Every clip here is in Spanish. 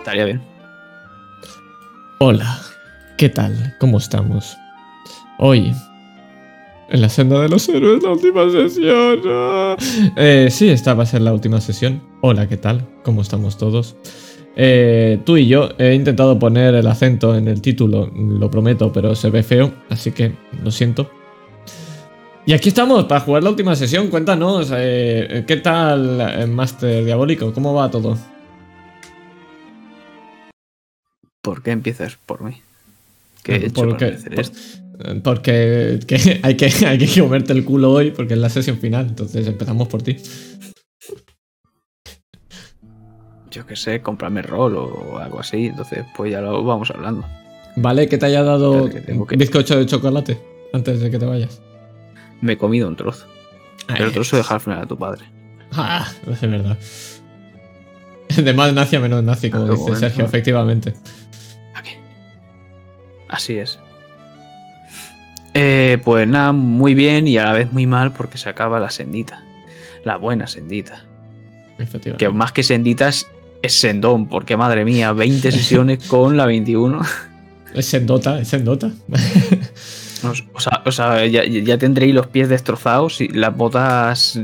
Estaría bien. Hola, ¿qué tal? ¿Cómo estamos? Hoy, en la senda de los héroes, la última sesión. ¡ah! Eh, sí, esta va a ser la última sesión. Hola, ¿qué tal? ¿Cómo estamos todos? Eh, tú y yo he intentado poner el acento en el título, lo prometo, pero se ve feo, así que lo siento. Y aquí estamos para jugar la última sesión. Cuéntanos, eh, ¿qué tal, eh, Master Diabólico? ¿Cómo va todo? ¿Por qué empiezas por mí? ¿Qué he hecho Porque- para merecer por- esto? Porque que hay, que hay que comerte el culo hoy porque es la sesión final. Entonces empezamos por ti. Yo qué sé, comprarme rol o algo así. Entonces, pues ya lo vamos hablando. Vale, que te haya dado que que- bizcocho de chocolate antes de que te vayas. Me he comido un trozo. Pero el Ay, trozo de Half-Life a tu padre. Ah, es verdad. De más nazi a menos nazi, como Ah, dice. Sergio, efectivamente. Así es. Eh, pues nada, muy bien y a la vez muy mal porque se acaba la sendita. La buena sendita. Que más que senditas es sendón, porque madre mía, 20 sesiones con la 21. Es sendota, es sendota. O, sea, o sea, ya, ya tendréis los pies destrozados y las botas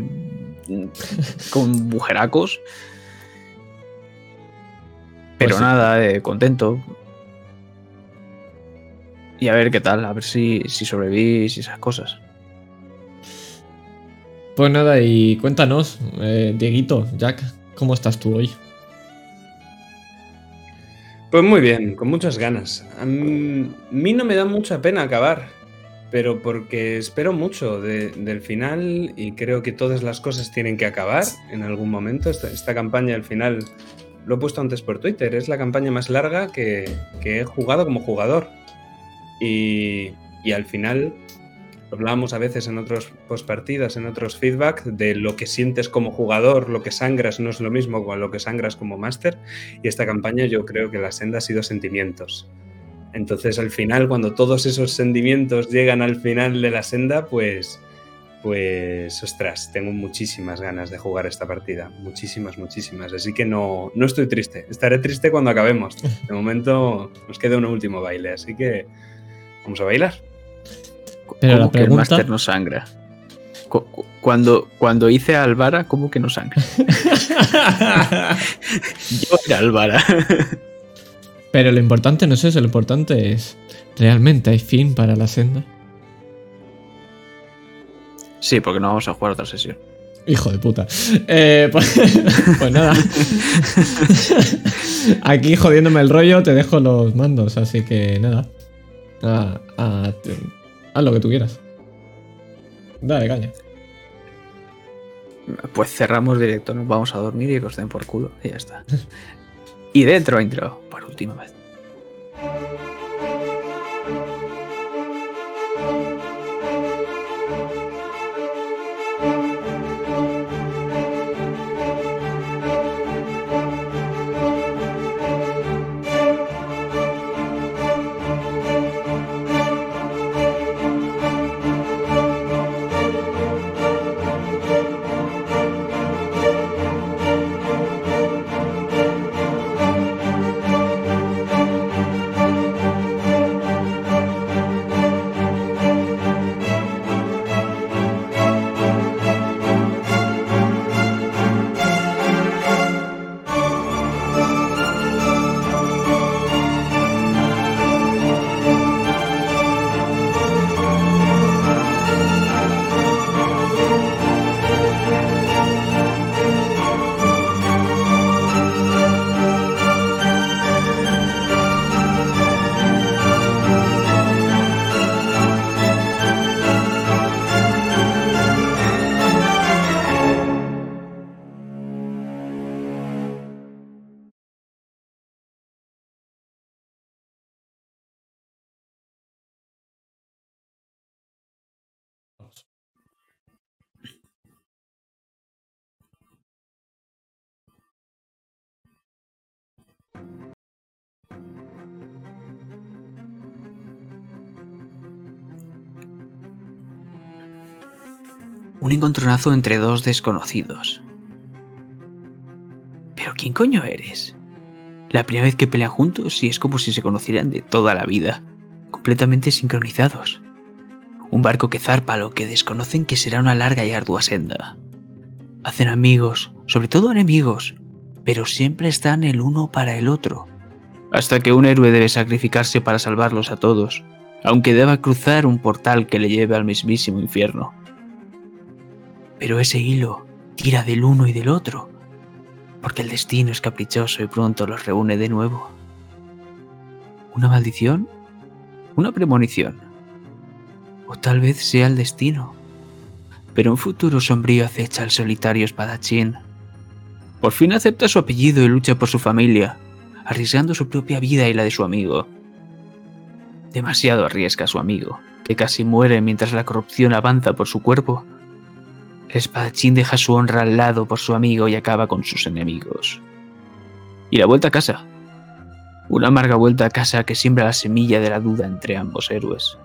con bujeracos. Pero Pues sí. nada, eh, contento. Y a ver qué tal, a ver si, si sobrevivís y esas cosas. Pues nada, y cuéntanos, eh, Dieguito, Jack, ¿cómo estás tú hoy? Pues muy bien, con muchas ganas. A mí no me da mucha pena acabar, pero porque espero mucho de- del final y creo que todas las cosas tienen que acabar en algún momento. Esta, esta campaña al final, lo he puesto antes por Twitter, es la campaña más larga que, que he jugado como jugador. Y, y al final, hablábamos a veces en otros postpartidas, en otros feedback, de lo que sientes como jugador, lo que sangras no es lo mismo con lo que sangras como máster. Y esta campaña yo creo que la senda ha sido sentimientos. Entonces al final, cuando todos esos sentimientos llegan al final de la senda, pues, pues, ostras, tengo muchísimas ganas de jugar esta partida. Muchísimas, muchísimas. Así que no, no estoy triste. Estaré triste cuando acabemos. De momento nos queda un último baile, así que vamos a bailar. Pero ¿Cómo la que el pregunta- máster no sangra? Cu- cu- Cuando, cuando hice a Alvara, ¿cómo que no sangra? Yo era Alvara. Pero lo importante no es eso, lo importante es, ¿realmente hay fin para la senda? Sí, porque no vamos a jugar otra sesión. Hijo de puta. Eh, pues, pues nada. Aquí jodiéndome el rollo te dejo los mandos, así que nada. A- lo que tú quieras. Dale, caña. Pues cerramos directo, nos vamos a dormir y que os den por culo. Y ya está. Y dentro intro, por última vez. Un encontronazo entre dos desconocidos. ¿Pero quién coño eres? La primera vez que pelean juntos y es como si se conocieran de toda la vida, completamente sincronizados. Un barco que zarpa lo que desconocen que será una larga y ardua senda. Hacen amigos, sobre todo enemigos, pero siempre están el uno para el otro. Hasta que un héroe debe sacrificarse para salvarlos a todos, aunque deba cruzar un portal que le lleve al mismísimo infierno. Pero ese hilo tira del uno y del otro, porque el destino es caprichoso y pronto los reúne de nuevo. ¿Una maldición? ¿Una premonición? O tal vez sea el destino. Pero un futuro sombrío acecha al solitario espadachín. Por fin acepta su apellido y lucha por su familia, arriesgando su propia vida y la de su amigo. Demasiado arriesga a su amigo, que casi muere mientras la corrupción avanza por su cuerpo. El espadachín deja su honra al lado por su amigo y acaba con sus enemigos. Y la vuelta a casa. Una amarga vuelta a casa que siembra la semilla de la duda entre ambos héroes.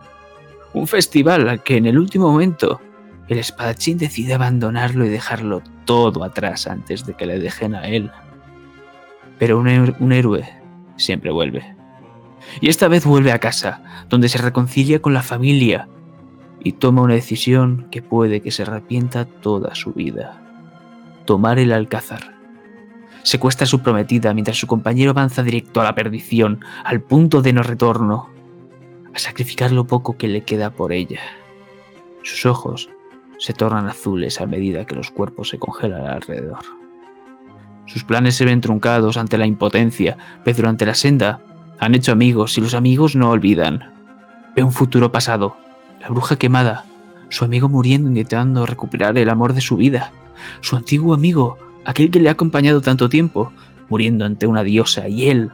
Un festival al que en el último momento el espadachín decide abandonarlo y dejarlo todo atrás antes de que le dejen a él. Pero un, un héroe siempre vuelve. Y esta vez vuelve a casa, donde se reconcilia con la familia y toma una decisión que puede que se arrepienta toda su vida. Tomar el alcázar. Secuestra a su prometida mientras su compañero avanza directo a la perdición, al punto de no retorno, a sacrificar lo poco que le queda por ella. Sus ojos se tornan azules a medida que los cuerpos se congelan alrededor. Sus planes se ven truncados ante la impotencia, pero durante la senda han hecho amigos y los amigos no olvidan. Ve un futuro pasado, la bruja quemada, su amigo muriendo intentando recuperar el amor de su vida, su antiguo amigo, aquel que le ha acompañado tanto tiempo, muriendo ante una diosa y él.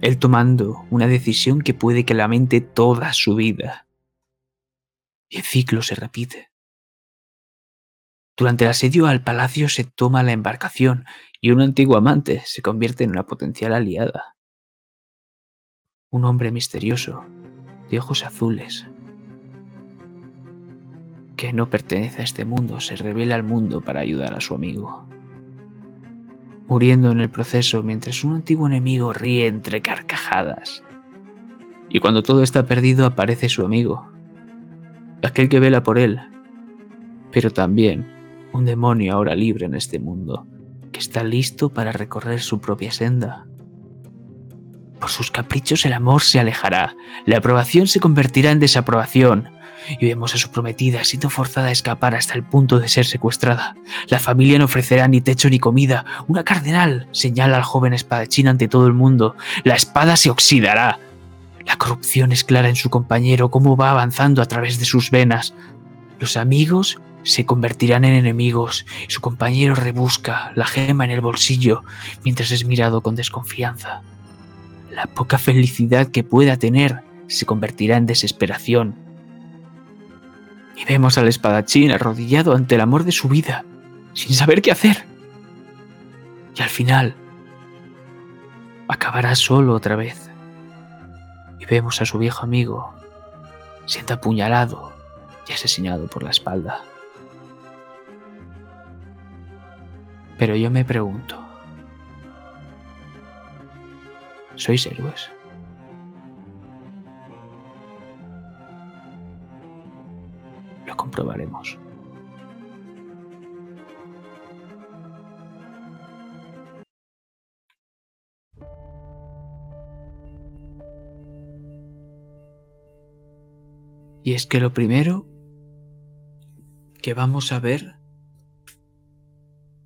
Él tomando una decisión que puede que lamente toda su vida. Y el ciclo se repite. Durante el asedio al palacio se toma la embarcación y un antiguo amante se convierte en una potencial aliada. Un hombre misterioso, de ojos azules, que no pertenece a este mundo, se revela al mundo para ayudar a su amigo. Muriendo en el proceso mientras un antiguo enemigo ríe entre carcajadas. Y cuando todo está perdido aparece su amigo, aquel que vela por él, pero también un demonio ahora libre en este mundo, que está listo para recorrer su propia senda. Por sus caprichos el amor se alejará, la aprobación se convertirá en desaprobación, y vemos a su prometida siendo forzada a escapar hasta el punto de ser secuestrada. La familia no ofrecerá ni techo ni comida. Una cardenal señala al joven espadachín ante todo el mundo. La espada se oxidará. La corrupción es clara en su compañero, cómo va avanzando a través de sus venas. Los amigos se convertirán en enemigos su compañero rebusca la gema en el bolsillo mientras es mirado con desconfianza. La poca felicidad que pueda tener se convertirá en desesperación. Y vemos al espadachín arrodillado ante el amor de su vida, sin saber qué hacer. Y al final, acabará solo otra vez. Y vemos a su viejo amigo, siendo apuñalado y asesinado por la espalda. Pero yo me pregunto, ¿sois héroes? Lo comprobaremos. Y es que lo primero que vamos a ver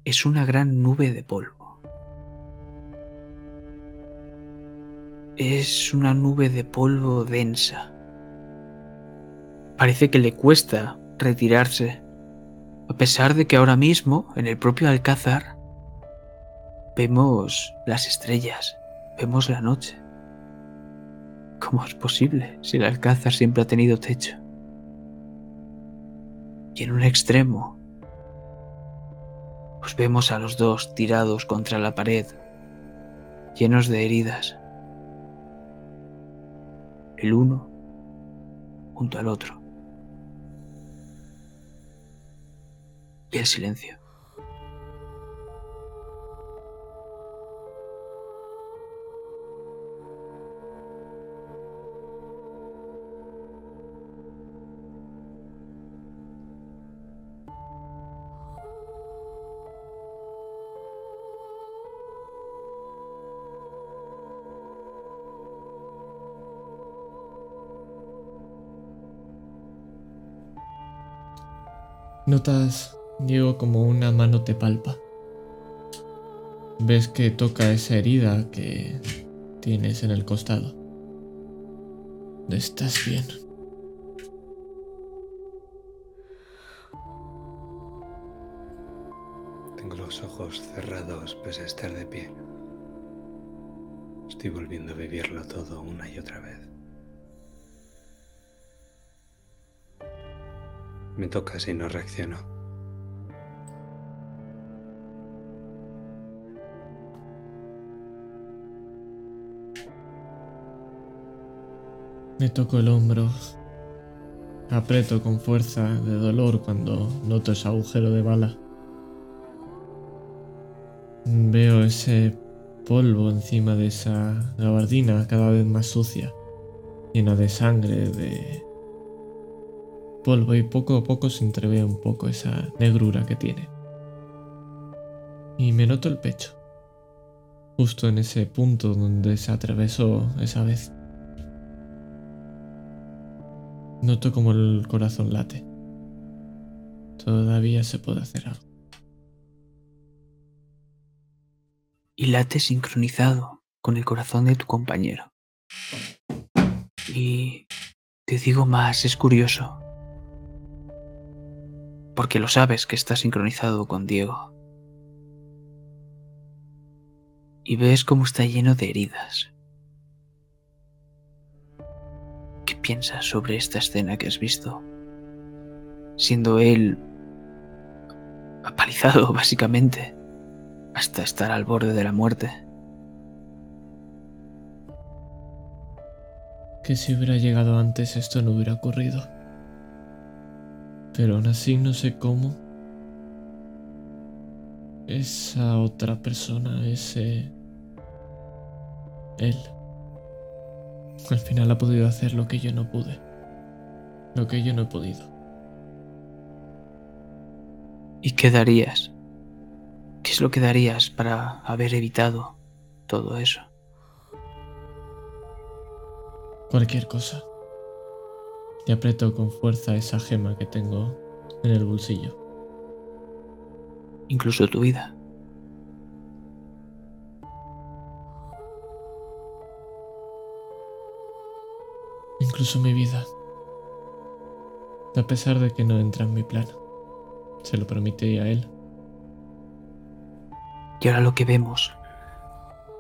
es una gran nube de polvo. Es una nube de polvo densa. Parece que le cuesta retirarse, a pesar de que ahora mismo, en el propio Alcázar, vemos las estrellas, vemos la noche. ¿Cómo es posible si el Alcázar siempre ha tenido techo? Y en un extremo os vemos a los dos tirados contra la pared, llenos de heridas. El uno junto al otro. Y el silencio. Notas, Diego, como una mano te palpa. Ves que toca esa herida que tienes en el costado. Estás bien. Tengo los ojos cerrados pese a estar de pie. Estoy volviendo a vivirlo todo una y otra vez. Me toca si no reacciono. Me toco el hombro. Aprieto con fuerza de dolor cuando noto ese agujero de bala. Veo ese polvo encima de esa gabardina cada vez más sucia, llena de sangre, de polvo y poco a poco se entrevé un poco esa negrura que tiene. Y me noto el pecho, justo en ese punto donde se atravesó esa vez. Noto como el corazón late. Todavía se puede hacer algo. Y late sincronizado con el corazón de tu compañero. Y te digo más, es curioso. Porque lo sabes que está sincronizado con Diego. Y ves cómo está lleno de heridas. ¿Qué piensas sobre esta escena que has visto? Siendo él apalizado, básicamente, hasta estar al borde de la muerte. Que si hubiera llegado antes esto no hubiera ocurrido. Pero aún así no sé cómo. Esa otra persona, ese... Él. Al final ha podido hacer lo que yo no pude. Lo que yo no he podido. ¿Y qué darías? ¿Qué es lo que darías para haber evitado todo eso? Cualquier cosa. Y aprieto con fuerza esa gema que tengo en el bolsillo. Incluso tu vida. Incluso mi vida. A pesar de que no entra en mi plan. Se lo prometí a él. Y ahora lo que vemos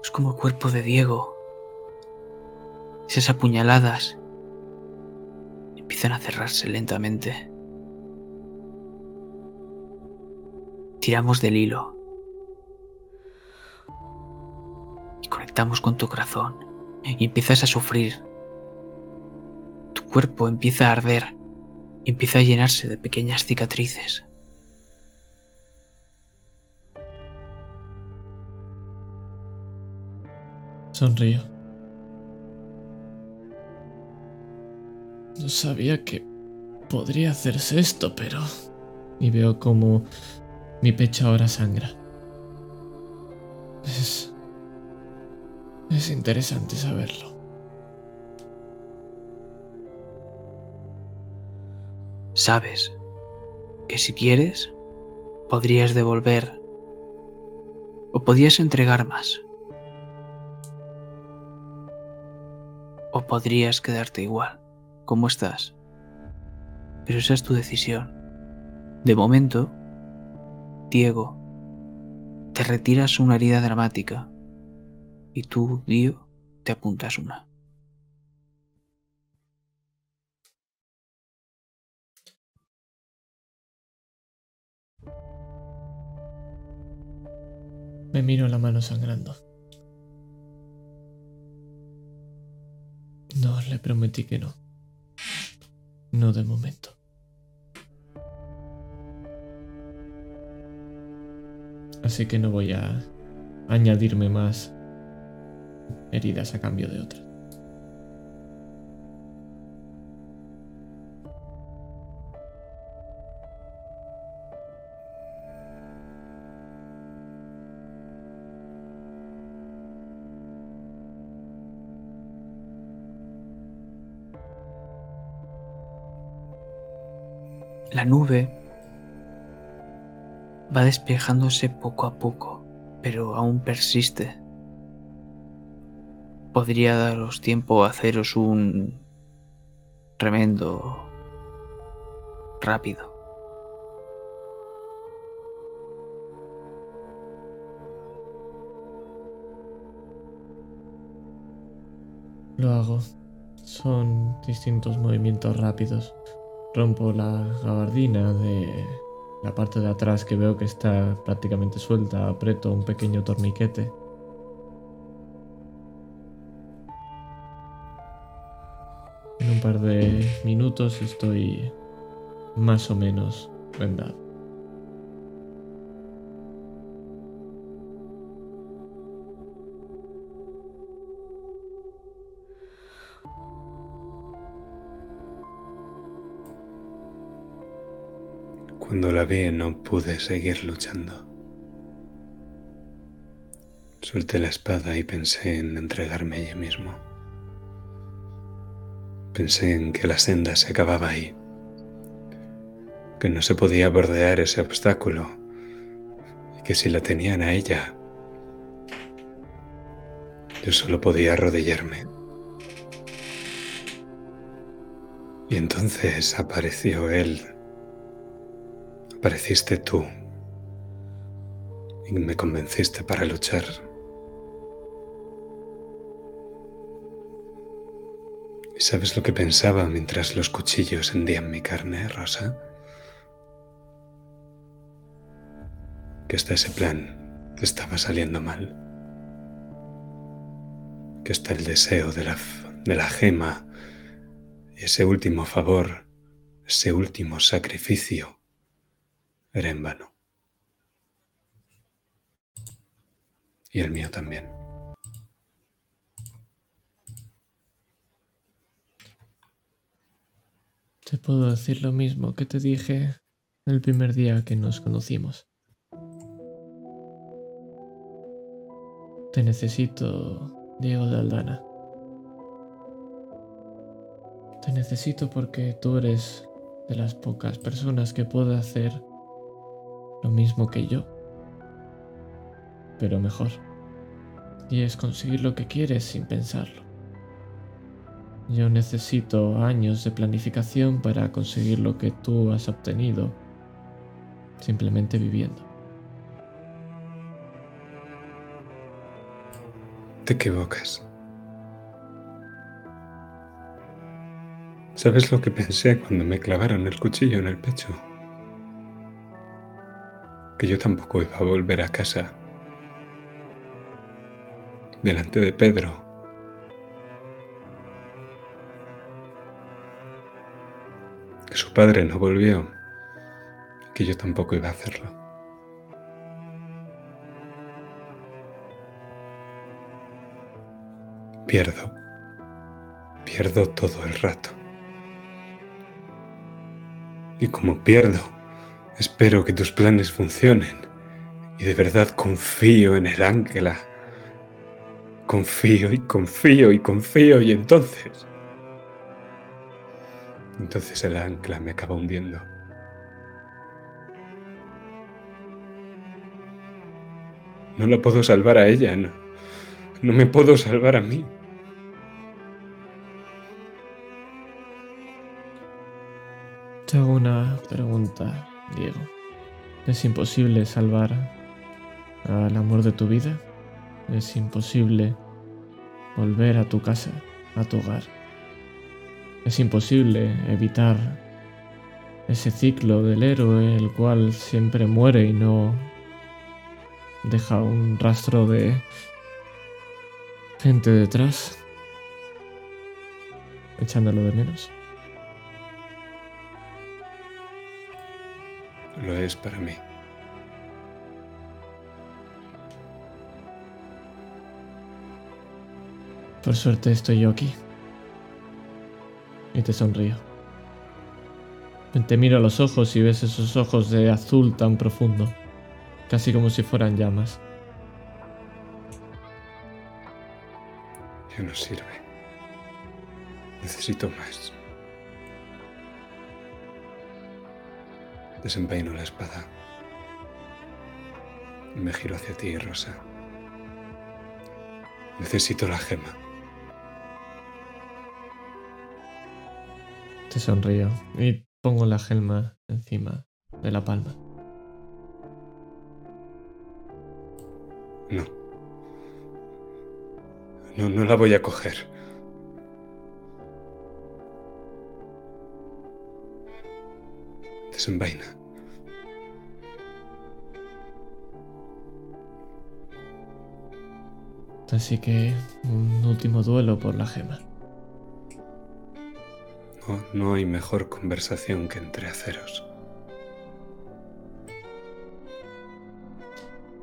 es como el cuerpo de Diego. Esas apuñaladas empiezan a cerrarse lentamente. Tiramos del hilo y conectamos con tu corazón y empiezas a sufrir. Tu cuerpo empieza a arder y empieza a llenarse de pequeñas cicatrices. Sonrío. No sabía que podría hacerse esto, pero... Y veo como mi pecho ahora sangra. Es... Es interesante saberlo. Sabes que si quieres, podrías devolver o podrías entregar más. O podrías quedarte igual, como estás. Pero esa es tu decisión. De momento, Diego, te retiras una herida dramática y tú, Dio, te apuntas una. Me miro la mano sangrando. No, le prometí que no. No de momento. Así que no voy a añadirme más heridas a cambio de otras. La nube Va despejándose poco a poco, pero aún persiste. Podría daros tiempo a haceros un tremendo rápido. Lo hago. Son distintos movimientos rápidos. Rompo la gabardina de la parte de atrás que veo que está prácticamente suelta. Aprieto un pequeño torniquete. En un par de minutos estoy más o menos vendado. Cuando la vi no pude seguir luchando. Solté la espada y pensé en entregarme allí mismo. Pensé en que la senda se acababa ahí, que no se podía bordear ese obstáculo y que si la tenían a ella, yo solo podía arrodillarme. Y entonces apareció él Apareciste tú y me convenciste para luchar. ¿Y sabes lo que pensaba mientras los cuchillos hendían mi carne, Rosa? Que hasta ese plan estaba saliendo mal. Que hasta el deseo de la, de la gema ese último favor, ese último sacrificio era en vano. Y el mío también. Te puedo decir lo mismo que te dije el primer día que nos conocimos. Te necesito, Diego de Aldana. Te necesito porque tú eres de las pocas personas que puede hacer lo mismo que yo, pero mejor. Y es conseguir lo que quieres sin pensarlo. Yo necesito años de planificación para conseguir lo que tú has obtenido simplemente viviendo. Te equivocas. ¿Sabes lo que pensé cuando me clavaron el cuchillo en el pecho? Que yo tampoco iba a volver a casa delante de Pedro. Que su padre no volvió, que yo tampoco iba a hacerlo. Pierdo, pierdo todo el rato. Y como pierdo, Espero que tus planes funcionen y de verdad confío en el ángela. Confío y confío y confío y entonces... Entonces el ancla me acaba hundiendo. No la puedo salvar a ella, no. No me puedo salvar a mí. Te hago una pregunta. Diego. Es imposible salvar al amor de tu vida. Es imposible volver a tu casa, a tu hogar. Es imposible evitar ese ciclo del héroe, el cual siempre muere y no deja un rastro de gente detrás, echándolo de menos. Lo es para mí. Por suerte estoy yo aquí. Y te sonrío. Te miro a los ojos y ves esos ojos de azul tan profundo, casi como si fueran llamas. Ya no sirve. Necesito más. Desempeino la espada. Me giro hacia ti, Rosa. Necesito la gema. Te sonrío y pongo la gema encima de la palma. No. No, no la voy a coger. Desenvaina. Así que un último duelo por la gema. No, no hay mejor conversación que entre aceros.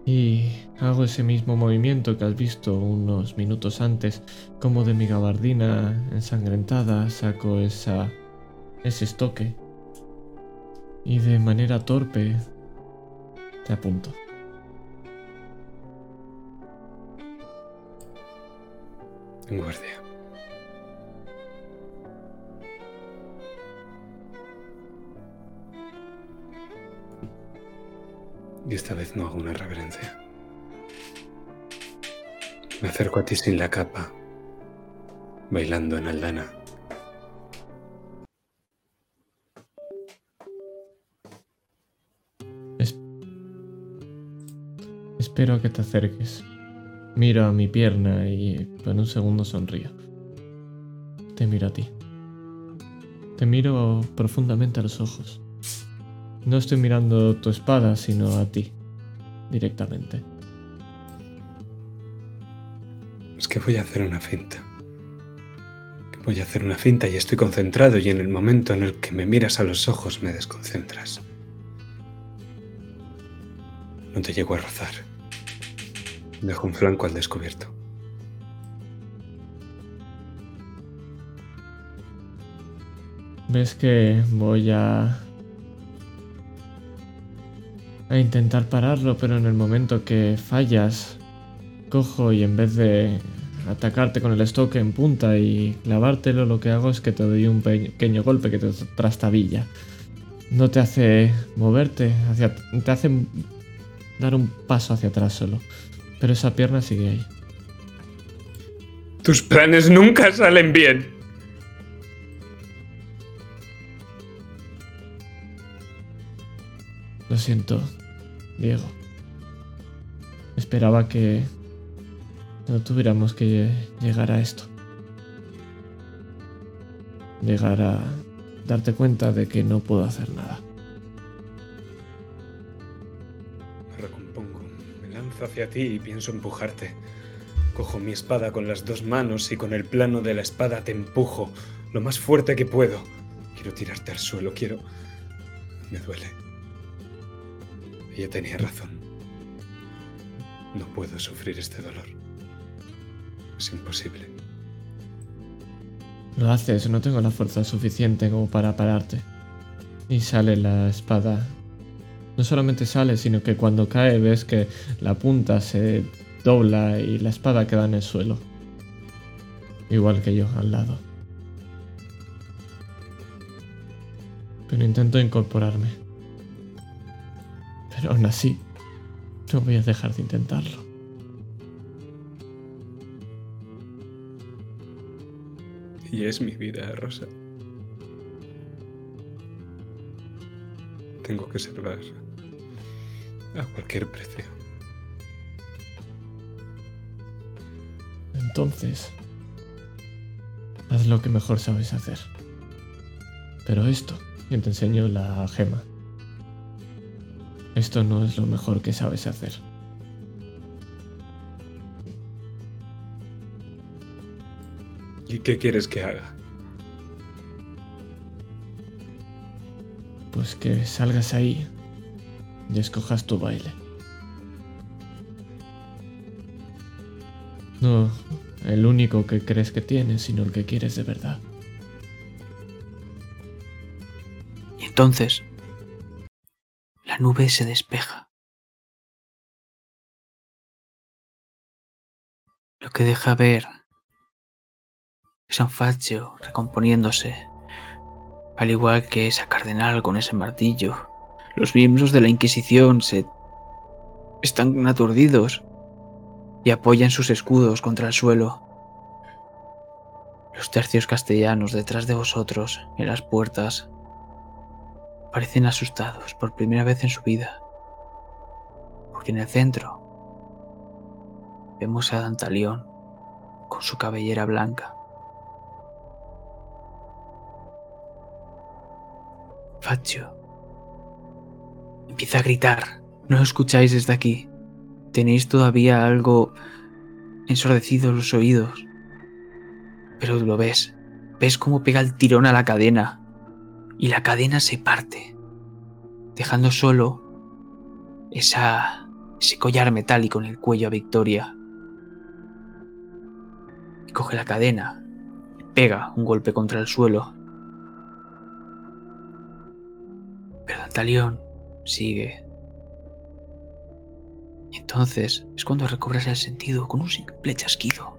Y hago ese mismo movimiento que has visto unos minutos antes, como de mi gabardina ensangrentada saco esa, ese estoque. Y de manera torpe te apunto. En guardia. Y esta vez no hago una reverencia. Me acerco a ti sin la capa, bailando en Aldana. Espero que te acerques. Miro a mi pierna y por un segundo sonrío. Te miro a ti. Te miro profundamente a los ojos. No estoy mirando tu espada, sino a ti. Directamente. Es que voy a hacer una finta. Voy a hacer una finta y estoy concentrado y en el momento en el que me miras a los ojos me desconcentras. No te llego a rozar. Dejo un flanco al descubierto. Ves que voy a... a intentar pararlo, pero en el momento que fallas, cojo y en vez de atacarte con el estoque en punta y clavártelo, lo que hago es que te doy un pe- pequeño golpe que te trastabilla. No te hace moverte, hacia, te hace dar un paso hacia atrás solo. Pero esa pierna sigue ahí. Tus planes nunca salen bien. Lo siento, Diego. Esperaba que no tuviéramos que llegar a esto. Llegar a darte cuenta de que no puedo hacer nada. Hacia ti y pienso empujarte. Cojo mi espada con las dos manos y con el plano de la espada te empujo lo más fuerte que puedo. Quiero tirarte al suelo, quiero... Me duele. Ella tenía razón. No puedo sufrir este dolor. Es imposible. Lo haces, no tengo la fuerza suficiente como para pararte. Y sale la espada. No solamente sale, sino que cuando cae ves que la punta se dobla y la espada queda en el suelo. Igual que yo al lado. Pero intento incorporarme. Pero aún así, no voy a dejar de intentarlo. Y es mi vida, Rosa. Tengo que salvar a cualquier precio. Entonces, haz lo que mejor sabes hacer. Pero esto, y te enseño la gema. Esto no es lo mejor que sabes hacer. ¿Y qué quieres que haga? Pues que salgas ahí y escojas tu baile. No el único que crees que tienes, sino el que quieres de verdad. Y entonces, la nube se despeja. Lo que deja ver es un Faccio recomponiéndose, al igual que esa cardenal con ese martillo. Los miembros de la Inquisición se están aturdidos y apoyan sus escudos contra el suelo. Los tercios castellanos detrás de vosotros, en las puertas, parecen asustados por primera vez en su vida. Porque en el centro vemos a Dantalión con su cabellera blanca. Faccio empieza a gritar. No lo escucháis desde aquí. Tenéis todavía algo ensordecidos los oídos. Pero lo ves. Ves cómo pega el tirón a la cadena. Y la cadena se parte. Dejando solo esa, ese collar metálico en el cuello a Victoria. Y coge la cadena. Pega un golpe contra el suelo. Pero Dantalión sigue. Entonces es cuando recobras el sentido con un simple chasquido.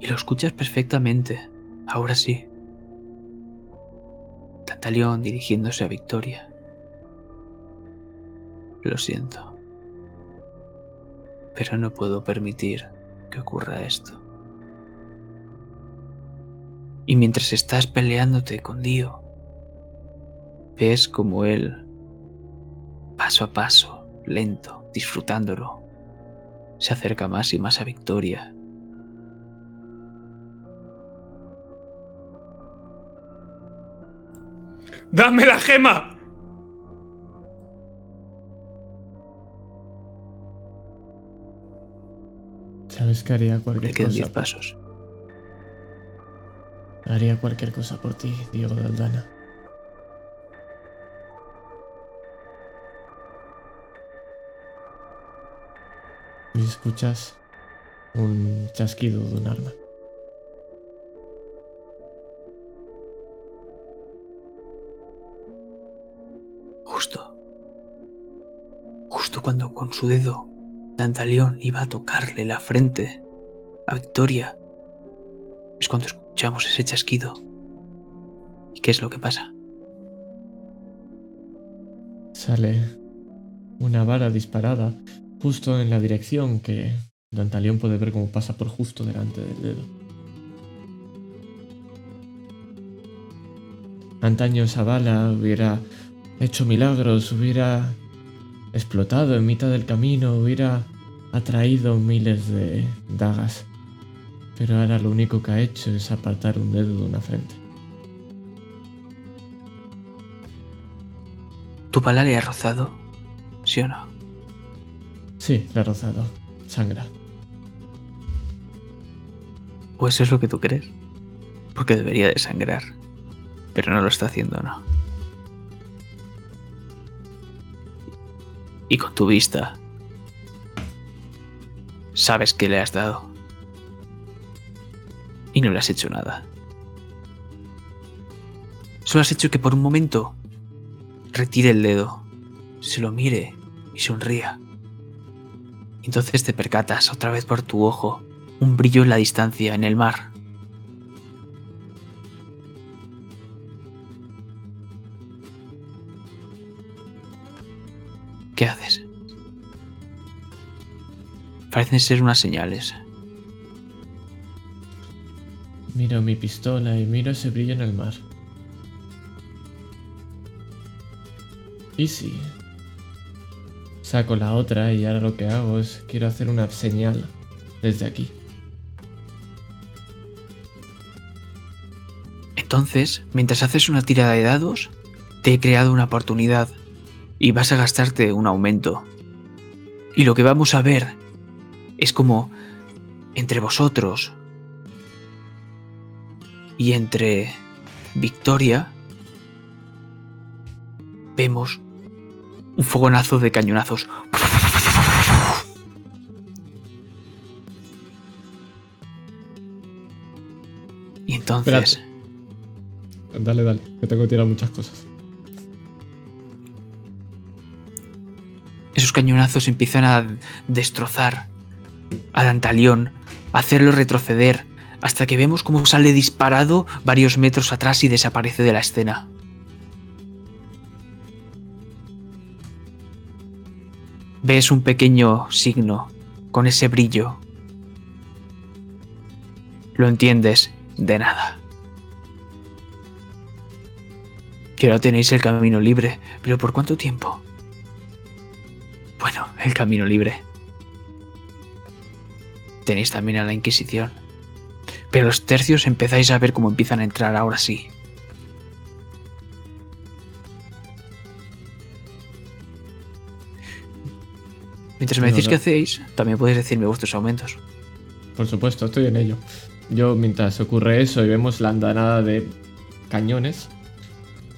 Y lo escuchas perfectamente. Ahora sí. Tantalión dirigiéndose a Victoria. Lo siento. Pero no puedo permitir que ocurra esto. Y mientras estás peleándote con Dio, ves como él, paso a paso, lento, disfrutándolo, se acerca más y más a Victoria. ¡Dame la gema! Sabes que haría Le cualquier quedan cosa. diez pasos. Haría cualquier cosa por ti, Diego de Y escuchas un chasquido de un arma. Justo. Justo cuando con su dedo Dantalión iba a tocarle la frente a Victoria. Es cuando escuchamos ese chasquido. ¿Y qué es lo que pasa? Sale una vara disparada justo en la dirección que Dantalión puede ver cómo pasa por justo delante del dedo. Antaño esa bala hubiera hecho milagros, hubiera explotado en mitad del camino, hubiera atraído miles de dagas. Pero ahora lo único que ha hecho es apartar un dedo de una frente. ¿Tu bala le ha rozado? ¿Sí o no? Sí, le ha rozado. Sangra. ¿O eso es lo que tú crees? Porque debería de sangrar. Pero no lo está haciendo, ¿no? Y con tu vista, sabes que le has dado. Y no le has hecho nada. Solo has hecho que por un momento retire el dedo, se lo mire y sonría. Entonces te percatas otra vez por tu ojo un brillo en la distancia, en el mar. ¿Qué haces? Parecen ser unas señales. Miro mi pistola y miro ese brillo en el mar. Y sí. Saco la otra y ahora lo que hago es quiero hacer una señal desde aquí. Entonces, mientras haces una tirada de dados, te he creado una oportunidad y vas a gastarte un aumento. Y lo que vamos a ver es como entre vosotros y entre Victoria vemos un fogonazo de cañonazos. Y entonces... Dale, dale, que tengo que tirar muchas cosas. Esos cañonazos empiezan a destrozar a Dantalión, a hacerlo retroceder, hasta que vemos cómo sale disparado varios metros atrás y desaparece de la escena. Ves un pequeño signo con ese brillo. Lo entiendes de nada. Que ahora tenéis el camino libre, pero ¿por cuánto tiempo? Bueno, el camino libre. Tenéis también a la Inquisición. Pero los tercios empezáis a ver cómo empiezan a entrar ahora sí. Mientras me No, decís no. qué hacéis, también podéis decirme vuestros aumentos. Por supuesto, estoy en ello. Yo, mientras ocurre eso y vemos la andanada de cañones.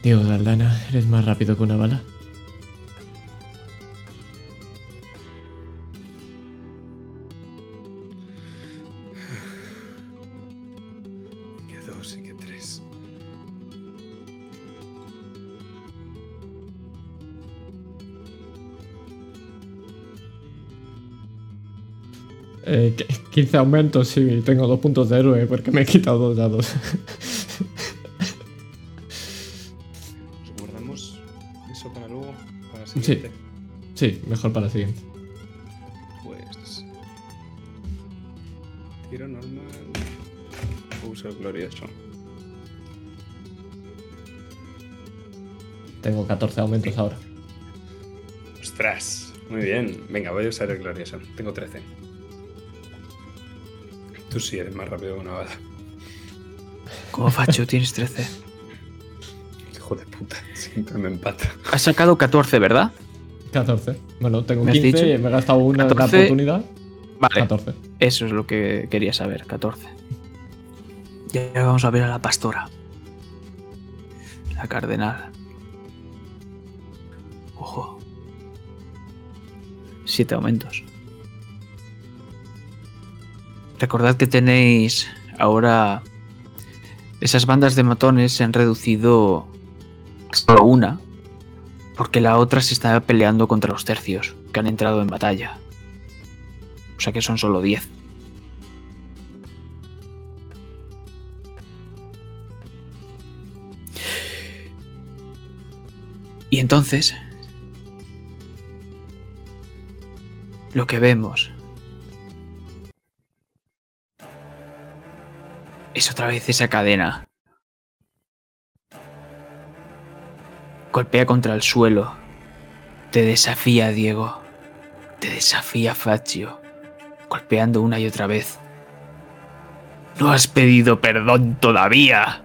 De Aldana, eres más rápido que una bala. Eh, qu- 15 aumentos, sí, tengo dos puntos de héroe porque me he quitado dos dados. Guardamos eso para luego, para la siguiente. sí, mejor para la siguiente. Pues. Tiro normal. Uso glorioso. Tengo 14 aumentos ahora. ¡Ostras! Muy bien. Venga, voy a usar el glorioso. Tengo 13. Tú sí eres más rápido que una bala. Como Facho, tienes 13. Hijo de puta. Siempre me empata. Has sacado 14, ¿verdad? 14. Bueno, tengo ¿Me has 15 dicho? y me he gastado una de la 14. oportunidad. Vale. 14. Eso es lo que quería saber, 14. Y ahora vamos a ver a la pastora. La cardenal. Ojo. Siete aumentos. Recordad que tenéis ahora... Esas bandas de matones se han reducido solo una. Porque la otra se está peleando contra los tercios, que han entrado en batalla. O sea que son solo 10. Y entonces, lo que vemos es otra vez esa cadena. Golpea contra el suelo. Te desafía, Diego. Te desafía, Faccio. Golpeando una y otra vez. No has pedido perdón todavía.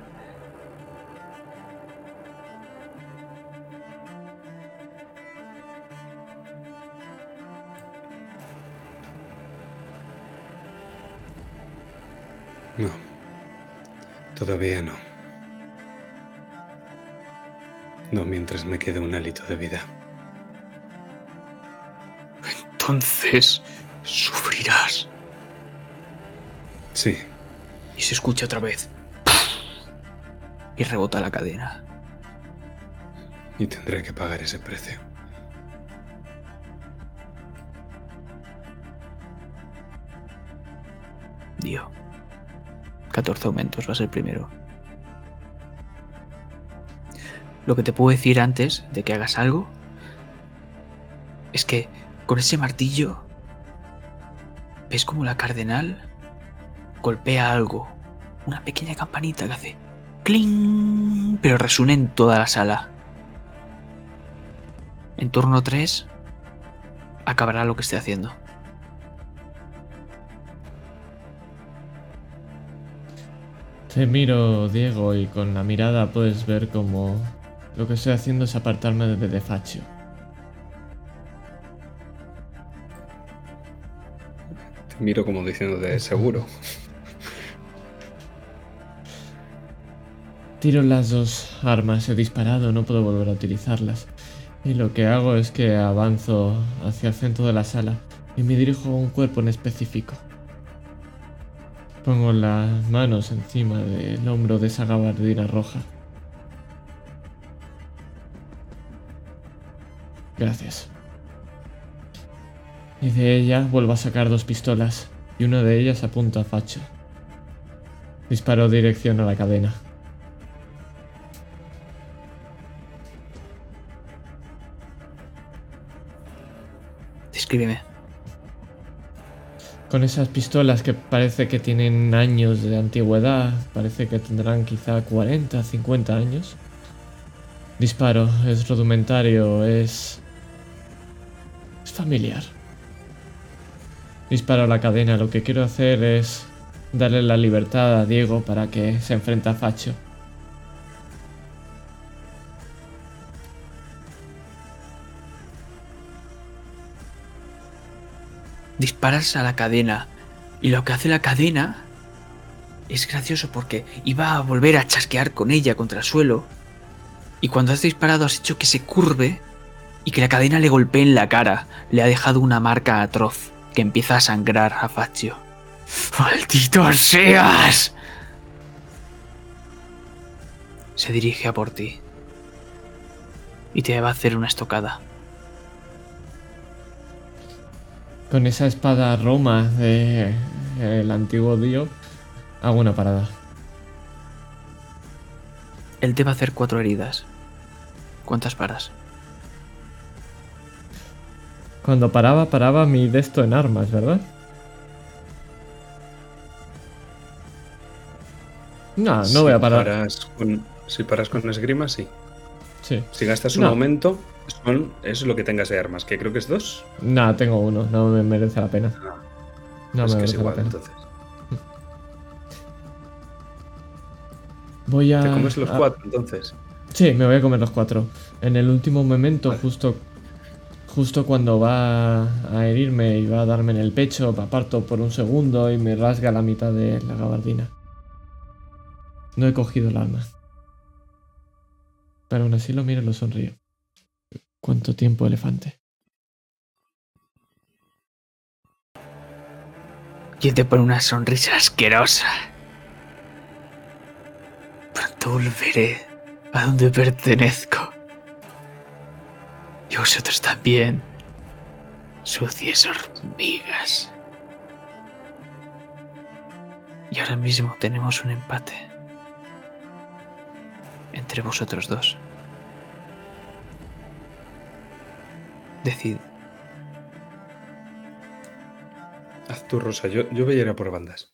Todavía no. No mientras me quede un hálito de vida. Entonces, sufrirás. Sí, Y se escucha otra vez. Y rebota la cadena. y tendré que pagar ese precio. Dio. 14 aumentos va a ser primero. Lo que te puedo decir antes de que hagas algo es que con ese martillo ves como la cardenal golpea algo, una pequeña campanita que hace cling, pero resuena en toda la sala. En turno 3 acabará lo que esté haciendo. Te miro, Diego, y con la mirada puedes ver como lo que estoy haciendo es apartarme de Bedefacio. Te miro como diciendo de seguro. Tiro las dos armas, he disparado, no puedo volver a utilizarlas. Y lo que hago es que avanzo hacia el centro de la sala y me dirijo a un cuerpo en específico. Pongo las manos encima del hombro de esa gabardina roja. Gracias. Y de ella vuelvo a sacar dos pistolas y una de ellas apunta a Facho. Disparo dirección a la cadena. Descríbeme. Con esas pistolas que parece que tienen años de antigüedad, parece que tendrán quizá 40, 50 años. Disparo, es rudimentario, es... es familiar. Disparo la cadena, lo que quiero hacer es darle la libertad a Diego para que se enfrente a Facho. Disparas a la cadena. Y lo que hace la cadena es gracioso porque iba a volver a chasquear con ella contra el suelo. Y cuando has disparado has hecho que se curve y que la cadena le golpee en la cara. Le ha dejado una marca atroz que empieza a sangrar a Faccio. ¡Maldito seas! Se dirige a por ti. Y te va a hacer una estocada. Con esa espada Roma de el antiguo dios, hago una parada. Él te va a hacer cuatro heridas. ¿Cuántas paras? Cuando paraba, paraba mi desto en armas, ¿verdad? No, no voy a parar. Paras con- si paras con esgrima, sí. Sí. Si gastas un No. aumento, son, es lo que tengas de armas, que creo que es dos. Nada, tengo uno, no me merece la pena. Ah, No es me que es merece la igual, pena. entonces. Voy a. Te comes los a- cuatro, entonces. Sí, me voy a comer los cuatro. En el último momento, justo. Justo cuando va a herirme y va a darme en el pecho, aparto por un segundo y me rasga la mitad de la gabardina. No he cogido el arma. Pero aún así lo miro y lo sonrío. ¿Cuánto tiempo, elefante? ¿Quién te pone una sonrisa asquerosa? Pronto volveré a donde pertenezco. Y vosotros también, sucias hormigas. Y ahora mismo tenemos un empate entre vosotros dos. Decid, Haz tu rosa, yo, yo voy a ir a por bandas.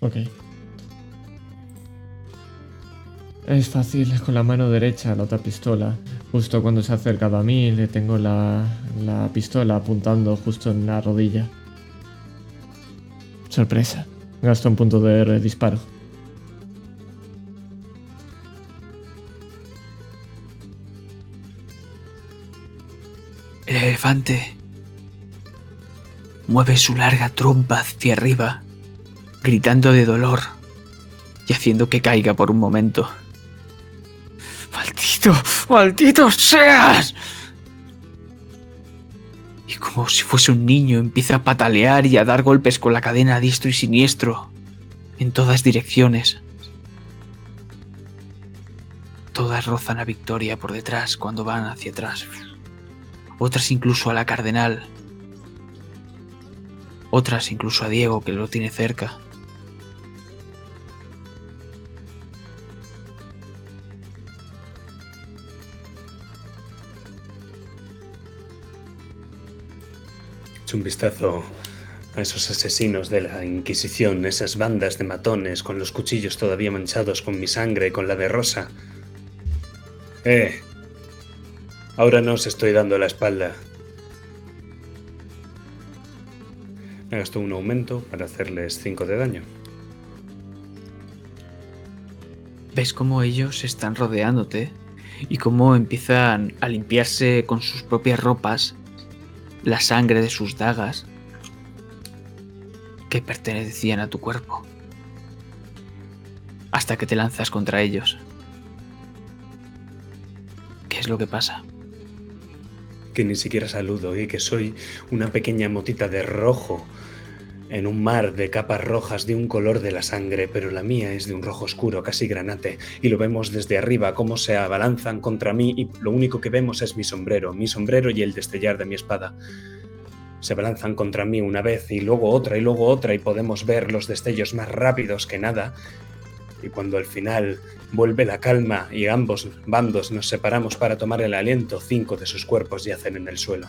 Ok. Es fácil, con la mano derecha la otra pistola. Justo cuando se ha acercado a mí, le tengo la, la pistola apuntando justo en la rodilla. Sorpresa. Gasto un punto de disparo. El elefante mueve su larga trompa hacia arriba, gritando de dolor y haciendo que caiga por un momento. ¡Maldito! ¡Maldito seas! Y como si fuese un niño empieza a patalear y a dar golpes con la cadena diestro y siniestro, en todas direcciones. Todas rozan a Victoria por detrás cuando van hacia atrás otras incluso a la cardenal, otras incluso a Diego que lo tiene cerca. Un vistazo a esos asesinos de la Inquisición, esas bandas de matones con los cuchillos todavía manchados con mi sangre y con la de Rosa. Eh, ahora no os estoy dando la espalda. Me gasto un aumento para hacerles 5 de daño. Ves cómo ellos están rodeándote y cómo empiezan a limpiarse con sus propias ropas la sangre de sus dagas que pertenecían a tu cuerpo. Hasta que te lanzas contra ellos. ¿Qué es lo que pasa? Que ni siquiera saludo y que soy una pequeña motita de rojo en un mar de capas rojas de un color de la sangre, pero la mía es de un rojo oscuro, casi granate, y lo vemos desde arriba cómo se abalanzan contra mí y lo único que vemos es mi sombrero, mi sombrero y el destellar de mi espada. Se abalanzan contra mí una vez y luego otra y luego otra y podemos ver los destellos más rápidos que nada. Y cuando al final Vuelve la calma y ambos bandos nos separamos para tomar el aliento. Cinco de sus cuerpos yacen en el suelo.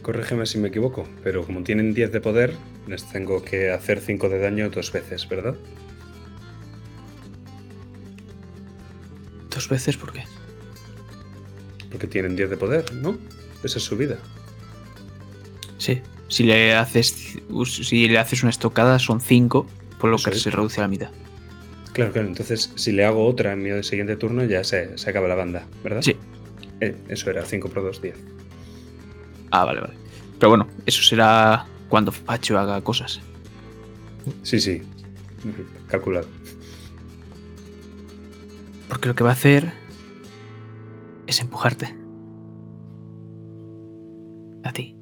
Corrígeme si me equivoco, pero como tienen 10 de poder, les tengo que hacer 5 de daño dos veces, ¿verdad? ¿Dos veces por qué? Porque tienen 10 de poder, ¿no? Esa es su vida. Sí. Si le haces si le haces una estocada son cinco, por lo Eso que es. se reduce a la mitad. Claro, claro. Entonces, si le hago otra en mi siguiente turno, ya se, se acaba la banda, ¿verdad? Sí. Eh, eso era 5 por 2, 10. Ah, vale, vale. Pero bueno, eso será cuando Facho haga cosas. Sí, sí. Calculado. Porque lo que va a hacer es empujarte. A ti.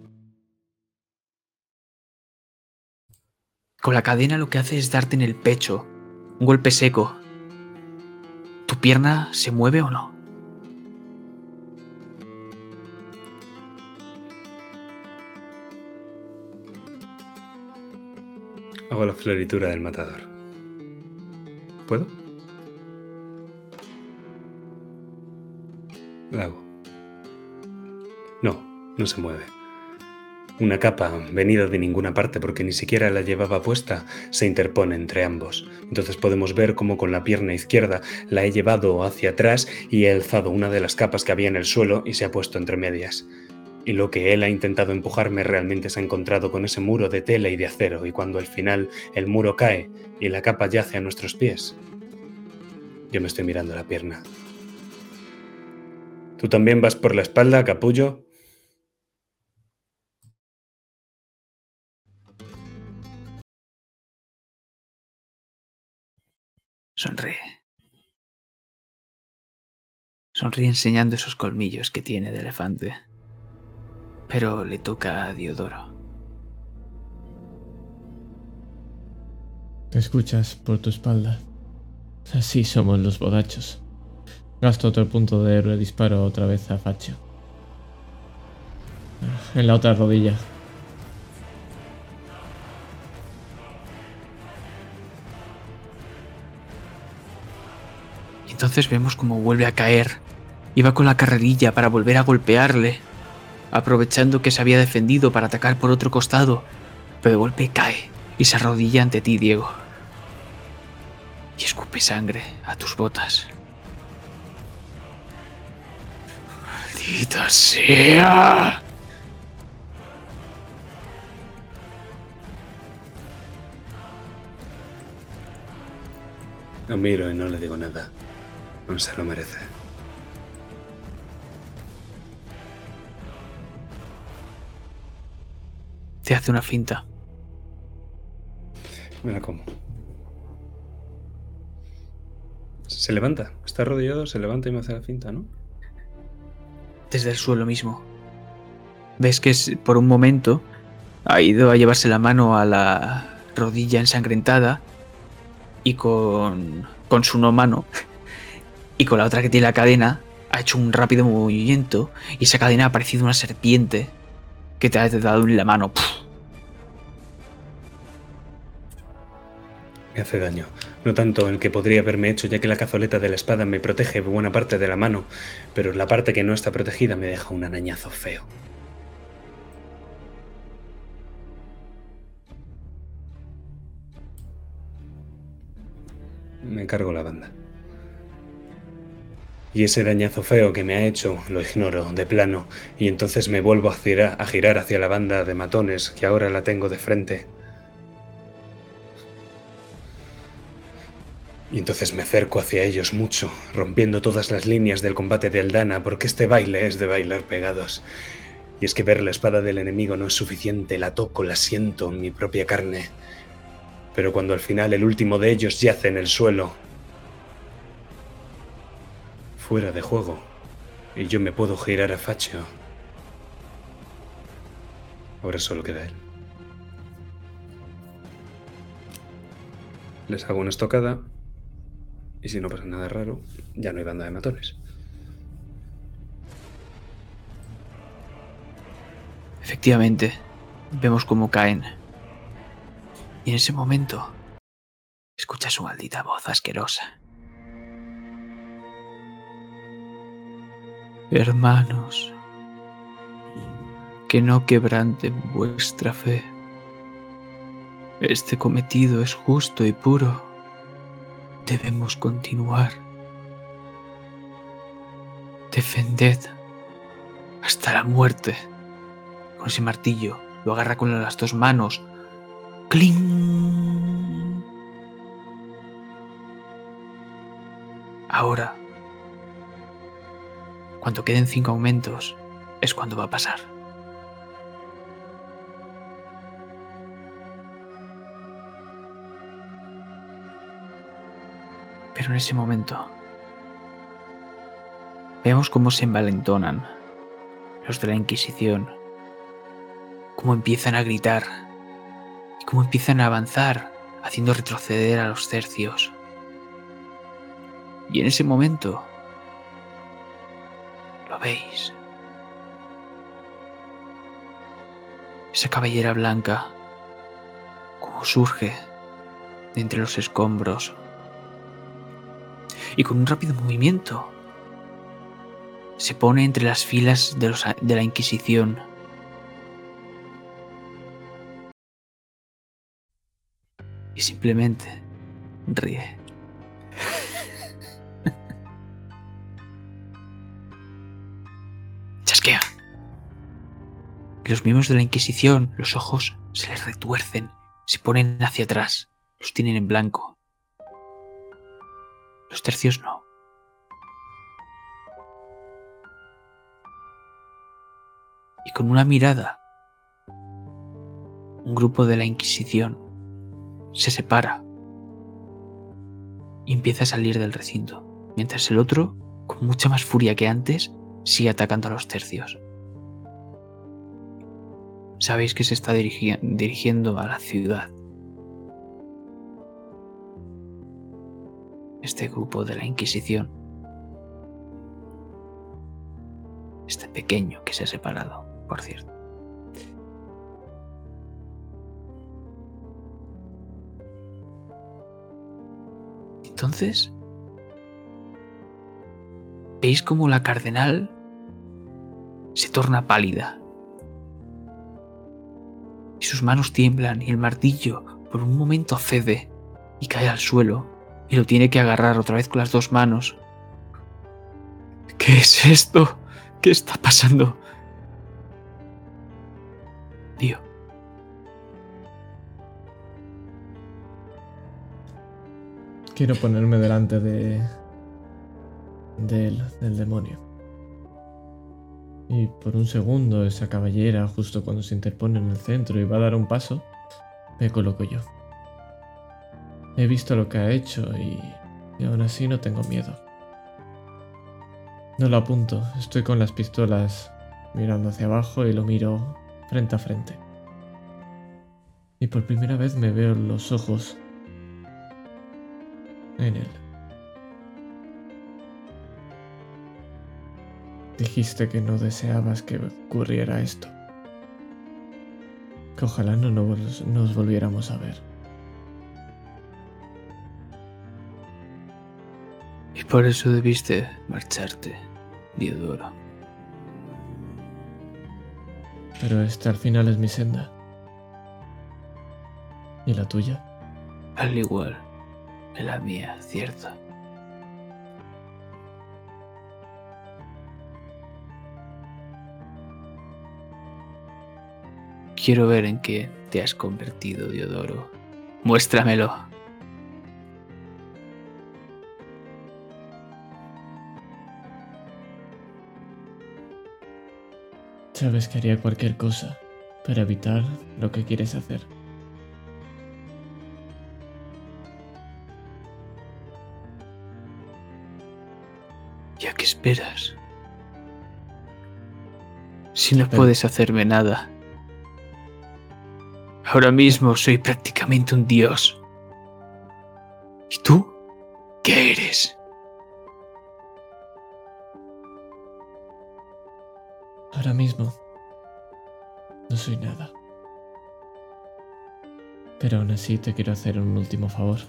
Con la cadena lo que hace es darte en el pecho. Un golpe seco. ¿Tu pierna se mueve o no? Hago la floritura del matador. ¿Puedo? No, no se mueve. Una capa, venida de ninguna parte porque ni siquiera la llevaba puesta, se interpone entre ambos. Entonces podemos ver cómo con la pierna izquierda la he llevado hacia atrás y he alzado una de las capas que había en el suelo y se ha puesto entre medias. Y lo que él ha intentado empujarme realmente se ha encontrado con ese muro de tela y de acero, y cuando al final el muro cae y la capa yace a nuestros pies, yo me estoy mirando la pierna. ¿Tú también vas por la espalda, capullo? Sonríe. Sonríe enseñando esos colmillos que tiene de elefante. Pero le toca a Diodoro. Te escuchas por tu espalda. Así somos los bodachos. Gasto otro punto de héroe, disparo otra vez a Facho. En la otra rodilla. Entonces vemos cómo vuelve a caer. Va con la carrerilla para volver a golpearle. Aprovechando que se había defendido para atacar por otro costado. Pero de golpe cae y se arrodilla ante ti, Diego. Y escupe sangre a tus botas. ¡Maldita sea! Lo miro y no le digo nada. No se lo merece. Te hace una finta. Me la como. Se levanta. Está arrodillado, se levanta y me hace la finta, ¿no? Desde el suelo mismo. Ves que por un momento ha ido a llevarse la mano a la rodilla ensangrentada y con, con su no mano y con la otra que tiene la cadena ha hecho un rápido movimiento y esa cadena ha parecido una serpiente que te ha dado en la mano. Me hace daño. No tanto el que podría haberme hecho, ya que la cazoleta de la espada me protege buena parte de la mano, pero la parte que no está protegida me deja un arañazo feo. Me cargo la banda. Y ese dañazo feo que me ha hecho lo ignoro de plano, y entonces me vuelvo a girar, a girar hacia la banda de matones que ahora la tengo de frente. Y entonces me acerco hacia ellos mucho, rompiendo todas las líneas del combate de Aldana, porque este baile es de bailar pegados. Y es que ver la espada del enemigo no es suficiente, la toco, la siento en mi propia carne. Pero cuando al final el último de ellos yace en el suelo, fuera de juego, y yo me puedo girar a Facho, ahora solo queda él. Les hago una estocada. Y si no pasa nada raro, ya no hay banda de matones. Efectivamente, vemos cómo caen. Y en ese momento, escucha su maldita voz asquerosa. Hermanos, que no quebranten vuestra fe. Este cometido es justo y puro. Debemos continuar. Defended hasta la muerte. Con ese martillo lo agarra con las dos manos. ¡Cling! Ahora, cuando queden cinco aumentos, es cuando va a pasar. Pero en ese momento, vemos cómo se envalentonan los de la Inquisición, cómo empiezan a gritar y cómo empiezan a avanzar, haciendo retroceder a los tercios. Y en ese momento, lo veis. Esa cabellera blanca, como surge de entre los escombros. Y con un rápido movimiento, se pone entre las filas de, la Inquisición. Y simplemente ríe. Chasquea. Los miembros de la Inquisición, los ojos se les retuercen, se ponen hacia atrás, los tienen en blanco. Los tercios no. Y con una mirada, un grupo de la Inquisición se separa y empieza a salir del recinto, mientras el otro, con mucha más furia que antes, sigue atacando a los tercios. Sabéis que se está dirigiendo a la ciudad. Este grupo de la Inquisición. Este pequeño que se ha separado, por cierto. Entonces, veis como la cardenal se torna pálida. Y sus manos tiemblan y el martillo por un momento cede y cae al suelo y lo tiene que agarrar otra vez con las dos manos. ¿Qué es esto? ¿Qué está pasando? Tío. Quiero ponerme delante de. de él, del demonio. Y por un segundo, esa caballera, justo cuando se interpone en el centro y va a dar un paso, me coloco yo. He visto lo que ha hecho y, aún así no tengo miedo. No lo apunto, estoy con las pistolas mirando hacia abajo y lo miro frente a frente. Y por primera vez me veo los ojos en él. Dijiste que no deseabas que ocurriera esto. Que ojalá no nos volviéramos a ver. Y por eso debiste marcharte, Diodoro. Pero esta al final es mi senda. ¿Y la tuya? Al igual que la mía, cierto. Quiero ver en qué te has convertido, Diodoro. Muéstramelo. Sabes que haría cualquier cosa para evitar lo que quieres hacer. ¿Ya qué esperas? Si no puedes hacerme nada. Ahora mismo soy prácticamente un dios. ¿Y tú? ¿Qué eres? Ahora mismo no soy nada. Pero aún así te quiero hacer un último favor.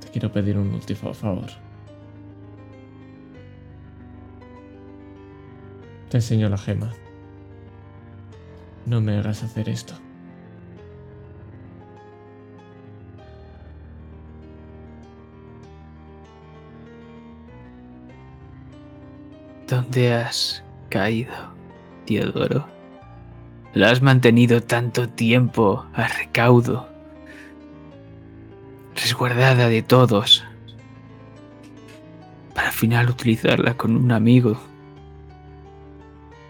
Te quiero pedir un último favor. Te enseño la gema. No me hagas hacer esto. ¿Dónde has caído, Teodoro? La has mantenido tanto tiempo a recaudo, resguardada de todos, para al final utilizarla con un amigo,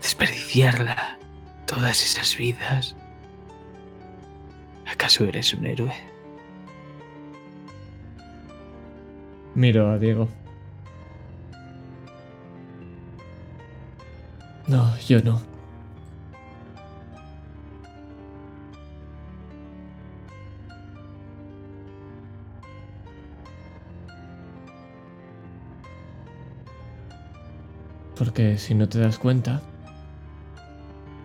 desperdiciarla todas esas vidas. ¿Acaso eres un héroe? Miro a Diego. No, yo no. Porque si no te das cuenta,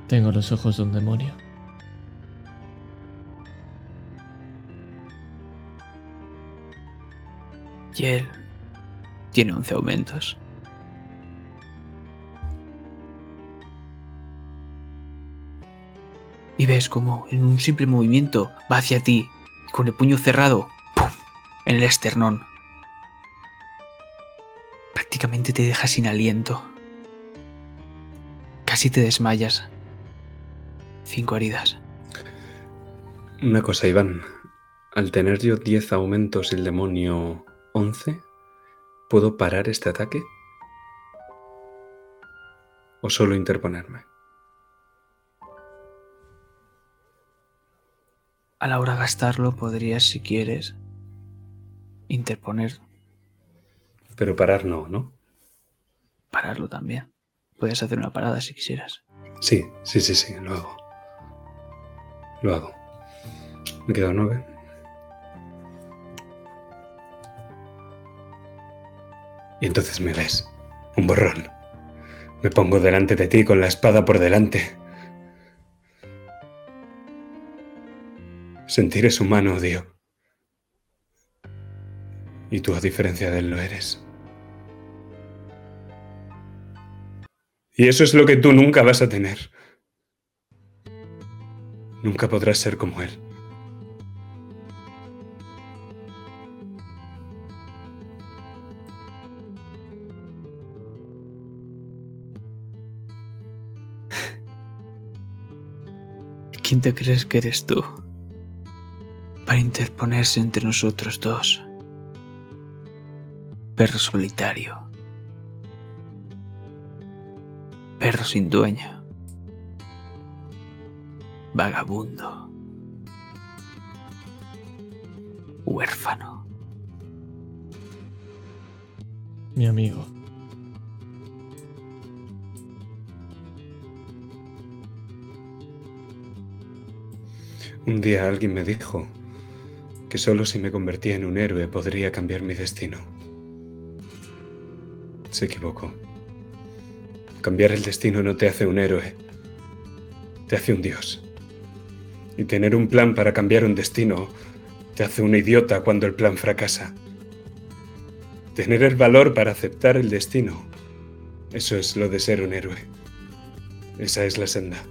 tengo los ojos de un demonio. Y él tiene 11 aumentos. Como en un simple movimiento va hacia ti, y con el puño cerrado, en el esternón. Prácticamente te deja sin aliento. Casi te desmayas. Cinco heridas. Una cosa, Iván. Al tener yo 10 aumentos y el demonio 11, ¿puedo parar este ataque? ¿O solo interponerme? A la hora de gastarlo podrías, si quieres, interponer, Pero parar no, ¿no? pararlo también. Puedes hacer una parada si quisieras. Sí, sí, sí, sí, lo hago. Lo hago. Me quedan nueve. Y entonces me ves, un borrón. Me pongo delante de ti con la espada por delante. Sentir es humano, Dio. Y tú, a diferencia de él, lo eres. Y eso es lo que tú nunca vas a tener. Nunca podrás ser como él. ¿Quién te crees que eres tú? Para interponerse entre nosotros dos. Perro solitario. Perro sin dueño. Vagabundo. Huérfano. Mi amigo. Un día alguien me dijo que solo si me convertía en un héroe podría cambiar mi destino. Se equivocó. Cambiar el destino no te hace un héroe, te hace un dios. Y tener un plan para cambiar un destino te hace un idiota cuando el plan fracasa. Tener el valor para aceptar el destino, eso es lo de ser un héroe. Esa es la senda.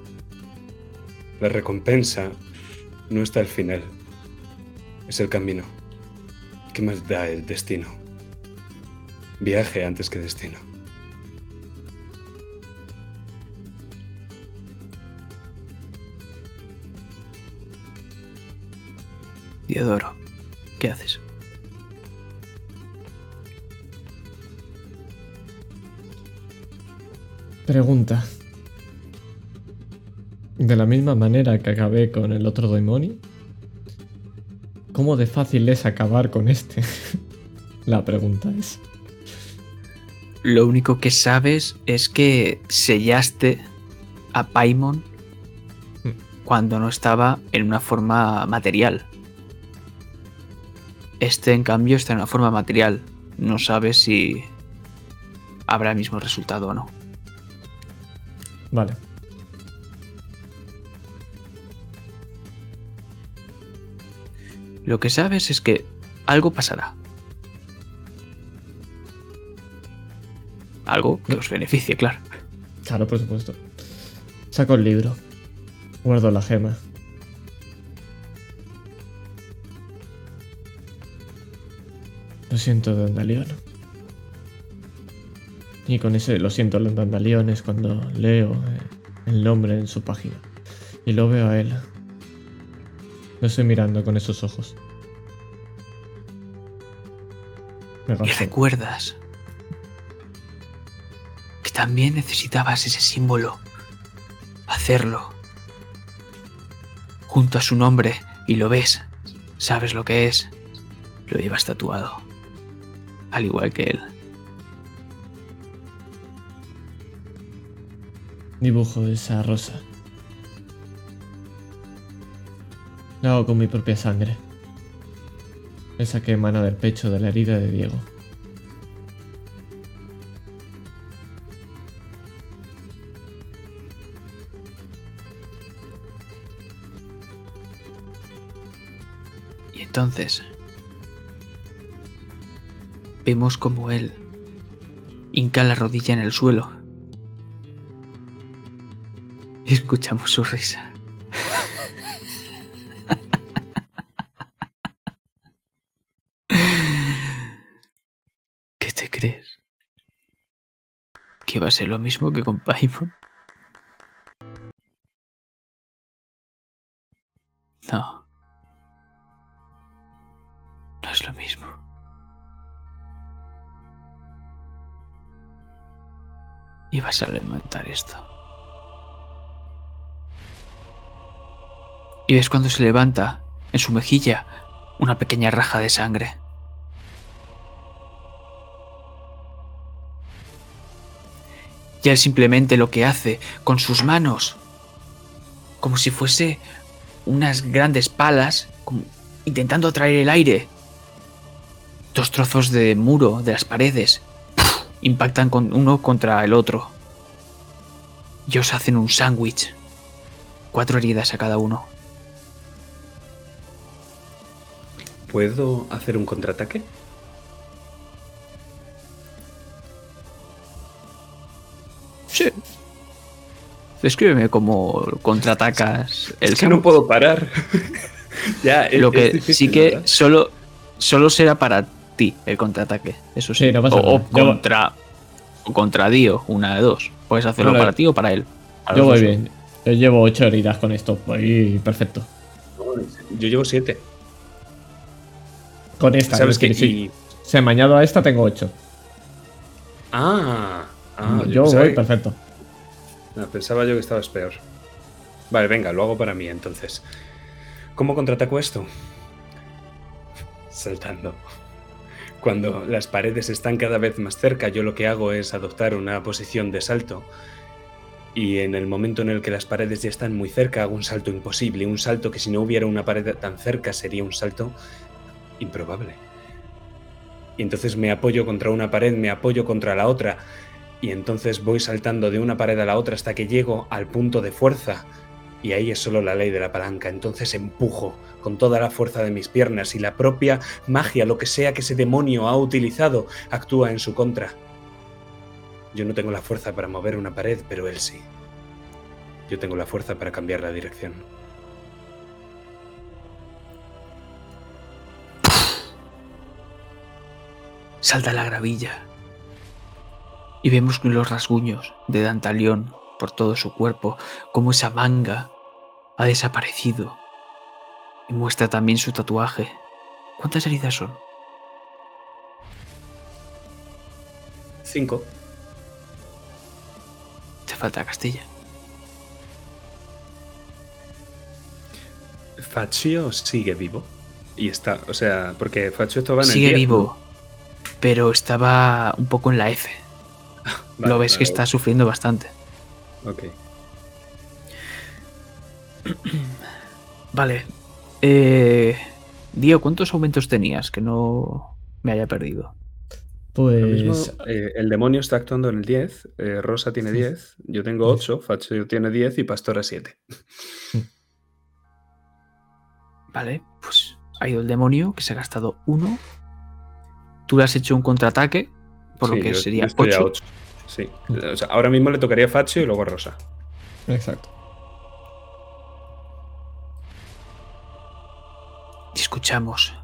La recompensa no está al final, es el camino. ¿Qué más da el destino? Viaje antes que destino. Diodoro, ¿qué haces? Pregunta. De la misma manera que acabé con el otro demonio, ¿cómo de fácil es acabar con este? la pregunta es. Lo único que sabes es que sellaste a Paimon cuando no estaba en una forma material. Este, en cambio, está en una forma material. No sabes si habrá el mismo resultado o no. Vale. Lo que sabes es que algo pasará. Algo que os beneficie, claro. Claro, por supuesto. Saco el libro. Guardo la gema. Lo siento, Dandalion. Y con ese lo siento, los Dandaliones cuando leo el nombre en su página. Y lo veo a él. Lo estoy mirando con esos ojos. Me Y recuerdas que también necesitabas ese símbolo. Hacerlo. Junto a su nombre. Y lo ves. Sabes lo que es. Lo llevas tatuado. Al igual que él. Dibujo esa rosa. La hago con mi propia sangre. Esa que emana del pecho de la herida de Diego. Y entonces vemos como él hinca la rodilla en el suelo. Y escuchamos su risa. ¿Que va a ser lo mismo que con Paimon? No. No es lo mismo. Y vas a lamentar esto. Y ves cuando se levanta, en su mejilla, una pequeña raja de sangre. Y él simplemente lo que hace con sus manos, como si fuese unas grandes palas, como intentando atraer el aire. Dos trozos de muro de las paredes impactan con uno contra el otro. Y os hacen un sándwich. Cuatro heridas a cada uno. ¿Puedo hacer un contraataque? Sí. Descríbeme cómo contraatacas el Es que no puedo parar. ya, es- Lo es que difícil, sí que ¿verdad? solo, solo será para ti el contraataque. Eso sí. Sí, no pasa o, o nada. Yo- contra, o contra Dio, una de dos. Puedes hacerlo para ti o para él. Yo voy dos. bien. Yo llevo 8 heridas con esto. Voy perfecto. Yo llevo siete. Con esta. ¿Sabes qué? decir, Y- Si me añado a esta, tengo 8. Ah, ah, yo pensaba voy perfecto. no, pensaba yo que estabas peor. Vale, venga, lo hago para mí entonces. ¿Cómo contraataco esto? Saltando. Cuando las paredes están cada vez más cerca, yo lo que hago es adoptar una posición de salto. Y en el momento en el que las paredes ya están muy cerca, hago un salto imposible. Un salto que si no hubiera una pared tan cerca sería un salto improbable. Y entonces me apoyo contra una pared, me apoyo contra la otra. Y entonces voy saltando de una pared a la otra hasta que llego al punto de fuerza. Y ahí es solo la ley de la palanca. Entonces empujo con toda la fuerza de mis piernas y la propia magia, lo que sea que ese demonio ha utilizado, actúa en su contra. Yo no tengo la fuerza para mover una pared, pero él sí. Yo tengo la fuerza para cambiar la dirección. Salta la gravilla. Y vemos los rasguños de Dantalión por todo su cuerpo, como esa manga ha desaparecido. Y muestra también su tatuaje. ¿Cuántas heridas son? Cinco. Te falta Castilla. Faccio sigue vivo. Y está, o sea, porque Faccio estaba en el Sigue 10, vivo, pero estaba un poco en la F. Vale, Lo ves que vale, está sufriendo bastante. Ok. Vale. Eh, Dio, ¿cuántos aumentos tenías? Que no me haya perdido. Lo mismo, Pues. eh, el demonio está actuando en el 10, eh, Rosa tiene 10, yo tengo 8, Faccio tiene 10 y Pastora 7. Vale, pues ha ido el demonio que se ha gastado uno. Tú le has hecho un contraataque, por lo Sí, que yo- sería estoy a 8. Sí. O sea, ahora mismo le tocaría Fazio y luego Rosa. Exacto. Escuchamos.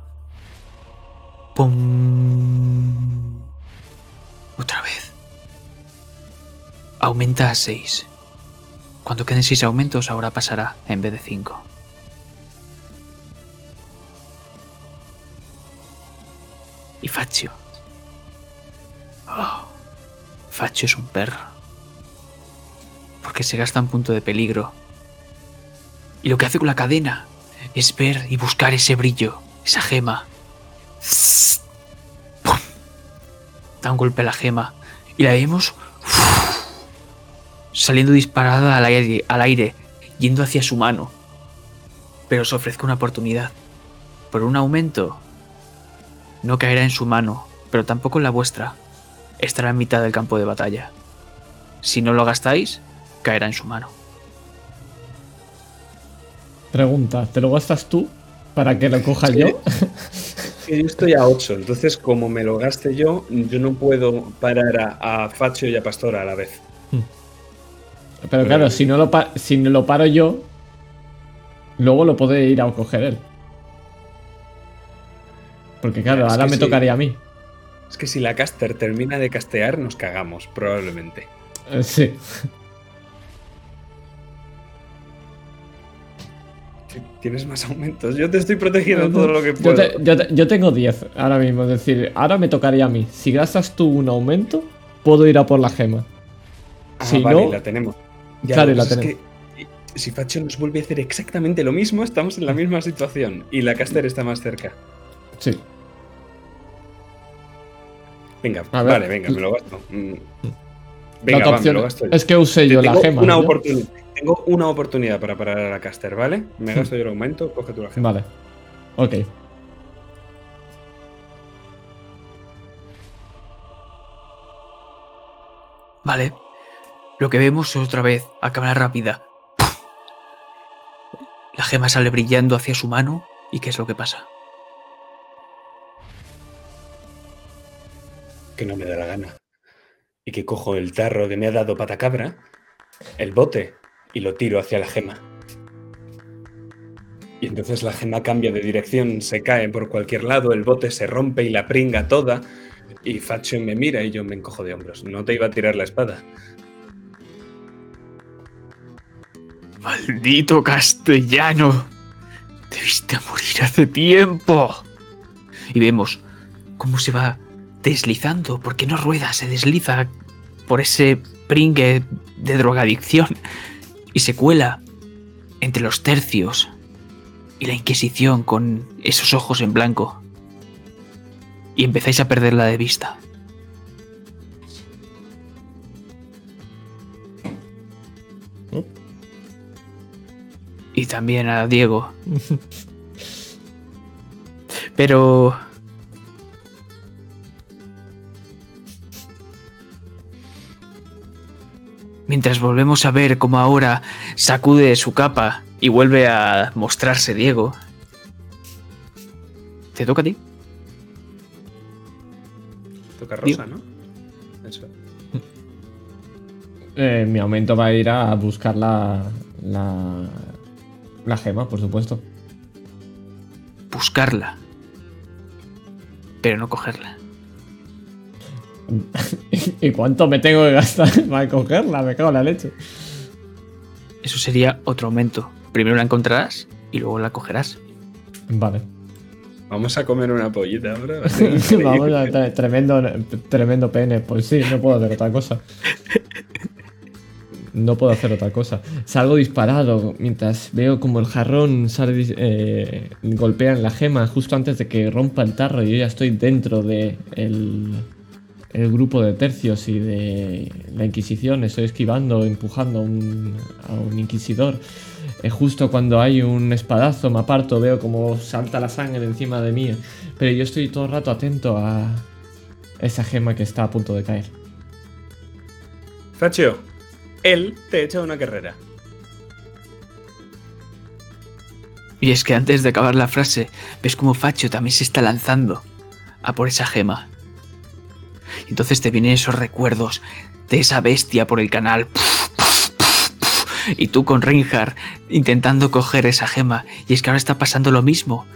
¡Pum! Otra vez. Aumenta a 6. Cuando queden 6 aumentos, ahora pasará en vez de 5. Y Fazio. Ah. Faccio es un perro. Porque se gasta un punto de peligro. Y lo que hace con la cadena es ver y buscar ese brillo, esa gema. Da un golpe a la gema y la vemos saliendo disparada al aire, yendo hacia su mano. Pero os ofrezco una oportunidad. Por un aumento, no caerá en su mano, pero tampoco en la vuestra. Estará en mitad del campo de batalla. Si no lo gastáis, caerá en su mano. Pregunta, ¿te lo gastas tú para que lo coja yo? Que yo estoy a 8, entonces como me lo gaste yo, yo no puedo parar a, a Facho y a Pastora a la vez. Pero claro, si no, lo pa- si no lo paro yo, luego lo puede ir a coger él. Porque claro, Es ahora me sí. tocaría a mí. Es que si la caster termina de castear, nos cagamos, probablemente. Eh, sí. Tienes más aumentos. Yo te estoy protegiendo todo lo que Yo, puedo. te- yo te- yo tengo 10 ahora mismo, es decir, ahora me tocaría a mí. Si gastas tú un aumento, puedo ir a por la gema. Ah, si vale, no- la tenemos. Ya, Claro, que la pasa es tenemos. que si Facho nos vuelve a hacer exactamente lo mismo, estamos en la misma situación. Y la caster está más cerca. Sí. Venga, A ver. vale, venga, me lo gasto. Mm. La Venga, va, me opción lo gasto yo. es que use yo la tengo gema. Una ¿no? oportuni- tengo una oportunidad para parar a la caster, ¿vale? Me gasto yo el aumento, coge tú la gema. Vale. Ok. Vale. Lo que vemos es otra vez, a cámara rápida. La gema sale brillando hacia su mano. ¿Y qué es lo que pasa? Que no me da la gana. Y que cojo el tarro que me ha dado patacabra, el bote, y lo tiro hacia la gema. Y entonces la gema cambia de dirección, se cae por cualquier lado, el bote se rompe y la pringa toda. Y Facho me mira y yo me encojo de hombros. No te iba a tirar la espada. Maldito castellano. Debiste morir hace tiempo. Y vemos cómo se va deslizando, porque no rueda, se desliza por ese pringue de drogadicción y se cuela entre los tercios y la Inquisición con esos ojos en blanco. Y empezáis a perderla de vista. Y también a Diego. Pero... Mientras volvemos a ver cómo ahora sacude su capa y vuelve a mostrarse Diego. ¿Te toca a ti? Toca rosa, ¿no? Eso. Eh, mi aumento va a ir a buscar la, la, la gema, por supuesto. Buscarla. Pero no cogerla. ¿Y cuánto me tengo que gastar para cogerla? Me cago en la leche. Eso sería otro aumento. Primero la encontrarás y luego la cogerás. Vale. Vamos a comer una pollita ahora. Vamos a tre- tremendo, tremendo pene. Pues sí, no puedo hacer otra cosa. No puedo hacer otra cosa. Salgo disparado mientras veo como el jarrón sale, eh, golpea en la gema justo antes de que rompa el tarro y yo ya estoy dentro de el, grupo de tercios y de la Inquisición. Estoy esquivando, empujando a un, a un inquisidor. Eh, justo cuando hay un espadazo me aparto, veo como salta la sangre encima de mí. Pero yo estoy todo el rato atento a esa gema que está a punto de caer. Facho, él te echa una carrera. Y es que antes de acabar la frase, ves como Facho también se está lanzando a por esa gema. Entonces te vienen esos recuerdos de esa bestia por el canal. Y tú con Reinhardt intentando coger esa gema. Y es que ahora está pasando lo mismo.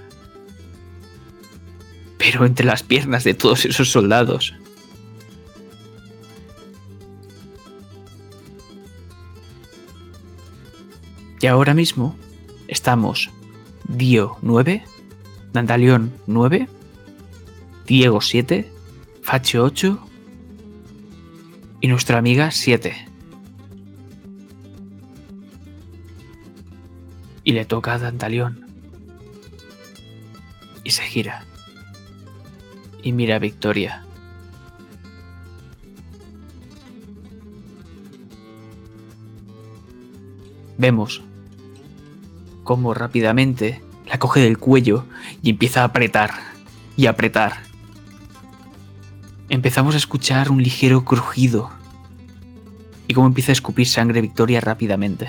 pero entre las piernas de todos esos soldados. Y ahora mismo estamos Dio 9, Dandalion 9, Diego 7, Facho 8 y nuestra amiga 7. Y le toca a Dandalion. Y se gira. Y mira a Victoria. Vemos cómo rápidamente la coge del cuello y empieza a apretar y apretar. Empezamos a escuchar un ligero crujido y cómo empieza a escupir sangre Victoria rápidamente.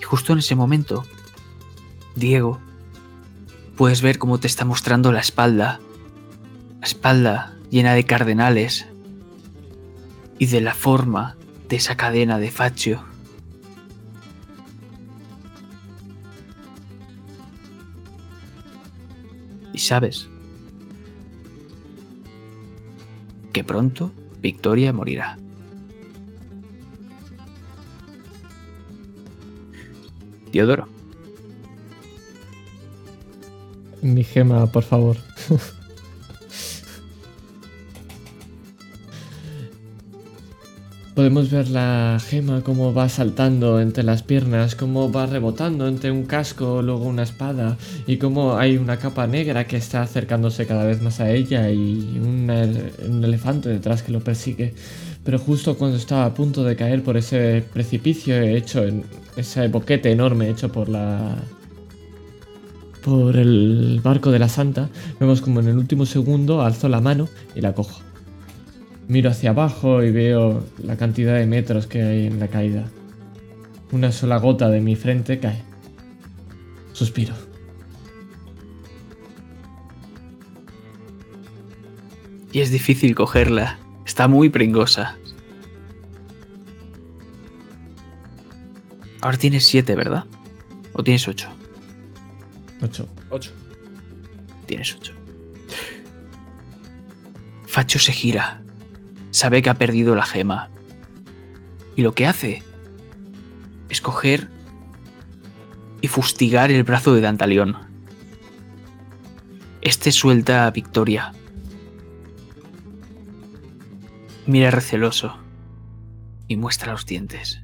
Y justo en ese momento, Diego, puedes ver cómo te está mostrando la espalda, la espalda llena de cardenales y de la forma de esa cadena de Faccio. Y sabes que pronto Victoria morirá. Teodoro. Mi gema, por favor. Podemos ver la gema cómo va saltando entre las piernas, cómo va rebotando entre un casco, luego una espada, y cómo hay una capa negra que está acercándose cada vez más a ella y un, elefante detrás que lo persigue. Pero justo cuando estaba a punto de caer por ese precipicio hecho en ese boquete enorme hecho por la por el barco de la santa, vemos como en el último segundo alzo la mano y la cojo. Miro hacia abajo y veo la cantidad de metros que hay en la caída. Una sola gota de mi frente cae. Suspiro. Y es difícil cogerla. Está muy pringosa. Ahora tienes siete, ¿verdad? ¿O tienes ocho? 8. 8. Tienes ocho. Facho se gira. Sabe que ha perdido la gema. Y lo que hace es coger y fustigar el brazo de Dantalión. Este suelta a Victoria. Mira receloso y muestra los dientes.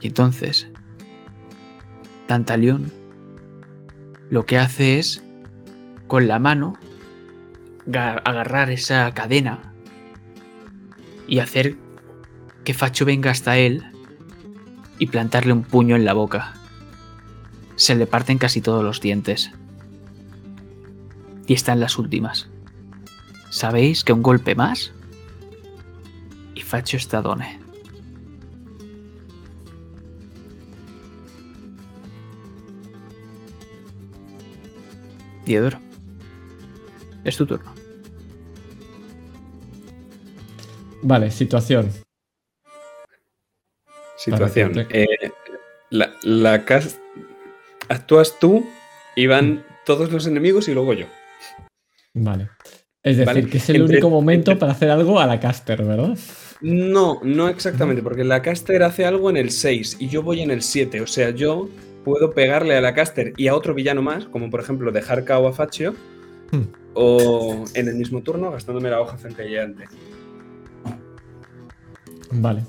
Y entonces, Tantalión lo que hace es, con la mano, ga- agarrar esa cadena y hacer que Facho venga hasta él y plantarle un puño en la boca. Se le parten casi todos los dientes. Y están las últimas. ¿Sabéis que un golpe más? Y Facho está done. Diodoro. Es tu turno. Vale, situación. Situación. Eh, la, la cas- Actúas tú y van todos los enemigos y luego yo. Vale. Es decir, Vale, que es el entre- único momento para hacer algo a la caster, ¿verdad? No, no exactamente, porque la caster hace algo en el 6 y yo voy en el 7. O sea, yo puedo pegarle a la caster y a otro villano más, como por ejemplo dejar KO a Faccio, Hmm. o en el mismo turno gastándome la hoja centelleante. Vale.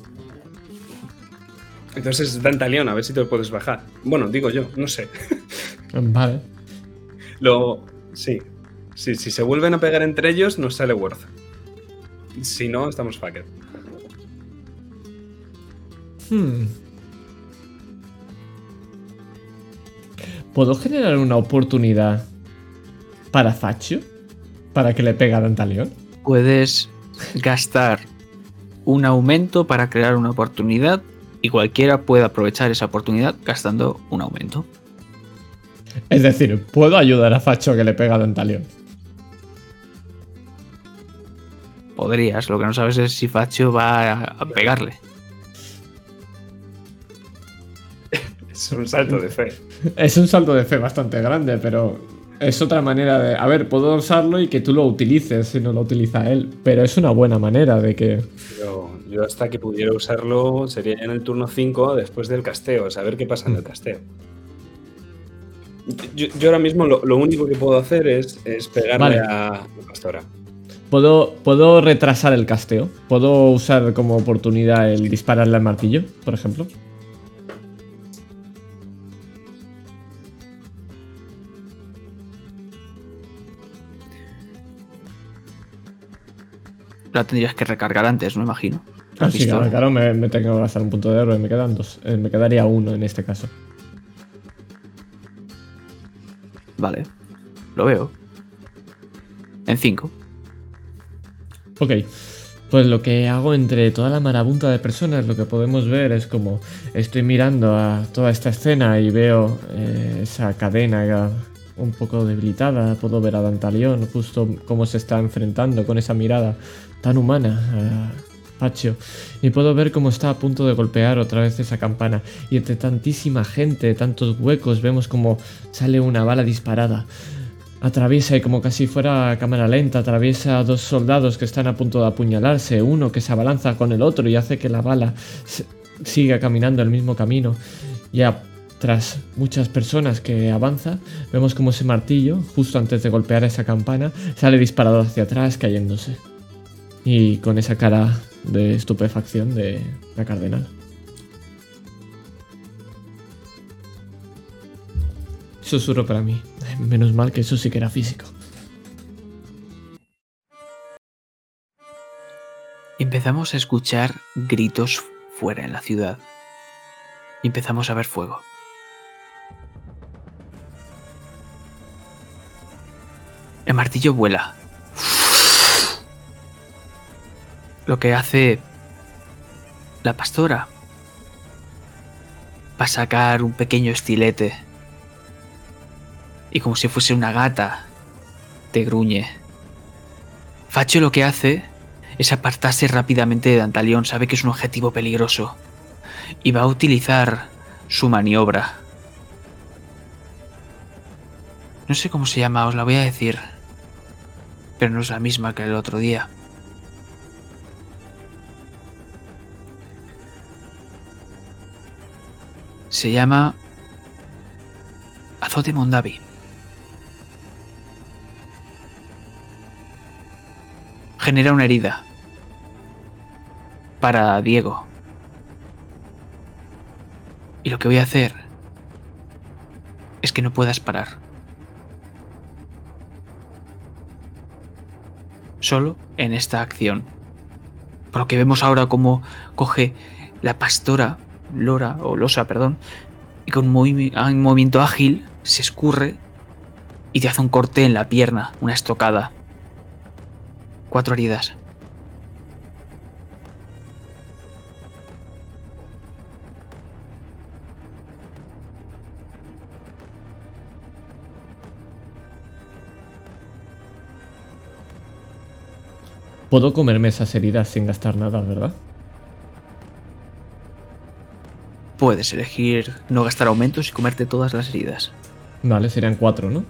Entonces, Dantalión, a ver si te lo puedes bajar. Bueno, digo yo, no sé. Vale. Lo. Sí. Sí, si se vuelven a pegar entre ellos, nos sale worth. Si no, estamos fucked. Hmm. ¿Puedo generar una oportunidad para Faccio? ¿Para que le pegue a? Puedes gastar un aumento para crear una oportunidad y cualquiera puede aprovechar esa oportunidad gastando un aumento. Es decir, ¿puedo ayudar a Facho que le pegue a? Podrías, lo que no sabes es si Facho va a pegarle. Es un salto de fe. Es un salto de fe bastante grande, pero es otra manera de. A ver, puedo usarlo y que tú lo utilices si no lo utiliza él, pero es una buena manera de que. Yo, yo hasta que pudiera usarlo sería en el turno 5 después del casteo, saber qué pasa en el casteo. Yo, yo ahora mismo lo, lo único que puedo hacer es, es pegarle Vale. a la pastora. Puedo, puedo retrasar el casteo. Puedo usar como oportunidad el dispararle al martillo, por ejemplo. La tendrías que recargar antes, no imagino. Ah, sí, claro, claro, me, me tengo que gastar un punto de héroe. Me quedan dos. Eh, me quedaría uno en este caso. Vale. Lo veo. En 5. Ok. Pues lo que hago entre toda la marabunta de personas, lo que podemos ver es como estoy mirando a toda esta escena y veo eh, esa cadena un poco debilitada. Puedo ver a Dantalión justo cómo se está enfrentando con esa mirada tan humana a Pacho. Y puedo ver cómo está a punto de golpear otra vez esa campana. Y entre tantísima gente, tantos huecos, vemos como sale una bala disparada. Atraviesa y como casi fuera cámara lenta, atraviesa a dos soldados que están a punto de apuñalarse, uno que se abalanza con el otro y hace que la bala siga caminando el mismo camino. Ya tras muchas personas que avanza, vemos como ese martillo, justo antes de golpear esa campana, sale disparado hacia atrás, cayéndose. Y con esa cara de estupefacción de la cardenal. Susurro para mí. Menos mal que eso sí que era físico. Empezamos a escuchar gritos fuera en la ciudad. Empezamos a ver fuego. El martillo vuela. Lo que hace la pastora va a sacar un pequeño estilete. Y como si fuese una gata, te gruñe. Facho lo que hace es apartarse rápidamente de Dantalión, sabe que es un objetivo peligroso. Y va a utilizar su maniobra. No sé cómo se llama, os la voy a decir. Pero no es la misma que el otro día. Se llama Azote Mondavi. Genera una herida. Para Diego. Y lo que voy a hacer es que no puedas parar. Solo en esta acción. Por lo que vemos ahora cómo coge la pastora, Lora, o Losa, perdón, y con movi- ah, un movimiento ágil se escurre y te hace un corte en la pierna, una estocada. Cuatro heridas. Puedo comerme esas heridas sin gastar nada, ¿verdad? Puedes elegir no gastar aumentos y comerte todas las heridas. Vale, serían cuatro, ¿no?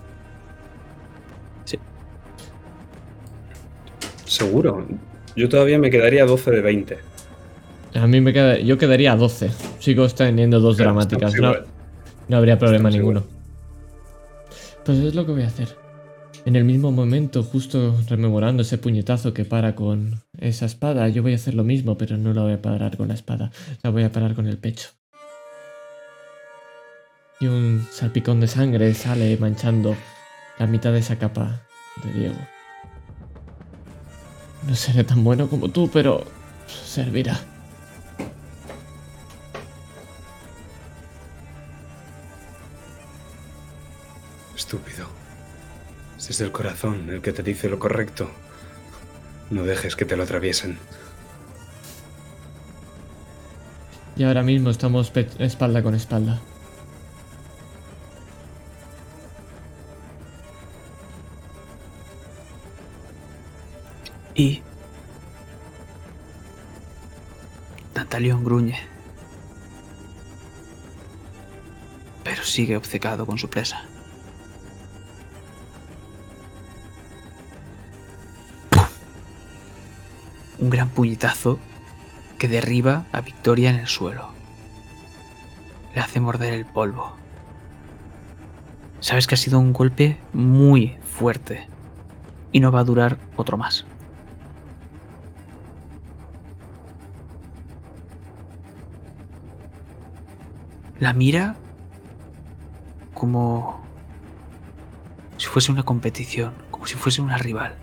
Sí. Seguro. Yo todavía me quedaría 12 de 20. A mí me queda. Yo quedaría a 12. Sigo teniendo dos Claro, dramáticas. No, habría problema Estamos ninguno. Pues es lo que voy a hacer. En el mismo momento, justo rememorando ese puñetazo que para con esa espada, yo voy a hacer lo mismo, pero no la voy a parar con la espada, la voy a parar con el pecho. Y un salpicón de sangre sale manchando la mitad de esa capa de Diego. No seré tan bueno como tú, pero servirá. Estúpido. Si es el corazón el que te dice lo correcto, no dejes que te lo atraviesen. Y ahora mismo estamos espalda con espalda. Y Dantalión gruñe. Pero sigue obcecado con su presa. Un gran puñetazo que derriba a Victoria en el suelo. Le hace morder el polvo. Sabes que ha sido un golpe muy fuerte y no va a durar otro más. La mira como si fuese una competición, como si fuese una rival.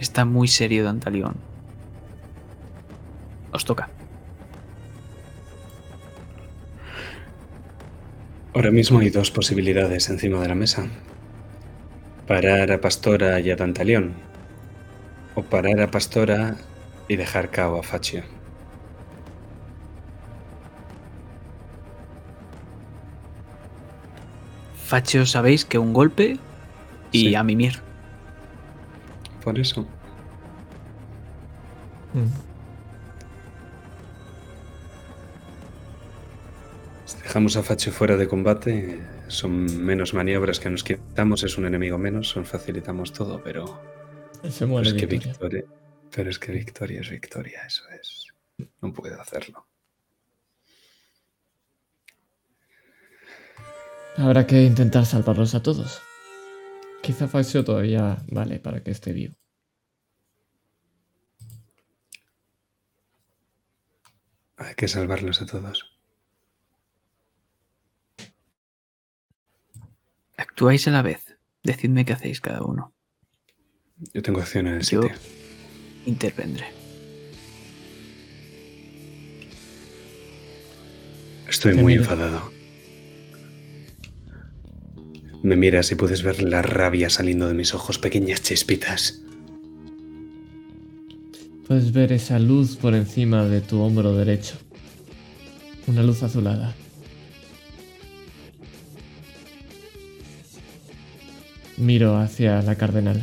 Está muy serio Dantalión. Os toca. Ahora mismo hay dos posibilidades encima de la mesa. Parar a Pastora y a Dantalión. O parar a Pastora y dejar cao a Faccio. Facho, sabéis que un golpe y Sí. a mimir. Por eso. Mm. Si dejamos a Faccio fuera de combate, son menos maniobras que nos quitamos, es un enemigo menos, nos facilitamos todo, pero Se muere es que Victoria. victoria, pero es que victoria es victoria, eso es. No puedo hacerlo. Habrá que intentar salvarlos a todos. Quizá Faxio todavía vale para que esté vivo. Hay que salvarlos a todos. Actuáis a la vez. Decidme qué hacéis cada uno. Yo tengo acción en el Yo- sitio. Intervendré. Estoy muy enfadado. Me miras y puedes ver la rabia saliendo de mis ojos, pequeñas chispitas. Puedes ver esa luz por encima de tu hombro derecho. Una luz azulada. Miro hacia la cardenal.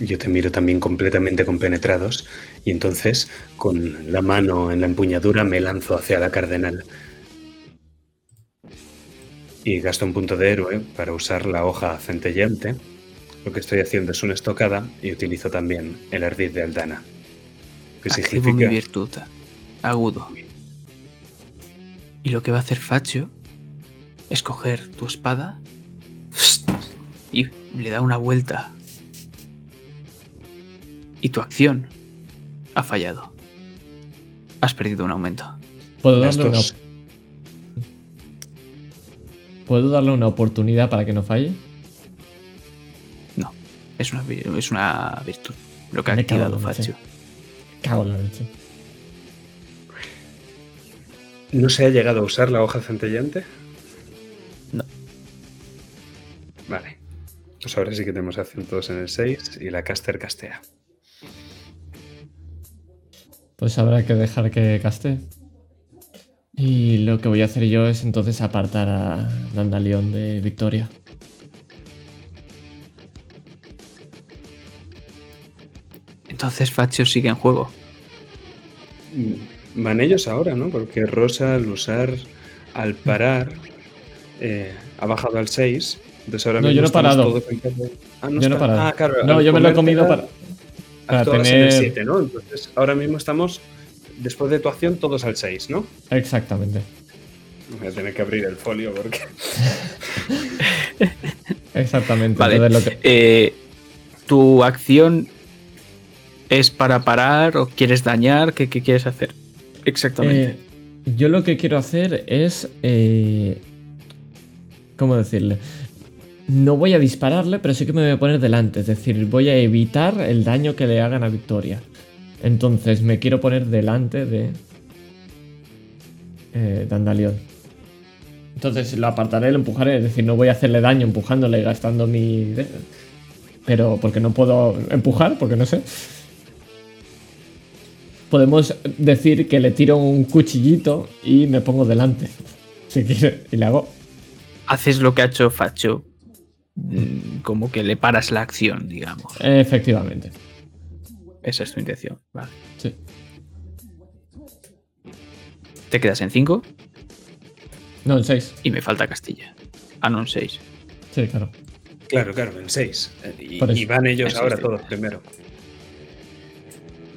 Yo te miro también completamente compenetrados y entonces, con la mano en la empuñadura, me lanzo hacia la cardenal. Y gasto un punto de héroe para usar la hoja centelleante. Lo que estoy haciendo es una estocada y utilizo también el ardid de Aldana. Que Activo mi significa virtud. Agudo. Y lo que va a hacer Facho es coger tu espada y le da una vuelta. Y tu acción ha fallado. Has perdido un aumento. ¿Puedo darle, una. ¿Puedo darle una oportunidad para que no falle? No, es una, es una virtud. Lo que ha activado leche. Facho. Cago en la leche. ¿No se ha llegado a usar la hoja centelleante? No. Vale. Pues ahora sí que tenemos acción todos en el 6 y la caster castea. Pues habrá que dejar que caste. Y lo que voy a hacer yo es entonces apartar a Dandalion de Victoria. Entonces Facho sigue en juego. Mm, Van ellos ahora, ¿no? Porque Rosa al usar, al parar, eh, ha bajado al 6. Entonces ahora No, mismo yo no he parado. Ah, Yo no he parado. Ah, claro. no, yo me lo he comido para, para actuabas en el tener... 7, ¿no? Entonces ahora mismo estamos, después de tu acción, todos al 6, ¿no? Exactamente. Voy a tener que abrir el folio porque... Exactamente. Vale. Entonces lo que- Eh, ¿Tu acción es para parar o quieres dañar? ¿Qué, qué quieres hacer? Exactamente. Eh, yo lo que quiero hacer es. eh, ¿Cómo decirle? No voy a dispararle, pero sí que me voy a poner delante. Es decir, voy a evitar el daño que le hagan a Victoria. Entonces me quiero poner delante de. Eh, Dandalion. Entonces lo apartaré, lo empujaré. Es decir, no voy a hacerle daño empujándole, gastando mi. Pero porque no puedo empujar, porque no sé. Podemos decir que le tiro un cuchillito y me pongo delante. Si quiere. Y le hago. Haces lo que ha hecho Facho. mm, como que le paras la acción, digamos. Efectivamente. Esa es tu intención. Vale. Sí. Te quedas en 5 No, en 6. y me falta Castilla. Ah, no, en 6. Sí, claro. Claro, claro, en 6. Y, van ellos Eso ahora todos primero.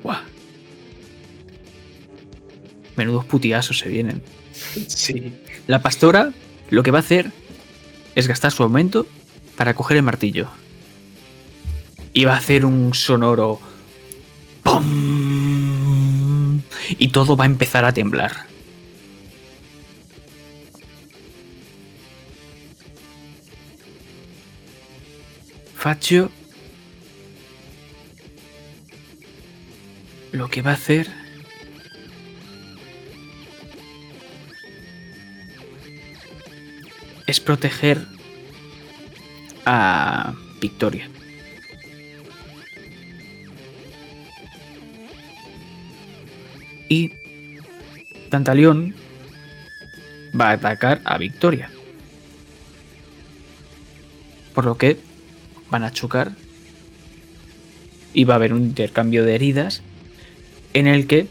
Buah. Menudos putiasos se vienen. Sí. La pastora lo que va a hacer es gastar su aumento para coger el martillo. Y va a hacer un sonoro. Y todo va a empezar a temblar. Faccio lo que va a hacer es proteger a Victoria. Y Tantalión va a atacar a Victoria. Por lo que van a chocar y va a haber un intercambio de heridas en el que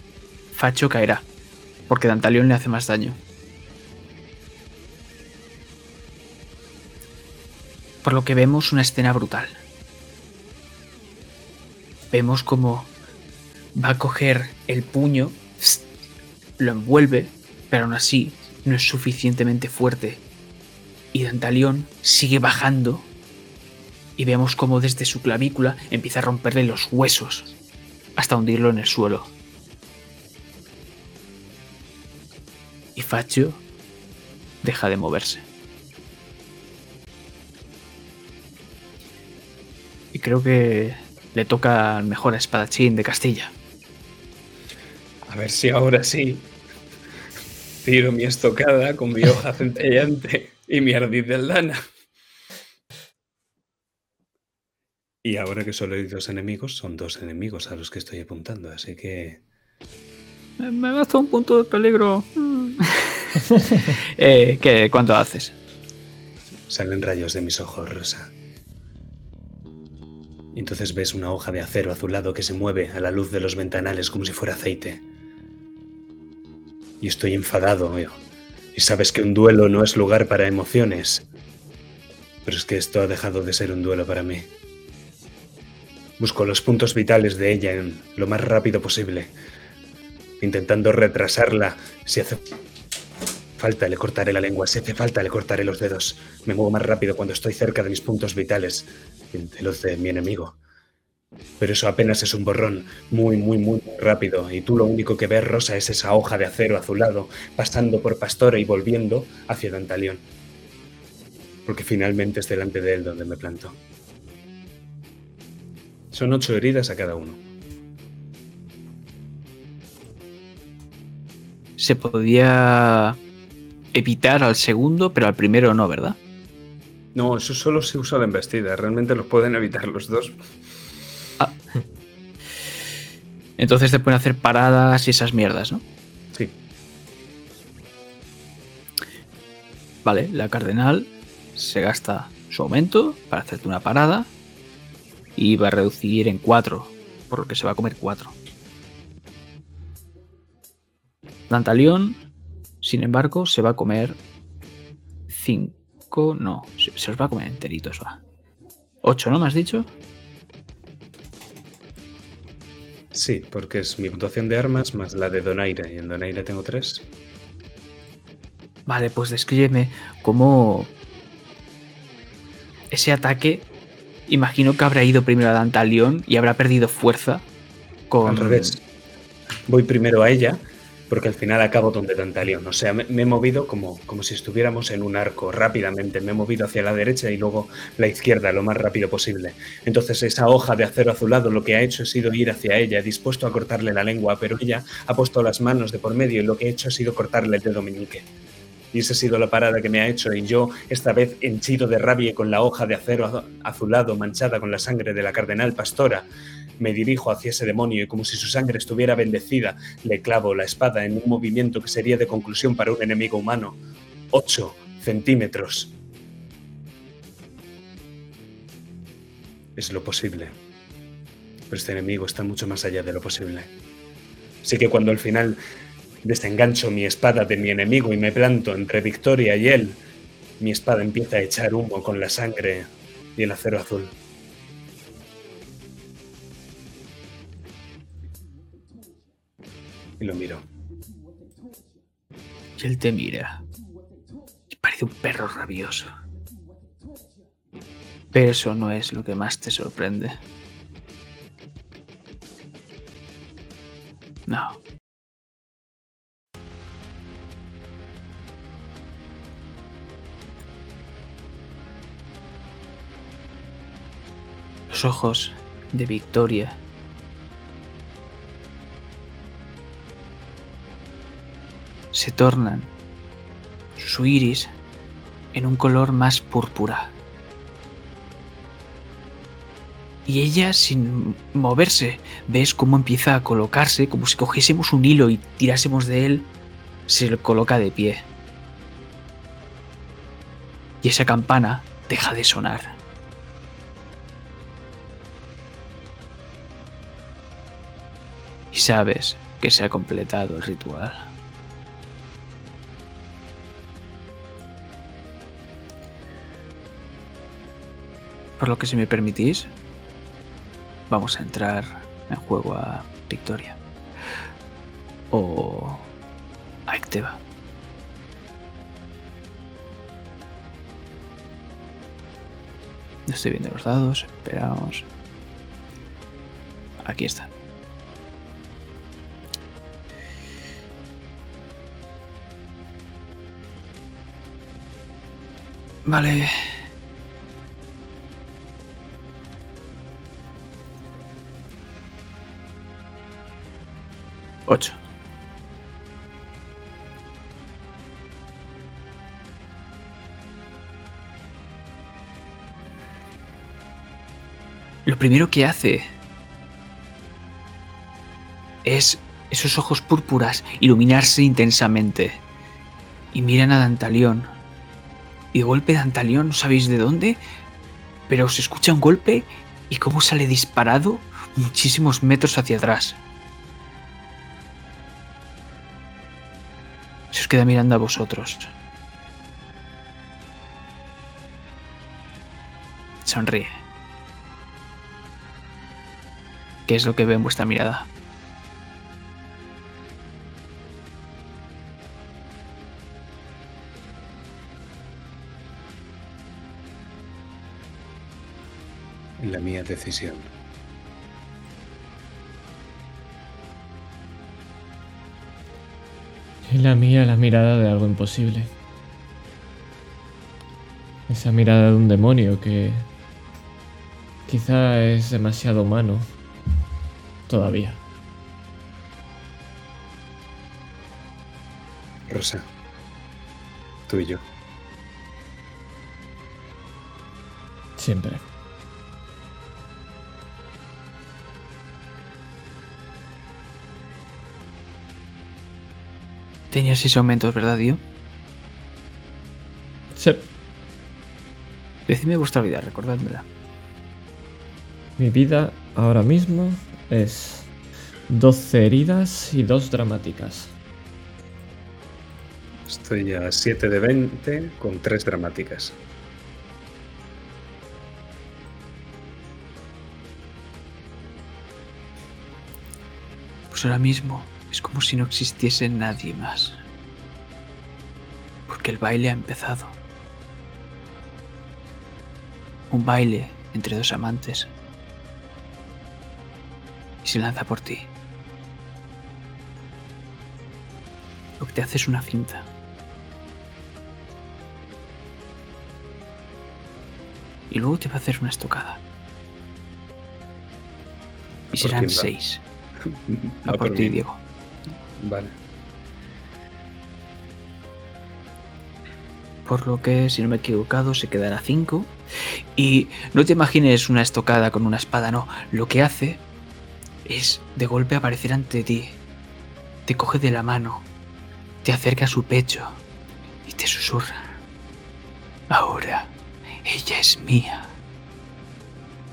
Facho caerá, porque Dantalión le hace más daño. Por lo que vemos una escena brutal. Vemos como va a coger el puño, lo envuelve, pero aún así no es suficientemente fuerte. Y Dantalión sigue bajando y vemos como desde su clavícula empieza a romperle los huesos hasta hundirlo en el suelo. Y Faccio deja de moverse. Y creo que le toca al mejor espadachín de Castilla. A ver si ahora sí. Tiro mi estocada con mi hoja centellante y mi ardid de aldana. Y ahora que solo hay dos enemigos, son dos enemigos a los que estoy apuntando, así que. Me gasto un punto de peligro. Eh, ¿qué, ¿Cuánto haces? Salen rayos de mis ojos, Rosa. Y entonces ves una hoja de acero azulado que se mueve a la luz de los ventanales como si fuera aceite. Y estoy enfadado, veo. Y sabes que un duelo no es lugar para emociones. Pero es que esto ha dejado de ser un duelo para mí. Busco los puntos vitales de ella en lo más rápido posible. Intentando retrasarla si hace falta le cortaré la lengua, si hace falta le cortaré los dedos. Me muevo más rápido cuando estoy cerca de mis puntos vitales, de los de mi enemigo. Pero eso apenas es un borrón, muy, muy, muy rápido, y tú lo único que ves, Rosa, es esa hoja de acero azulado, pasando por Pastora y volviendo hacia Dantalión. Porque finalmente es delante de él donde me planto. Son ocho heridas a cada uno. Se podía evitar al segundo, pero al primero no, ¿verdad? No, eso solo se usa la embestida, realmente los pueden evitar los dos. Entonces te pueden hacer paradas y esas mierdas, ¿no? Sí. Vale, la cardenal se gasta su aumento para hacerte una parada y va a reducir en 4, por lo que se va a comer 4. Dantalión, sin embargo, se va a comer 5, no, se, se los va a comer enteritos, va. 8, ¿no me has dicho? Sí, porque es mi puntuación de armas más la de Donaire, y en Donaire tengo tres. Vale, pues descríbeme cómo ese ataque, imagino que habrá ido primero a Dantalión y habrá perdido fuerza con... Al revés. Voy primero a ella, porque al final acabo donde Dantalión. O sea, me, me he movido como, como si estuviéramos en un arco rápidamente. Me he movido hacia la derecha y luego la izquierda lo más rápido posible. Entonces esa hoja de acero azulado lo que ha hecho ha sido ir hacia ella, dispuesto a cortarle la lengua, pero ella ha puesto las manos de por medio y lo que ha hecho ha sido cortarle el dedo meñique. Y esa ha sido la parada que me ha hecho y yo, esta vez henchido de rabia con la hoja de acero azu- azulado manchada con la sangre de la cardenal pastora, me dirijo hacia ese demonio y como si su sangre estuviera bendecida, le clavo la espada en un movimiento que sería de conclusión para un enemigo humano. 8 centímetros. es lo posible. Pero este enemigo está mucho más allá de lo posible. Así que cuando al final desengancho mi espada de mi enemigo y me planto entre Victoria y él, mi espada empieza a echar humo con la sangre y el acero azul. Y lo miro. Y él te mira. Y parece un perro rabioso. Pero eso no es lo que más te sorprende. No. Los ojos de Victoria se tornan su iris en un color más púrpura. Y ella, sin moverse, ves cómo empieza a colocarse, como si cogiésemos un hilo y tirásemos de él, se coloca de pie. Y esa campana deja de sonar. Y sabes que se ha completado el ritual. Por lo que si me permitís, vamos a entrar en juego a Victoria. O a Ecteva. No estoy viendo los dados, esperamos. Aquí están. Vale. Ocho. Lo primero que hace es esos ojos púrpuras iluminarse intensamente y miran a Dantalión. Y de golpe Dantalión, no sabéis de dónde, pero se escucha un golpe y cómo sale disparado muchísimos metros hacia atrás. Queda mirando a vosotros. Sonríe. ¿Qué es lo que ve en vuestra mirada? La mía decisión. Y la mía la mirada de algo imposible. Esa mirada de un demonio que quizá es demasiado humano todavía. Rosa. Tú y yo. Siempre. Tenía seis aumentos, ¿verdad, tío? Sí. Decidme vuestra vida, recordádmela. Mi vida ahora mismo es 12 heridas y 2 dramáticas. Estoy a 7 de 20 con 3 dramáticas. Pues ahora mismo es como si no existiese nadie más. Porque el baile ha empezado. Un baile entre dos amantes. Y se lanza por ti. Lo que te hace es una cinta. Y luego te va a hacer una estocada. Y ¿Por serán seis. A por por ti. Diego. Vale. Por lo que, si no me he equivocado, se quedará 5. Y no te imagines una estocada con una espada, no. Lo que hace es de golpe aparecer ante ti. Te coge de la mano, te acerca a su pecho y te susurra. Ahora, ella es mía.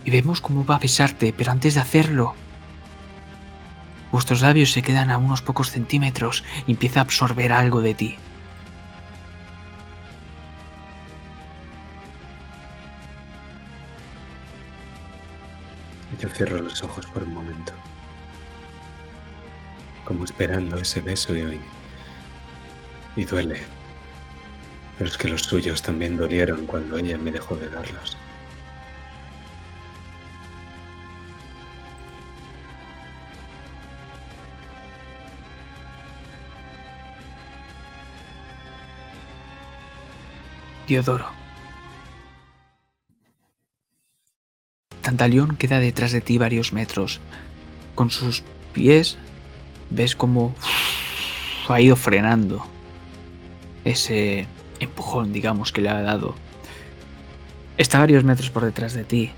y vemos cómo va a besarte, pero antes de hacerlo, vuestros labios se quedan a unos pocos centímetros y empieza a absorber algo de ti. Yo cierro los ojos por un momento, como esperando ese beso y hoy. Y duele, pero es que los suyos también dolieron cuando ella me dejó de darlos. Diodoro. Tantalión queda detrás de ti varios metros. Con sus pies ves como ha ido frenando ese empujón, digamos, que le ha dado. Está varios metros por detrás de ti,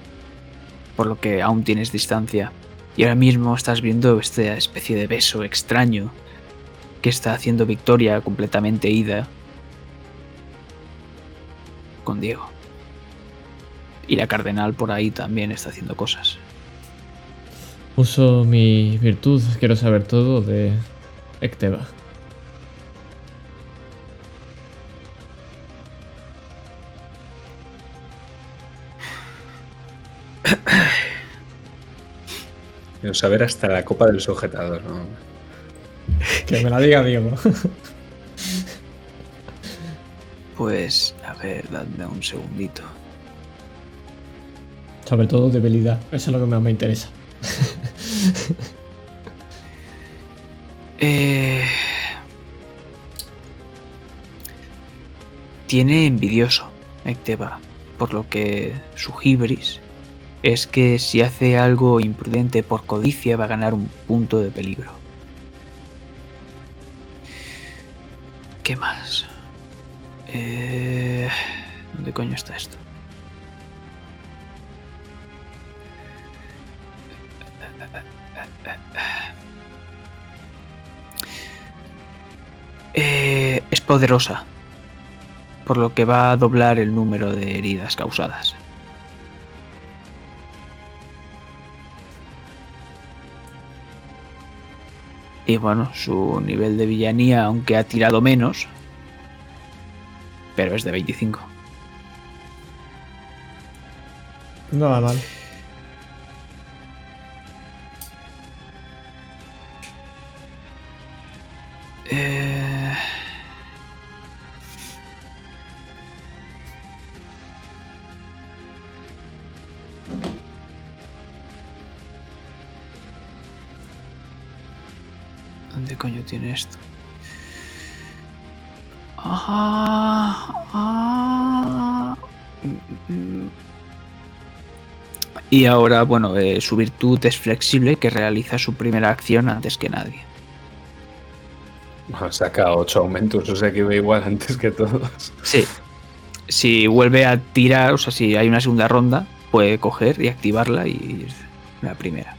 por lo que aún tienes distancia. Y ahora mismo estás viendo esta especie de beso extraño que está haciendo Victoria completamente ida con Diego. Y la cardenal por ahí también está haciendo cosas. Uso mi virtud, quiero saber todo de Ecteba. Quiero saber hasta la copa del sujetador, ¿no? Que me la diga Diego. Pues, ver, dadme un segundito. Sobre todo debilidad, eso es lo que más me interesa. Eh... Tiene envidioso Ecteba, por lo que su hibris es que si hace algo imprudente por codicia va a ganar un punto de peligro. ¿Qué más? Eh... ¿Dónde coño está esto? Eh, es poderosa, por lo que va a doblar el número de heridas causadas. Y bueno, su nivel de villanía, aunque ha tirado menos, pero es de 25. No va mal. Eh... ¿Dónde coño tiene esto? Ah, ah. Mm, mm. Y ahora, bueno, eh, su virtud es flexible, que realiza su primera acción antes que nadie. Bueno, saca ocho aumentos, o sea que va igual antes que todos. Sí. Si vuelve a tirar, o sea, si hay una segunda ronda, puede coger y activarla y la primera.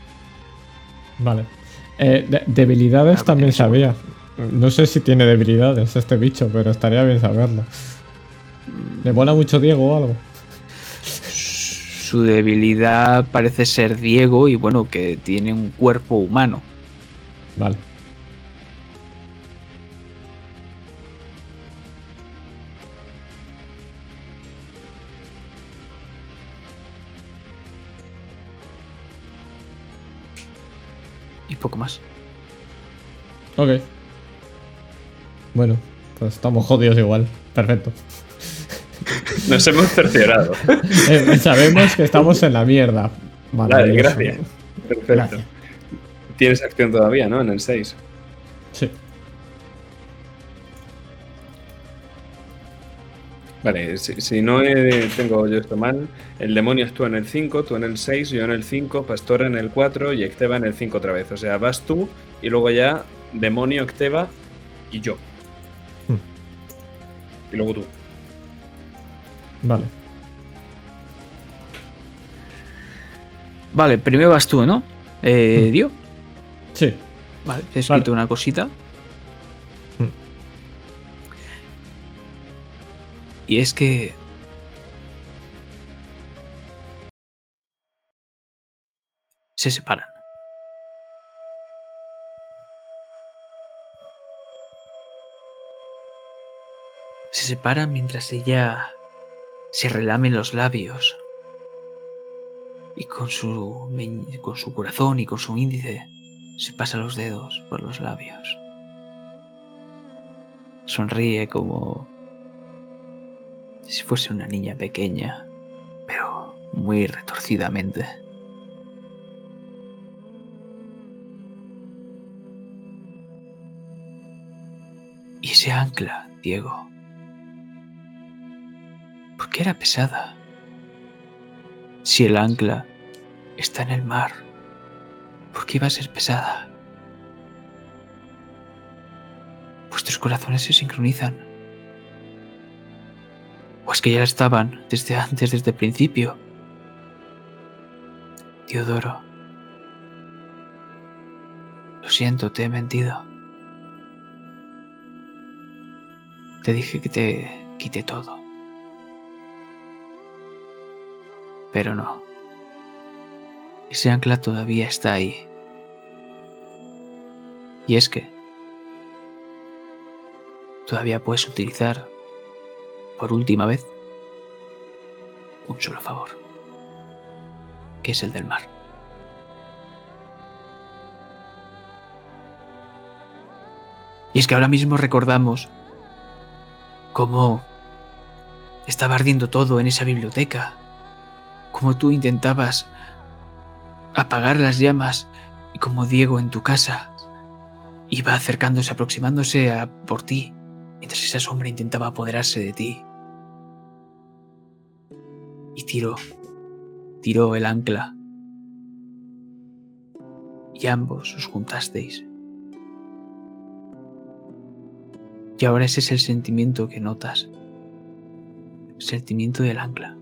Vale. Eh, de- debilidades Ah, también sabía. No sé si tiene debilidades este bicho, pero estaría bien saberlo. ¿Le mola mucho Diego o algo? Su debilidad parece ser Diego y bueno, que tiene un cuerpo humano. Vale. Y poco más. Ok. Bueno, pues estamos jodidos igual. Perfecto. Nos hemos cerciorado. Eh, sabemos que estamos en la mierda. Vale, gracias. Perfecto. Gracias. Tienes acción todavía, ¿no? En el 6. Sí. Vale, si, si no eh, tengo yo esto mal, el demonio actúa en el 5, tú en el 6, yo en el 5, Pastor en el 4 y Ecteba en el 5 otra vez. O sea, vas tú y luego ya demonio, Ecteba y yo. Y luego tú. Vale. Vale, primero vas tú, ¿no? Eh, Mm. Dio. Sí. Vale, te he escrito Vale. una cosita. Mm. Y es que se separan. Se separan mientras ella se relame los labios y con su, con su corazón y con su índice se pasa los dedos por los labios. Sonríe como si fuese una niña pequeña, pero muy retorcidamente. Y se ancla, Diego. ¿Por qué era pesada? Si el ancla está en el mar, ¿por qué iba a ser pesada? Vuestros corazones se sincronizan. ¿O es que ya estaban desde antes, desde el principio? Teodoro, lo siento, te he mentido. Te dije que te quité todo. Pero no. Ese ancla todavía está ahí. Y es que todavía puedes utilizar por última vez un solo favor, que es el del mar. Y es que ahora mismo recordamos cómo estaba ardiendo todo en esa biblioteca, cómo tú intentabas apagar las llamas y como Diego en tu casa iba acercándose, aproximándose a por ti, mientras esa sombra intentaba apoderarse de ti. Y tiró, tiró el ancla. Y ambos os juntasteis. Y ahora ese es el sentimiento que notas. El sentimiento del ancla.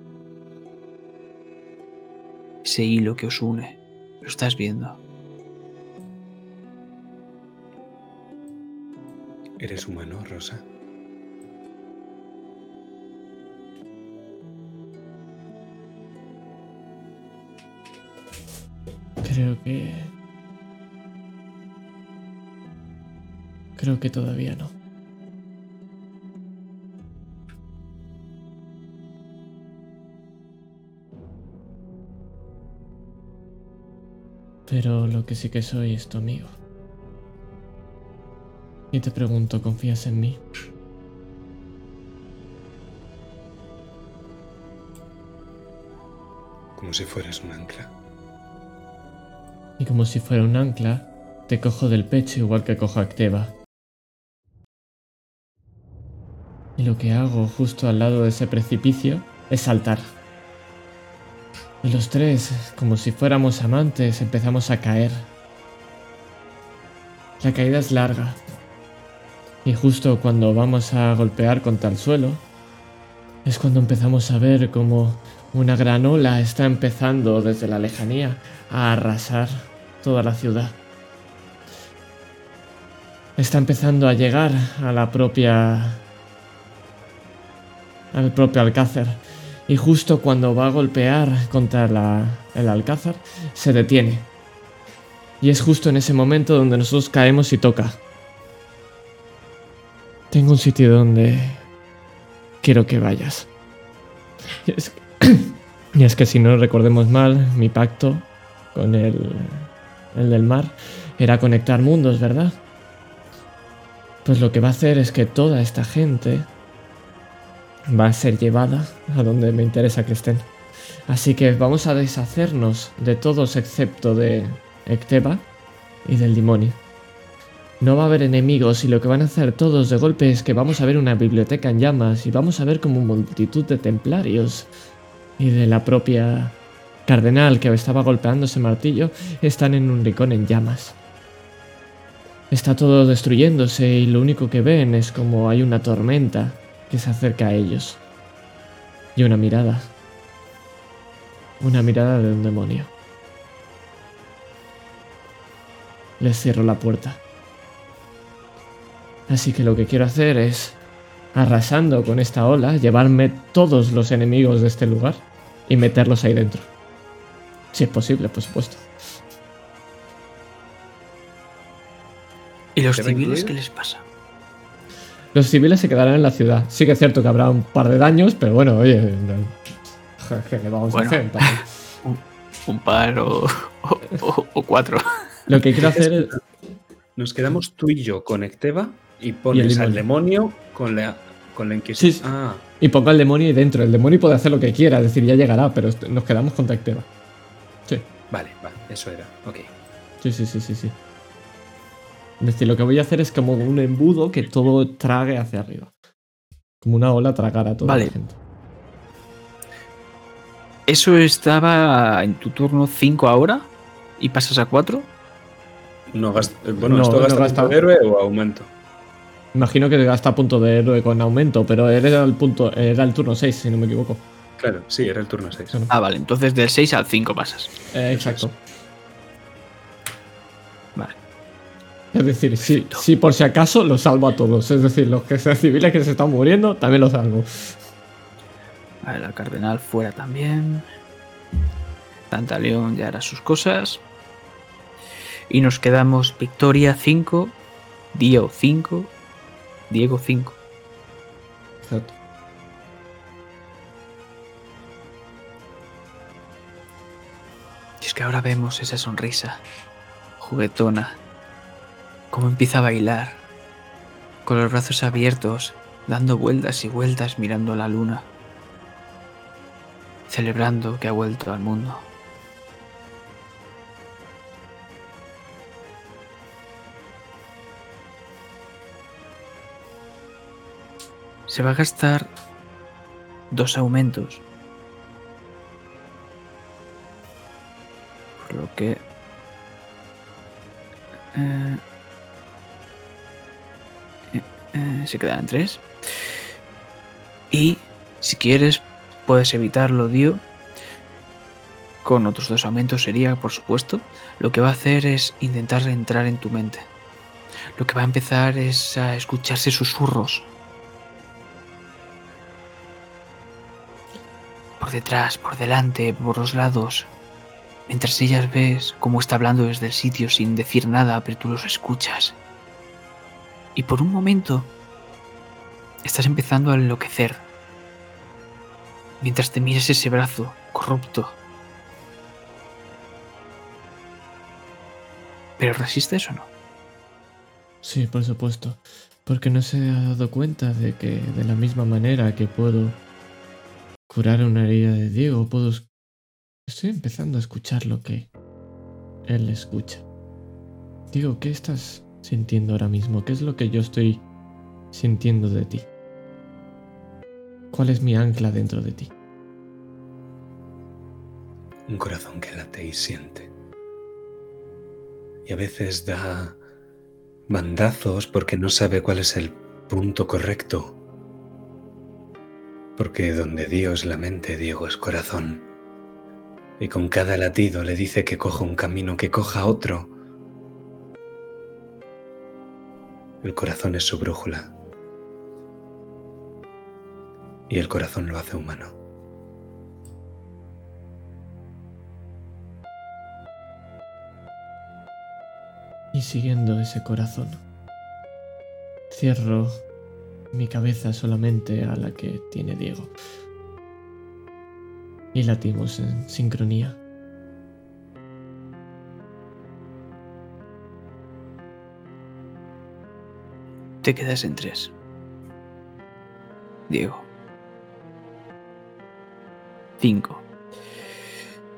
Ese hilo que os une. Lo estás viendo. ¿Eres humano, Rosa? Creo que... Creo que todavía no. Pero lo que sí que soy es tu amigo. Y te pregunto, ¿confías en mí? Como si fueras un ancla. Y como si fuera un ancla, te cojo del pecho igual que cojo a Acteva. Y lo que hago justo al lado de ese precipicio es saltar. Los tres, como si fuéramos amantes, empezamos a caer. La caída es larga. Y justo cuando vamos a golpear contra el suelo, es cuando empezamos a ver como una gran ola está empezando desde la lejanía a arrasar toda la ciudad. Está empezando a llegar a la propia... al propio alcázar y justo cuando va a golpear contra el alcázar, se detiene. Y es justo en ese momento donde nosotros caemos y toca. Tengo un sitio donde quiero que vayas. Y es, que, y es que si no recordemos mal, mi pacto con el, el del mar era conectar mundos, ¿verdad? Pues lo que va a hacer es que toda esta gente va a ser llevada a donde me interesa que estén. Así que vamos a deshacernos de todos excepto de Ecteba y del demonio. No va a haber enemigos y lo que van a hacer todos de golpe es que vamos a ver una biblioteca en llamas y vamos a ver como multitud de templarios y de la propia cardenal que estaba golpeando ese martillo están en un rincón en llamas. Está todo destruyéndose y lo único que ven es como hay una tormenta se acerca a ellos. Y una mirada. Una mirada de un demonio. Les cierro la puerta. Así que lo que quiero hacer es, arrasando con esta ola, llevarme todos los enemigos de este lugar y meterlos ahí dentro. Si es posible, por supuesto. ¿Y los civiles qué les pasa? Los civiles se quedarán en la ciudad. Sí que es cierto que habrá un par de daños, pero bueno, oye, no- ¿qué le vamos Bueno. a hacer? Un par o, o- o- o cuatro. Lo que quiero hacer es... Nos quedamos tú y yo con Ecteva y pones al demonio con la, con la Inquisición. Sí, sí. Ah, Y pongo al demonio ahí dentro. El demonio puede hacer lo que quiera, es decir, ya llegará, pero nos quedamos con Tacteva. Sí, vale, vale, eso era. Ok. sí, sí, sí, sí, sí. Es decir, lo que voy a hacer es como un embudo que todo trague hacia arriba. Como una ola tragar a toda Vale. la gente. ¿Eso estaba en tu turno 5 ahora? ¿Y pasas a 4? No gast- eh, bueno, No, ¿esto no gasta gasta. punto de héroe o aumento? Imagino que gasta punto de héroe con aumento, pero era el punto, era el turno 6, si no me equivoco. Claro, sí, era el turno 6. Claro. Ah, vale, entonces del 6 al 5 pasas. Eh, exacto. Es decir, si, si por si acaso los salvo a todos. Es decir, los que sean civiles que se están muriendo, también los salvo. Vale, la cardenal fuera también. Tantaleón ya hará sus cosas. Y nos quedamos Victoria 5, Dio 5, Diego 5. Exacto. Y es que ahora vemos esa sonrisa juguetona, cómo empieza a bailar, con los brazos abiertos, dando vueltas y vueltas mirando a la luna, celebrando que ha vuelto al mundo. Se va a gastar dos aumentos. Por lo que... eh, eh, se quedan tres. Y si quieres, puedes evitarlo, Dio. Con otros dos aumentos sería, por supuesto. Lo que va a hacer es intentar entrar en tu mente. Lo que va a empezar es a escucharse susurros. Por detrás, por delante, por los lados. Mientras ellas ves cómo está hablando desde el sitio sin decir nada, pero tú los escuchas. Y por un momento estás empezando a enloquecer. Mientras te miras ese brazo corrupto. ¿Pero resistes o no? Sí, por supuesto. Porque no se ha dado cuenta de que de la misma manera que puedo curar una herida de Diego, puedo... es- Estoy empezando a escuchar lo que él escucha. Diego, ¿qué estás sintiendo ahora mismo? ¿Qué es lo que yo estoy sintiendo de ti? ¿Cuál es mi ancla dentro de ti? Un corazón que late y siente. Y a veces da bandazos porque no sabe cuál es el punto correcto. Porque donde Dios la mente, Diego es corazón. Y con cada latido le dice que coja un camino, que coja otro. El corazón es su brújula. Y el corazón lo hace humano. Y siguiendo ese corazón, cierro mi cabeza solamente a la que tiene Diego. Y latimos en sincronía. Te quedas en tres. Diego. Cinco.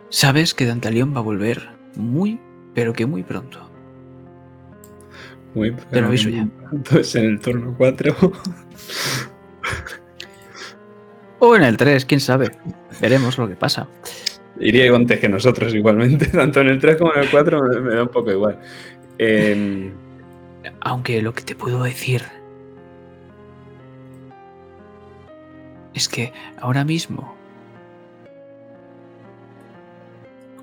Sabes que Dantalión va a volver muy, pero que muy pronto. Muy Te lo aviso ya. Pues en el turno 4. O en el 3, quién sabe. Veremos lo que pasa. Iría antes que nosotros igualmente. Tanto en el 3 como en el 4 me, me da un poco igual. Em, Aunque lo que te puedo decir es que ahora mismo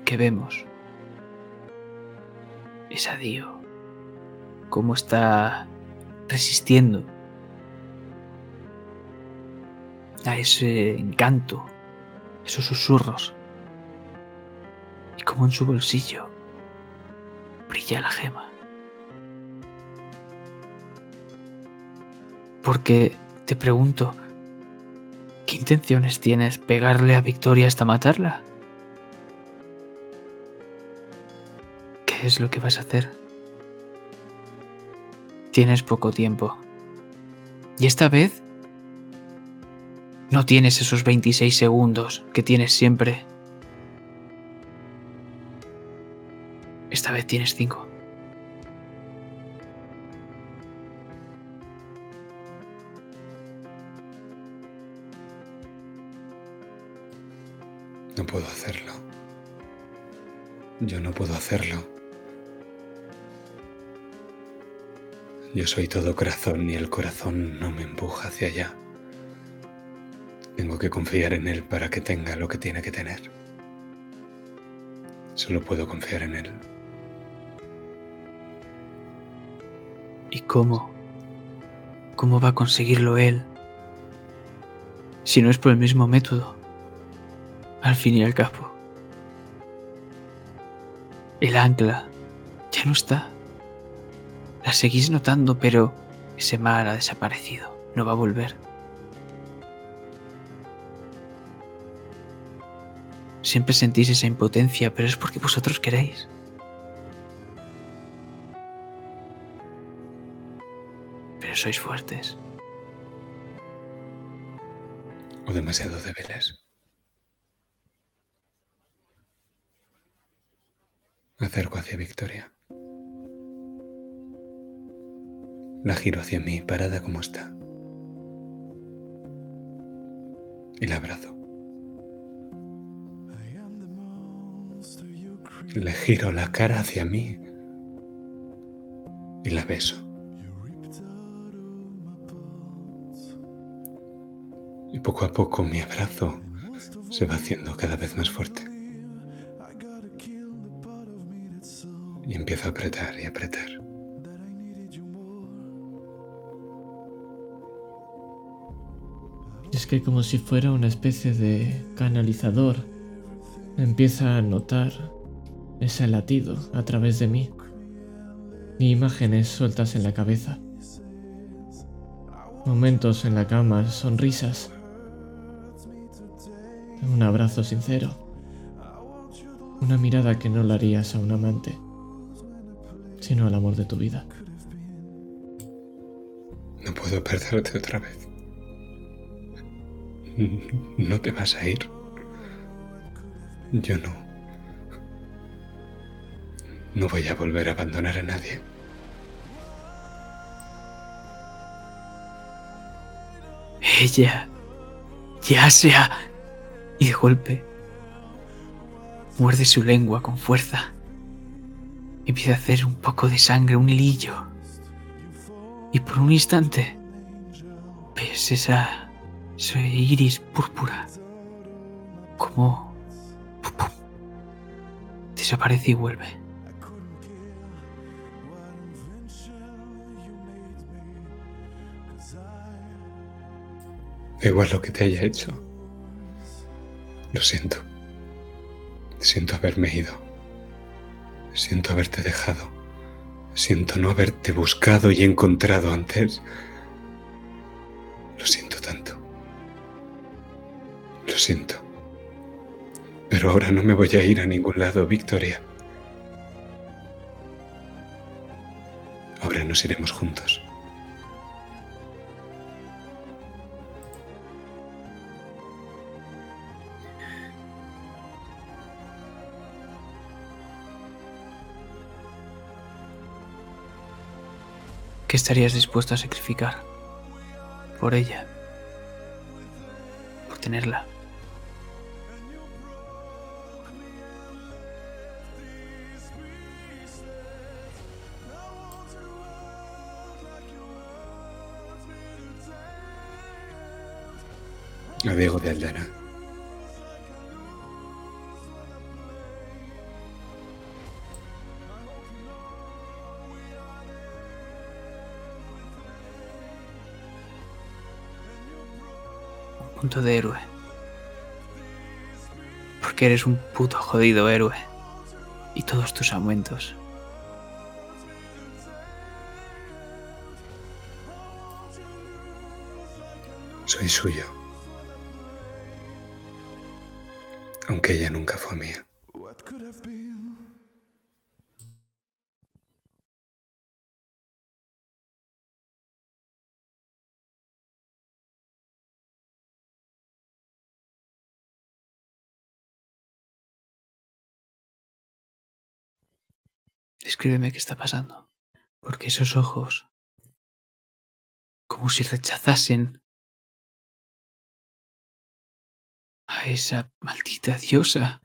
que vemos es a Dio. Cómo está resistiendo a ese encanto, esos susurros. Y como en su bolsillo brilla la gema. Porque te pregunto, ¿qué intenciones tienes? ¿Pegarle a Victoria hasta matarla? ¿Qué es lo que vas a hacer? Tienes poco tiempo. Y esta vez no tienes esos 26 segundos que tienes siempre. Esta vez tienes 5. Yo no puedo hacerlo. Yo soy todo corazón y el corazón no me empuja hacia allá. Tengo que confiar en él para que tenga lo que tiene que tener. Solo puedo confiar en él. ¿Y cómo? ¿Cómo va a conseguirlo él? Si no es por el mismo método. Al fin y al cabo. El ancla ya no está. La seguís notando, pero ese mal ha desaparecido. No va a volver. Siempre sentís esa impotencia, pero es porque vosotros queréis. Pero sois fuertes. O demasiado débiles. Acerco hacia Victoria. La giro hacia mí, parada como está. Y la abrazo. Le giro la cara hacia mí y la beso. Y poco a poco mi abrazo se va haciendo cada vez más fuerte. Empiezo a apretar y apretar. Es que como si fuera una especie de canalizador, empieza a notar ese latido a través de mí y imágenes sueltas en la cabeza. Momentos en la cama, sonrisas, un abrazo sincero, una mirada que no le harías a un amante, sino al amor de tu vida. No puedo perderte otra vez. No te vas a ir. Yo no. No voy a volver a abandonar a nadie. Ella ya se ha... Y de golpe muerde su lengua con fuerza. Empieza a hacer un poco de sangre, un hilillo. Y por un instante ves esa, ese iris púrpura. Como... desaparece y vuelve. Igual lo que te haya hecho. Lo siento. Siento haberme ido. Siento haberte dejado. Siento no haberte buscado y encontrado antes. Lo siento tanto. Lo siento. Pero ahora no me voy a ir a ningún lado, Victoria. Ahora nos iremos juntos. ¿Qué estarías dispuesto a sacrificar? Por ella. Por tenerla. De Aldana. Punto de héroe. Porque eres un puto jodido héroe. Y todos tus aumentos. Soy suyo. Aunque ella nunca fue mía. Descríbeme qué está pasando. Porque esos ojos, como si rechazasen a esa maldita diosa,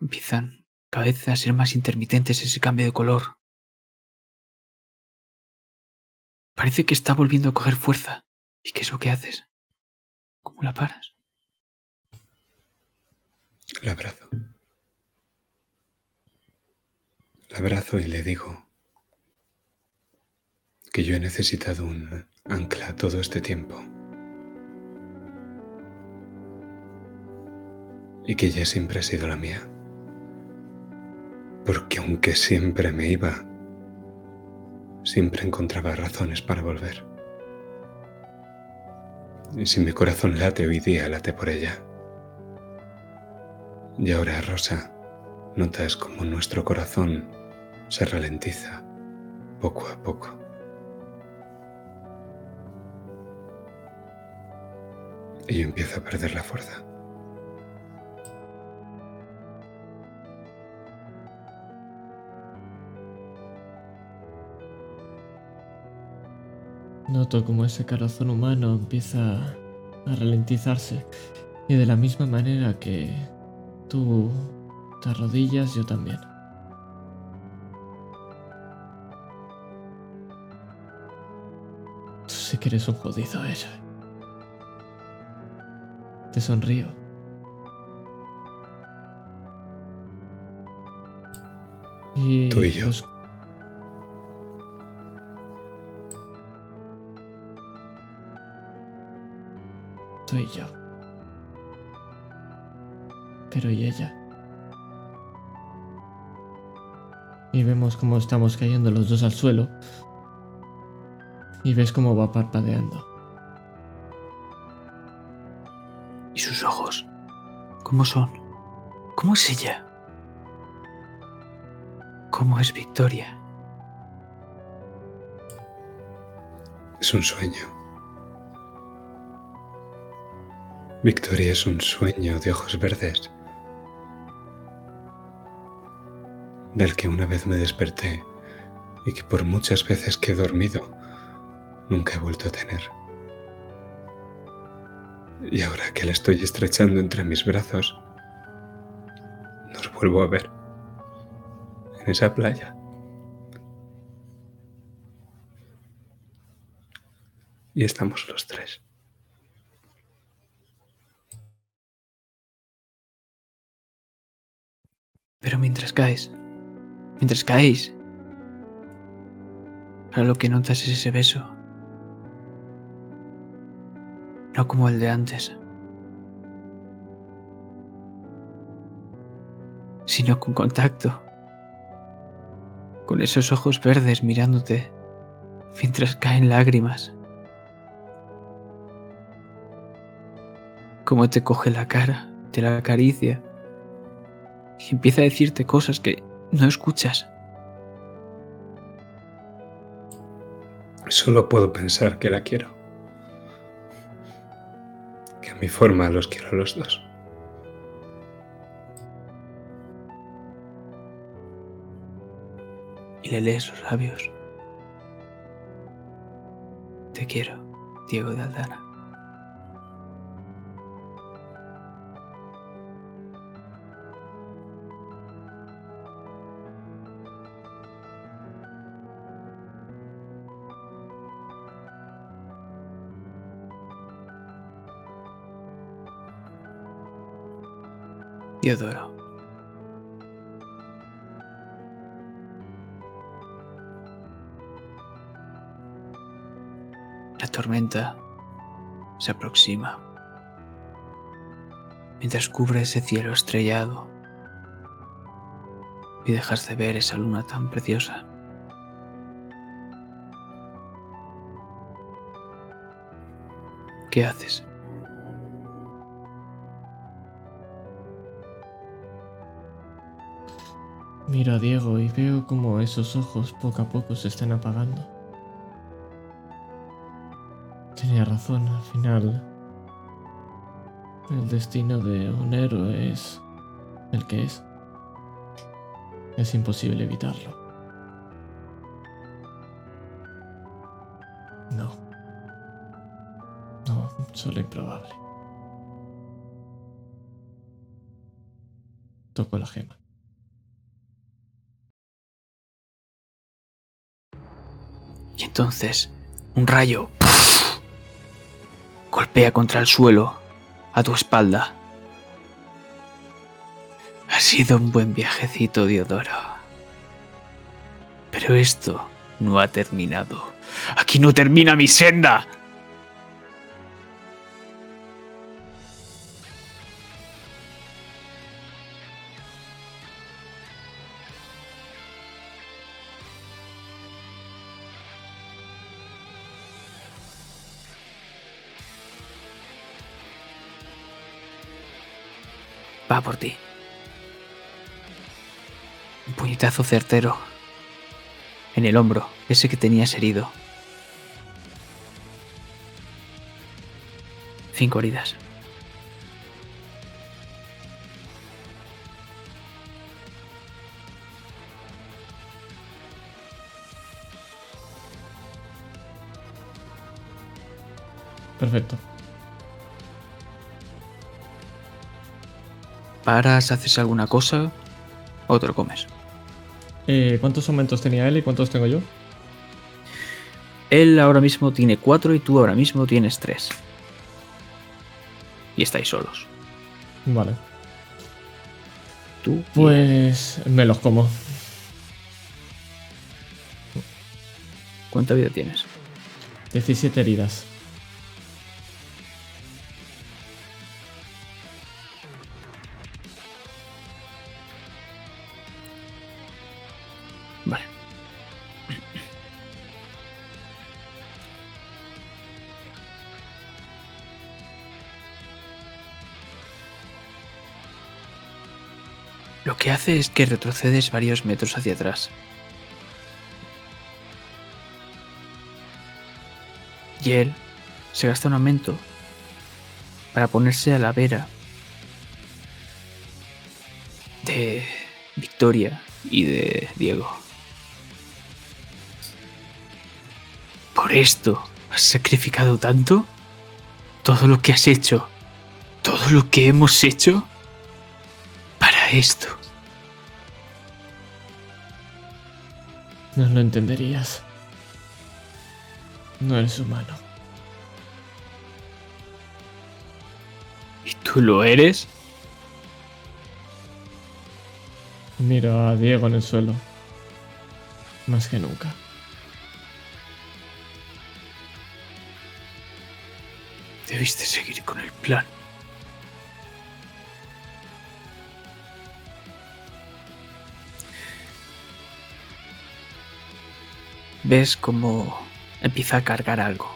empiezan cada a ser más intermitentes ese cambio de color. Parece que está volviendo a coger fuerza. ¿Y qué es lo que haces? ¿Cómo la paras? La abrazo. Abrazo y le digo que yo he necesitado un ancla todo este tiempo. Y que ella siempre ha sido la mía. Porque aunque siempre me iba, siempre encontraba razones para volver. Y si mi corazón late hoy día, late por ella. Y ahora, Rosa, notas como nuestro corazón se ralentiza poco a poco. Y yo empiezo a perder la fuerza. Noto como ese corazón humano empieza a ralentizarse y de la misma manera que tú te arrodillas, yo también. Que eres un jodido, ella. Te sonrío. Y Tú y yo. los- Tú y yo. Pero ¿y ella? Y vemos cómo estamos cayendo los dos al suelo. Y ves cómo va parpadeando. ¿Y sus ojos? ¿Cómo son? ¿Cómo es ella? ¿Cómo es Victoria? Es un sueño. Victoria es un sueño de ojos verdes, del que una vez me desperté y que por muchas veces que he dormido nunca he vuelto a tener. Y ahora que la estoy estrechando entre mis brazos, nos vuelvo a ver en esa playa. Y estamos los tres. Pero mientras caes, mientras caéis, ahora lo que notas es ese beso. No como el de antes, sino con contacto, con esos ojos verdes mirándote mientras caen lágrimas. Cómo te coge la cara, te la acaricia y empieza a decirte cosas que no escuchas. Solo puedo pensar que la quiero. Mi forma los quiero a los dos. y le lees los labios. Te quiero, Diego de Aldana. La tormenta se aproxima mientras cubre ese cielo estrellado y dejas de ver esa luna tan preciosa. ¿Qué haces? Miro a Diego y veo como esos ojos poco a poco se están apagando. Tenía razón, al final. El destino de un héroe es el que es. Es imposible evitarlo. No. No, solo improbable. Toco la gema. Y entonces, un rayo golpea contra el suelo a tu espalda. Ha sido un buen viajecito, Diodoro. Pero esto no ha terminado. Aquí no termina mi senda. Por ti. Un puñetazo certero. En el hombro, ese que tenías herido. Cinco heridas. Perfecto. Paras, haces alguna cosa o te lo comes. Eh, ¿Cuántos aumentos tenía él y cuántos tengo yo? Él ahora mismo tiene cuatro y tú ahora mismo tienes tres. Y estáis solos. Vale. Tú. Pues me los como. ¿Cuánta vida tienes? 17 heridas. Es que retrocedes varios metros hacia atrás. Y él se gasta un aumento para ponerse a la vera de Victoria y de Diego. ¿Por esto has sacrificado tanto? Todo lo que has hecho, todo lo que hemos hecho para esto. No lo entenderías. No eres humano. ¿Y tú lo eres? Miro a Diego en el suelo. Más que nunca. Debiste seguir con el plan. Ves cómo empieza a cargar algo.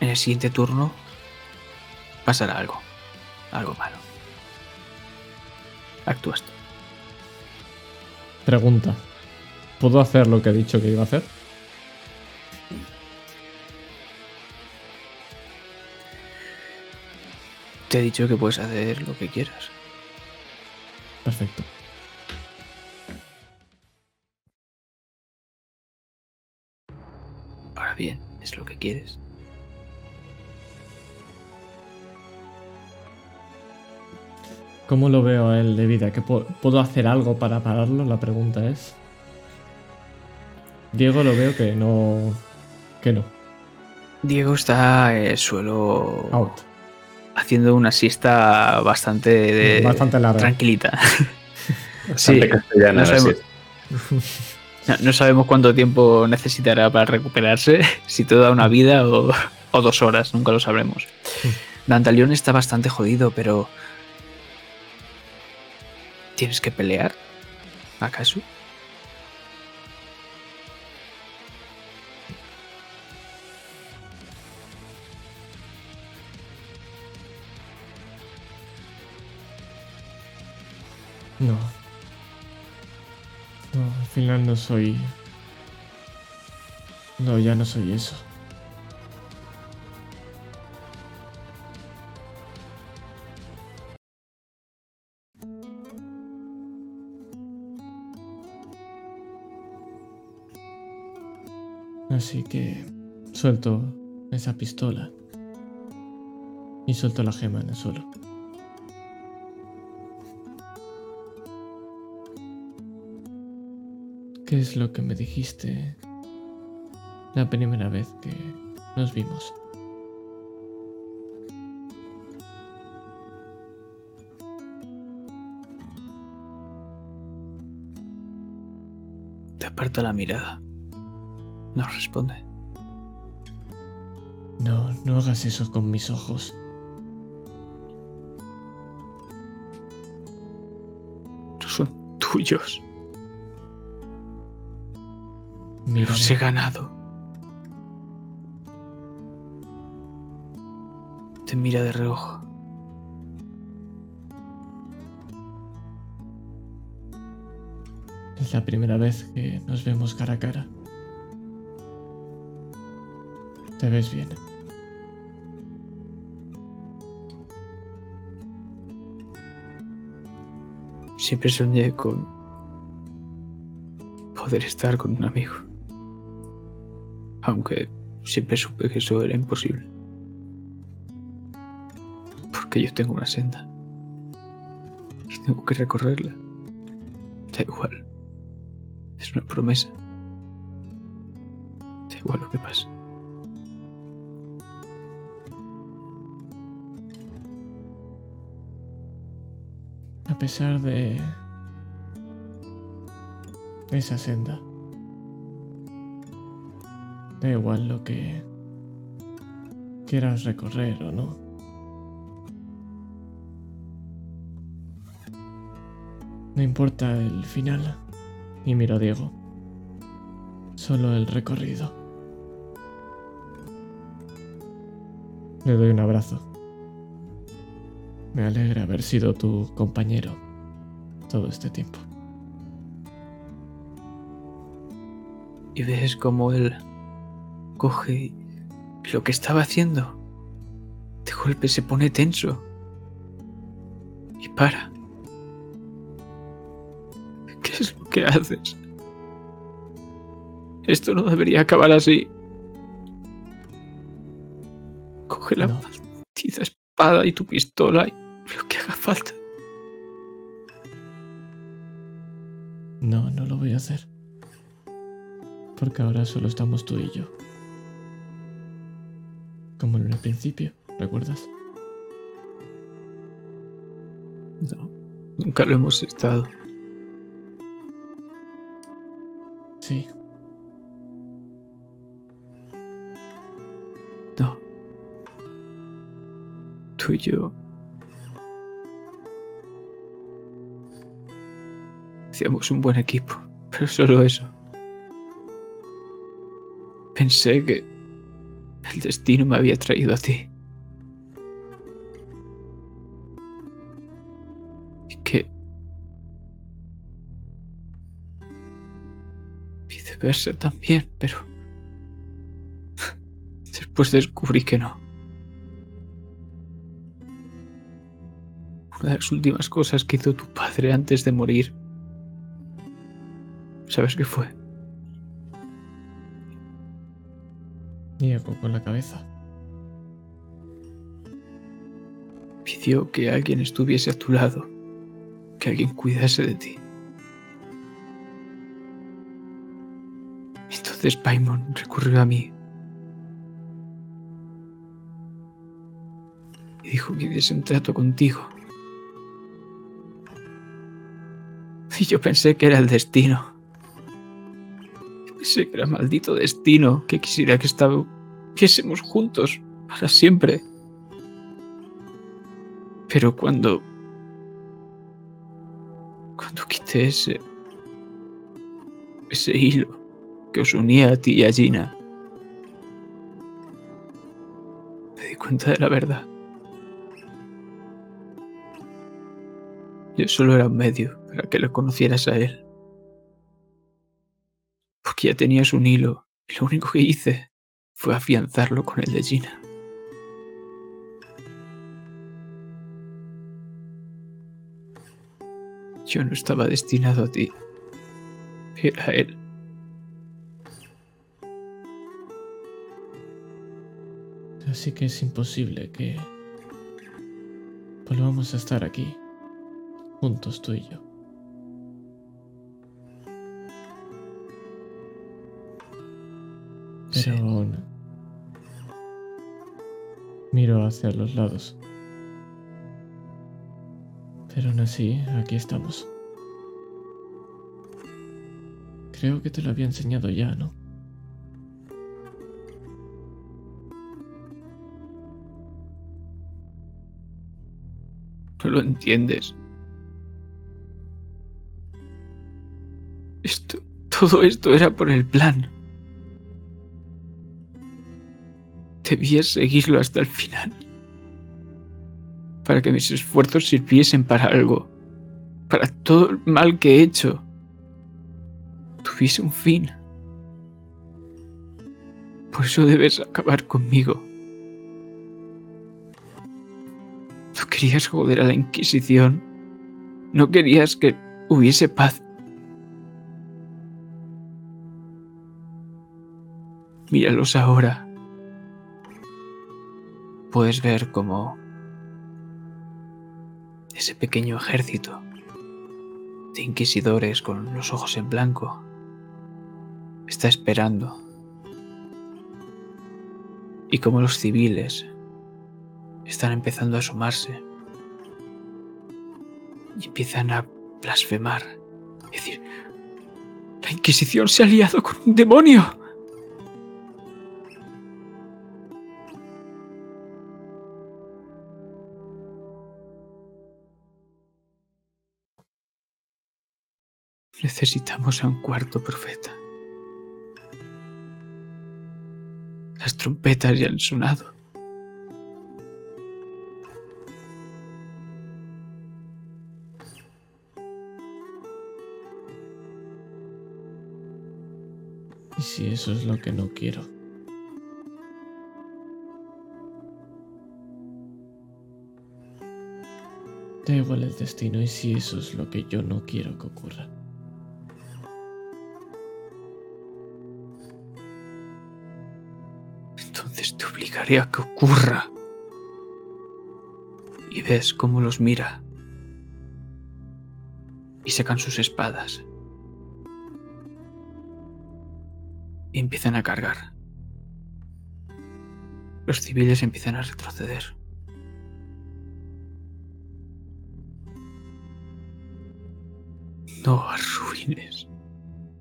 En el siguiente turno pasará algo. Algo malo. Actúas tú. Pregunta. ¿Puedo hacer lo que he dicho que iba a hacer? Te he dicho que puedes hacer lo que quieras. Perfecto. Quieres. ¿Cómo lo veo a él de vida? ¿Que pu- ¿Puedo hacer algo para pararlo? La pregunta es. Diego lo veo que no. que no. Diego está en el suelo Out. haciendo una siesta bastante de- Bastante larga. tranquilita. Bastante castellana no sabemos. no- no sabemos cuánto tiempo necesitará para recuperarse, si toda una vida o, o dos horas, nunca lo sabremos. Dantalión está bastante jodido, pero... ¿Tienes que pelear? ¿Acaso? No, al final no soy... No, ya no soy eso. Así que suelto esa pistola y suelto la gema en el suelo. ¿Qué es lo que me dijiste la primera vez que nos vimos? Te aparta la mirada. No responde. No, no hagas eso con mis ojos. No son tuyos. Mira, Los he ganado. Te mira de reojo. es la primera vez que nos vemos cara a cara. Te ves bien. Siempre soñé con poder estar con un amigo. Aunque siempre supe que eso era imposible. Porque yo tengo una senda. Y tengo que recorrerla. Da igual. Es una promesa. Da igual lo que pase. A pesar de esa senda. Da igual lo que quieras recorrer o no. No importa el final. Y miro a Diego. Solo el recorrido. Le doy un abrazo. Me alegra haber sido tu compañero todo este tiempo. Y ves como él coge lo que estaba haciendo. De golpe se pone tenso. Y para. ¿Qué es lo que haces? Esto no debería acabar así. Coge la No. maldita espada y tu pistola y lo que haga falta. No, no lo voy a hacer. Porque ahora solo estamos tú y yo. Como en el principio, ¿recuerdas? No, nunca lo hemos estado. Sí, No. Tú y yo. Hacíamos un buen equipo, pero solo eso. Pensé que el destino me había traído a ti. Y que... Viceversa también, pero... Después descubrí que no. Una de las últimas cosas que hizo tu padre antes de morir. ¿Sabes qué fue? Con la cabeza. Pidió que alguien estuviese a tu lado, que alguien cuidase de ti. Entonces Paimon recurrió a mí y dijo que hiciese un trato contigo. Y yo pensé que era el destino. Pensé que era maldito destino que quisiera que estuviésemos juntos para siempre. Pero cuando. Cuando quité ese. ese hilo que os unía a ti y a Gina, me di cuenta de la verdad. Yo solo era un medio para que lo conocieras a él. Ya tenías un hilo y lo único que hice fue afianzarlo con el de Gina. Yo no estaba destinado a ti. Era él. Así que es imposible que volvamos a estar aquí, juntos tú y yo. Sí. Pero aún miro hacia los lados. Pero aún así, aquí estamos. Creo que te lo había enseñado ya, ¿no? No lo entiendes. Esto, todo esto era por el plan. Debías seguirlo hasta el final. Para que mis esfuerzos sirviesen para algo. Para todo el mal que he hecho. Tuviese un fin. Por eso debes acabar conmigo. No querías joder a la Inquisición. No querías que hubiese paz. Míralos ahora. Puedes ver cómo ese pequeño ejército de inquisidores con los ojos en blanco está esperando. Y como los civiles están empezando a asomarse y empiezan a blasfemar. Es decir, la Inquisición se ha aliado con un demonio. Necesitamos a un cuarto profeta. Las trompetas ya han sonado. Y si eso es lo que no quiero. Da igual el destino y si eso es lo que yo no quiero que ocurra. Que ocurra. Y ves cómo los mira. Y sacan sus espadas. Y empiezan a cargar. Los civiles empiezan a retroceder. No arruines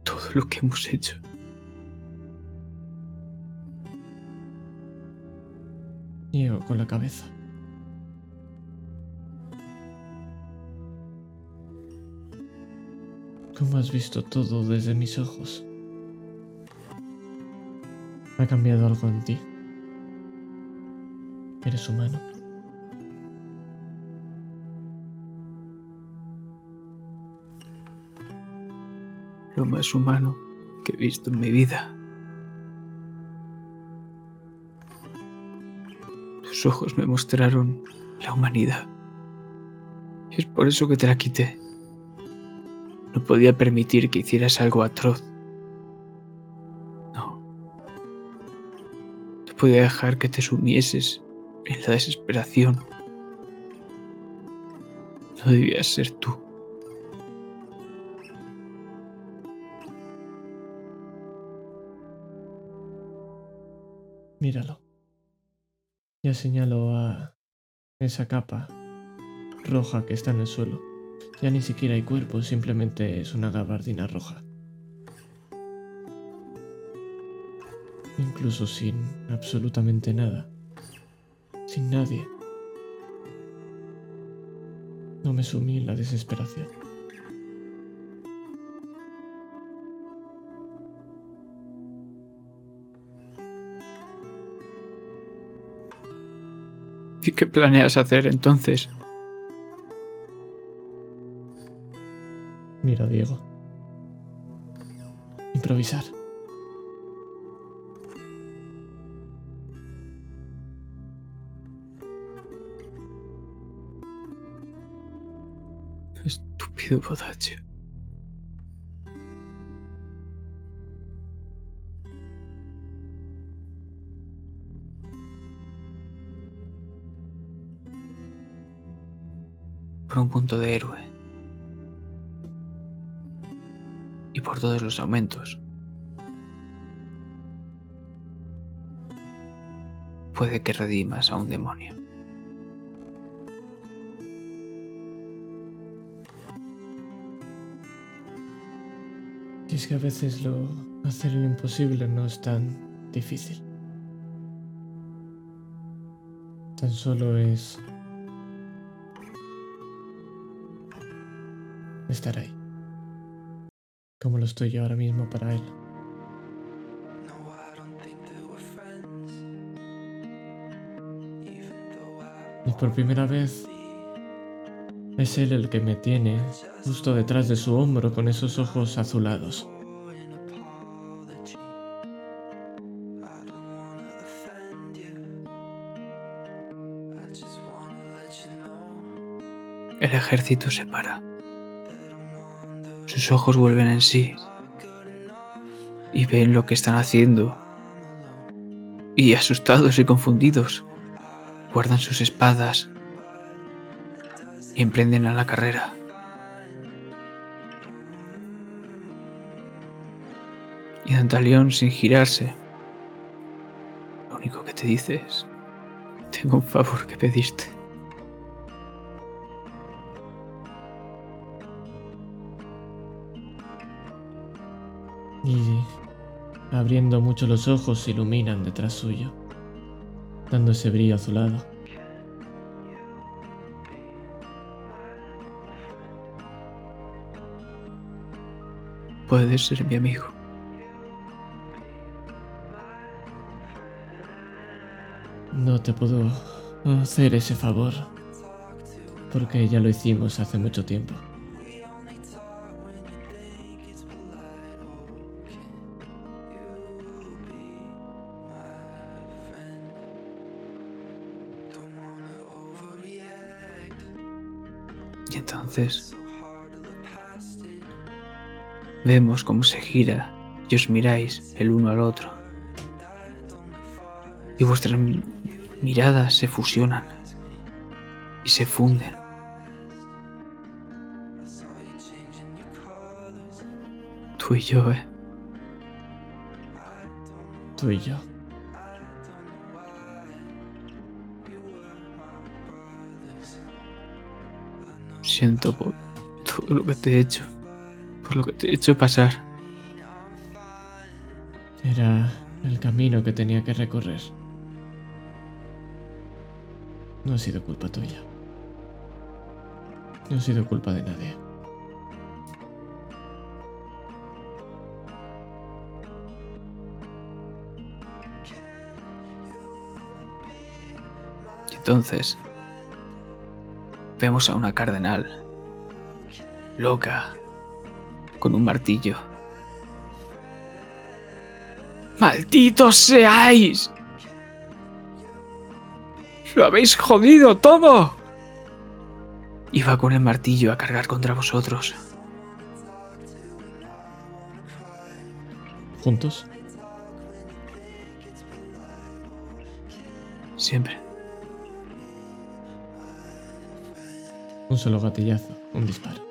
todo lo que hemos hecho. Niego con la cabeza. ¿Cómo has visto todo desde mis ojos? ¿Ha cambiado algo en ti? ¿Eres humano? Lo más humano que he visto en mi vida. Ojos me mostraron la humanidad. Y es por eso que te la quité. No podía permitir que hicieras algo atroz. No. No podía dejar que te sumieses en la desesperación. No debías ser tú. Míralo. Señalo a esa capa roja que está en el suelo. Ya ni siquiera hay cuerpo, simplemente es una gabardina roja. Incluso sin absolutamente nada. Sin nadie. No me sumí en la desesperación. ¿Y qué planeas hacer entonces? Mira, Diego. Improvisar. Estúpido bodacho. Por un punto de héroe. Y por todos los aumentos. Puede que redimas a un demonio. Y es que a veces lo hacer lo imposible no es tan difícil. Tan solo es estar ahí. Como lo estoy yo ahora mismo para él. Y por primera vez es él el que me tiene justo detrás de su hombro con esos ojos azulados. El ejército se para. Sus ojos vuelven en sí y ven lo que están haciendo. Y asustados y confundidos, guardan sus espadas y emprenden a la carrera. Y Dantalión, sin girarse, lo único que te dice es, tengo un favor que pedirte. Mucho los ojos se iluminan detrás suyo, dando ese brillo azulado. Puedes ser mi amigo. No te puedo hacer ese favor, porque ya lo hicimos hace mucho tiempo. Vemos cómo se gira y os miráis el uno al otro. Y vuestras mi- miradas se fusionan y se funden. Tú y yo, ¿eh? Tú y yo. Siento por todo lo que te he hecho, por lo que te he hecho pasar. Era el camino que tenía que recorrer. No ha sido culpa tuya. No ha sido culpa de nadie. Entonces vemos a una cardenal, loca, con un martillo. ¡Malditos seáis! ¡Lo habéis jodido todo! Iba con el martillo a cargar contra vosotros. ¿Juntos? Siempre. Un solo gatillazo, un disparo.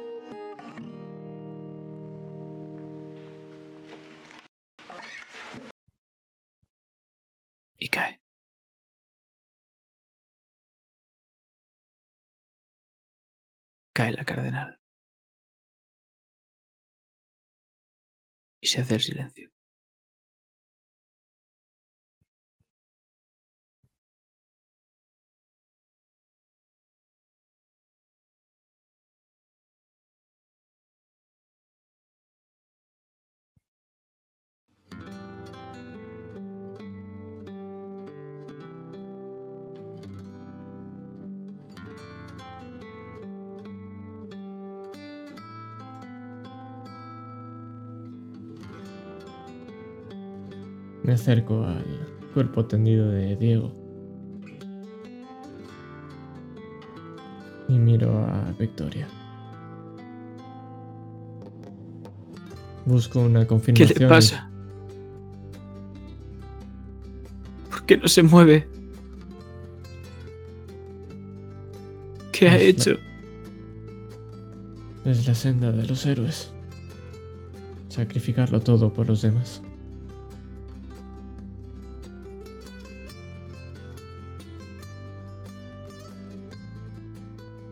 Y cae. Cae la cardenal. Y se hace el silencio. Me acerco al cuerpo tendido de Diego. Y miro a Victoria. Busco una ¿Qué confirmación. le pasa? ¿Por qué no se mueve? ¿Qué ha la- hecho? Es la senda de los héroes. Sacrificarlo todo por los demás.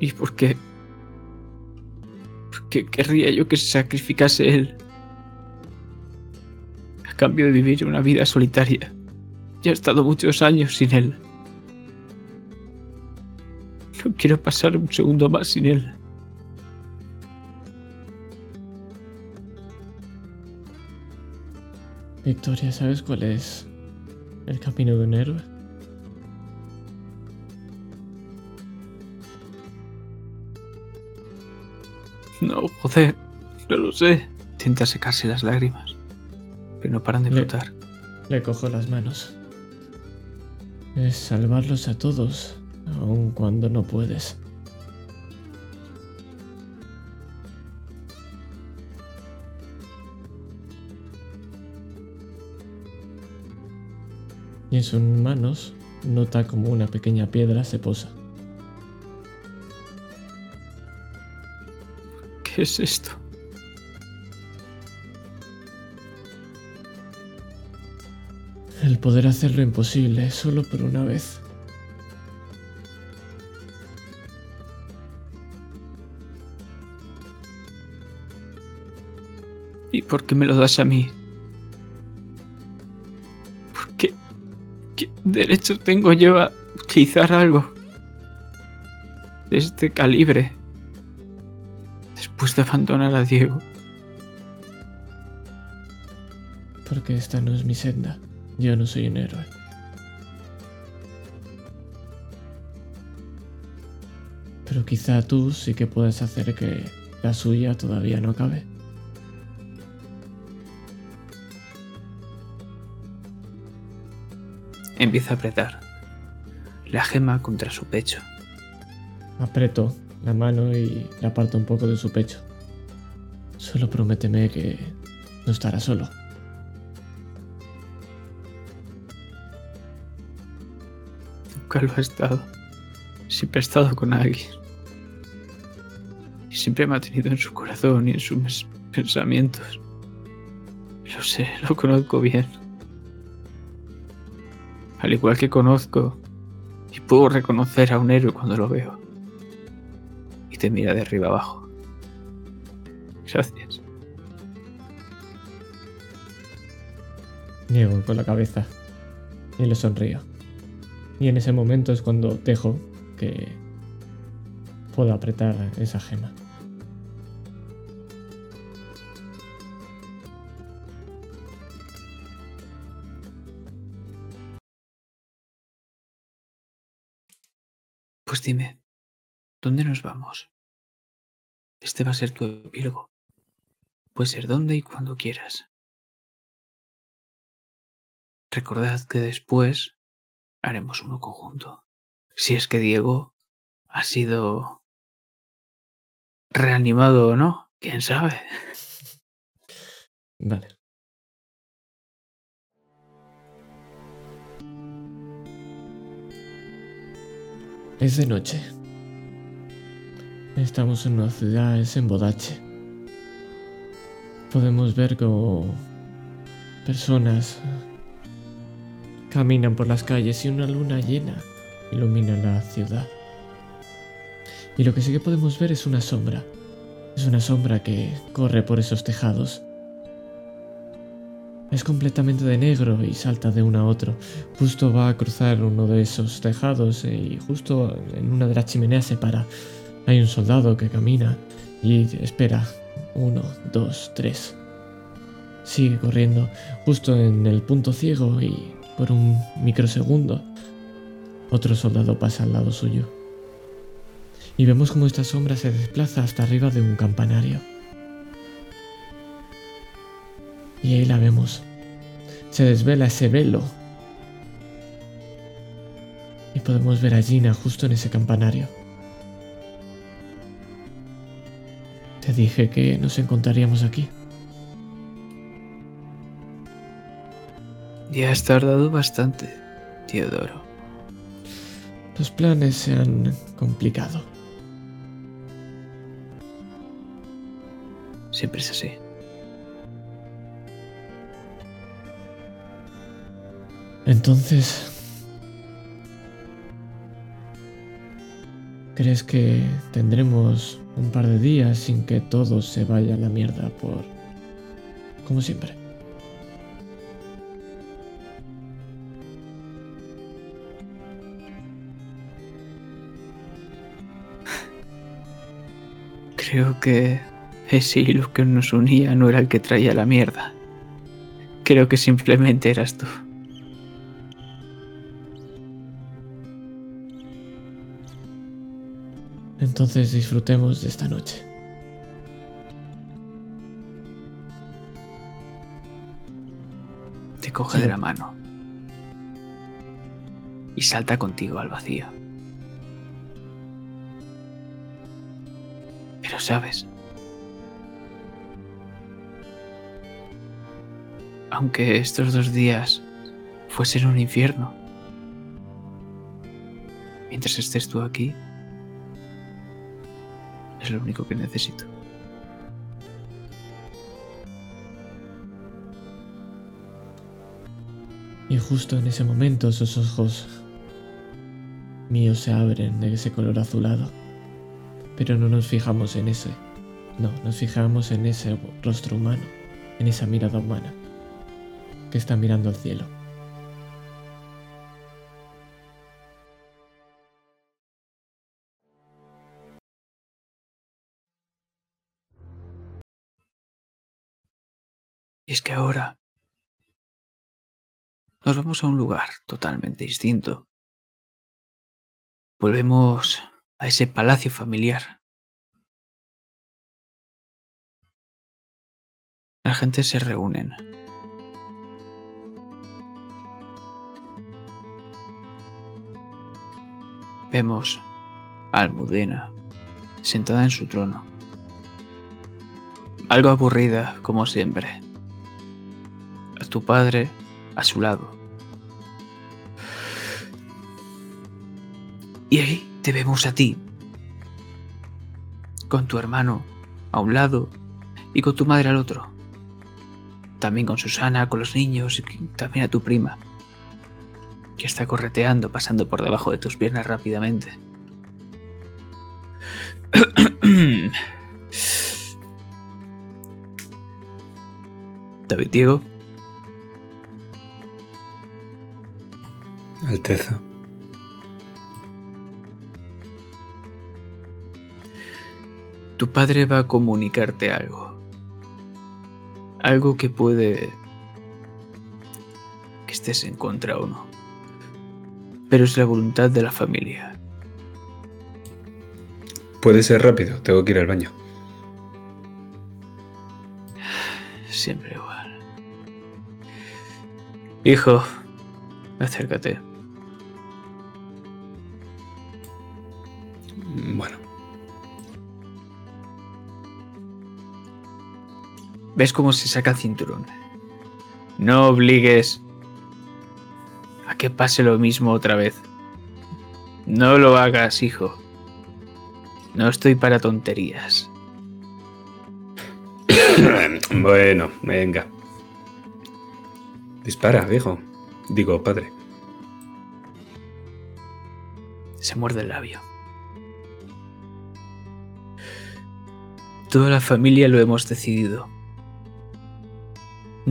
¿Y por qué? ¿Por qué querría yo que se sacrificase él? A cambio de vivir una vida solitaria. Ya he estado muchos años sin él. No quiero pasar un segundo más sin él. Victoria, ¿sabes cuál es el camino de un héroe? No, joder, no lo sé. Intenta secarse las lágrimas, pero no paran de Le- brotar. Le cojo las manos. Es salvarlos a todos, aun cuando no puedes. Y en sus manos nota como una pequeña piedra se posa. ¿Qué es esto? El poder hacer lo imposible solo por una vez. ¿Y por qué me lo das a mí? ¿Por qué? ¿Qué derecho tengo yo a utilizar algo de este calibre de abandonar a Diego? Porque esta no es mi senda. Yo no soy un héroe. Pero quizá tú sí que puedes hacer que la suya todavía no acabe. Empieza a apretar la gema contra su pecho. Aprieto la mano y la aparto un poco de su pecho. Solo prométeme que no estará solo. Nunca lo ha estado. Siempre ha estado con alguien. Y siempre me ha tenido en su corazón y en sus pensamientos. Lo sé, lo conozco bien. Al igual que conozco y puedo reconocer a un héroe cuando lo veo. Te mira de arriba abajo. Gracias. Niego con la cabeza y le sonrío. Y en ese momento es cuando dejo que pueda apretar esa gema. Pues dime, ¿dónde nos vamos? Este va a ser tu epílogo. Puede ser donde y cuando quieras. Recordad que después haremos uno conjunto. Si es que Diego ha sido reanimado o no, quién sabe. Vale. Es de noche. Estamos en una ciudad, es en Bodache. Podemos ver como personas caminan por las calles y una luna llena ilumina la ciudad. Y lo que sí que podemos ver es una sombra. Es una sombra que corre por esos tejados. Es completamente de negro y salta de uno a otro. Justo va a cruzar uno de esos tejados y justo en una de las chimeneas se para. Hay un soldado que camina y espera. Uno, dos, tres. Sigue corriendo justo en el punto ciego y por un microsegundo otro soldado pasa al lado suyo. Y vemos como esta sombra se desplaza hasta arriba de un campanario. Y ahí la vemos. Se desvela ese velo. Y podemos ver a Gina justo en ese campanario. Te dije que nos encontraríamos aquí. Ya has tardado bastante, Teodoro. Los planes se han complicado. Siempre es así. Entonces... ¿Crees que tendremos un par de días sin que todo se vaya a la mierda por... como siempre? Creo que ese hilo que nos unía no era el que traía la mierda. Creo que simplemente eras tú. Entonces disfrutemos de esta noche. Te coge de la mano y salta contigo al vacío. Pero sabes, aunque estos dos días fuesen un infierno, mientras estés tú aquí, es lo único que necesito. Y justo en ese momento esos ojos míos se abren de ese color azulado. Pero no nos fijamos en ese. No, nos fijamos en ese rostro humano, en esa mirada humana que está mirando al cielo. Y es que ahora nos vamos a un lugar totalmente distinto. Volvemos a ese palacio familiar. La gente se reúnen. Vemos a Almudena sentada en su trono. Algo aburrida, como siempre. Tu padre a su lado. Y ahí te vemos a ti, con tu hermano a un lado y con tu madre al otro. También con Susana, con los niños y también a tu prima, que está correteando, pasando por debajo de tus piernas rápidamente. David Diego. Alteza. Tu padre va a comunicarte algo. Algo que puede que estés en contra o no. Pero es la voluntad de la familia. Puede ser rápido, tengo que ir al baño. Siempre igual. Hijo, acércate. ¿Ves cómo se saca el cinturón? No obligues a que pase lo mismo otra vez. No lo hagas, hijo. No estoy para tonterías. bueno, venga. Dispara, viejo. Digo, padre. Se muerde el labio. Toda la familia lo hemos decidido.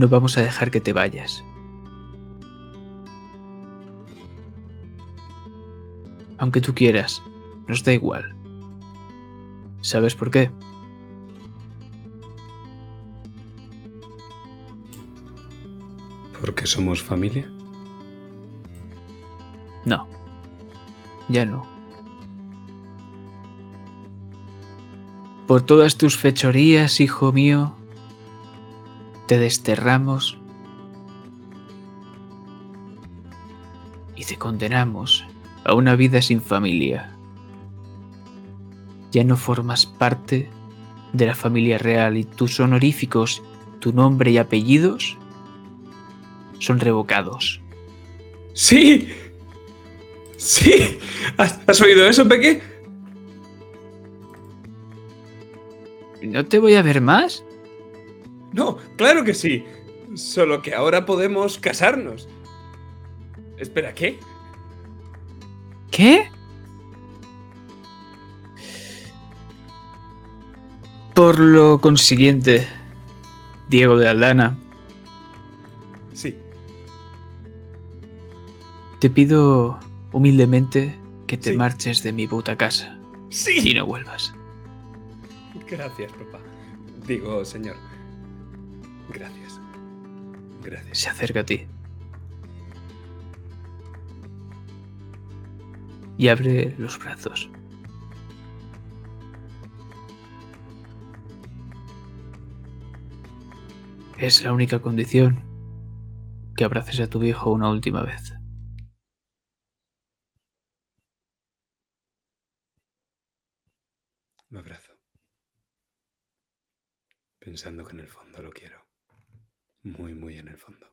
No vamos a dejar que te vayas. Aunque tú quieras, nos da igual. ¿Sabes por qué? ¿Porque somos familia? No. Ya no. Por todas tus fechorías, hijo mío, te desterramos te condenamos a una vida sin familia. Ya no formas parte de la familia real y tus honoríficos, tu nombre y apellidos son revocados. ¡Sí! ¡Sí! ¿Has, has oído eso, Peque? ¿No te voy a ver más? No, claro que sí. Solo que ahora podemos casarnos. Espera, ¿qué? ¿Qué? Por lo consiguiente, Diego de Aldana, Sí. te pido humildemente que te Sí. marches de mi puta casa y ¡Sí! no vuelvas. Gracias, papá. Digo, señor. Gracias. Gracias. Se acerca a ti. Y abre los brazos. Es la única condición que abraces a tu viejo una última vez. Me abrazo. Pensando que en el fondo lo quiero. Muy, muy en el fondo.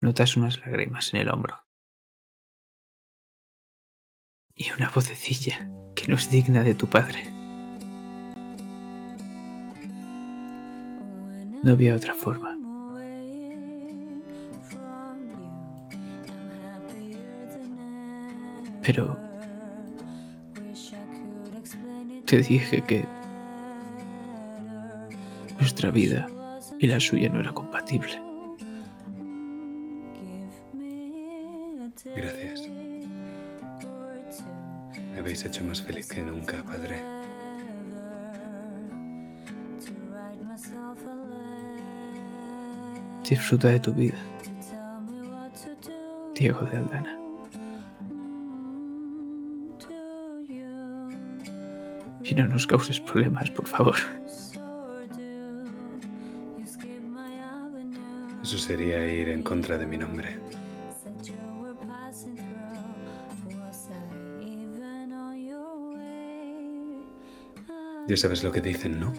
Notas unas lágrimas en el hombro. Y una vocecilla que no es digna de tu padre. No había otra forma. Pero te dije que nuestra vida y la suya no era compatible. Gracias. Me habéis hecho más feliz que nunca, padre. Disfruta de tu vida. Diego de Aldana. Y no nos causes problemas, por favor. Eso sería ir en contra de mi nombre. Ya sabes lo que dicen, ¿no?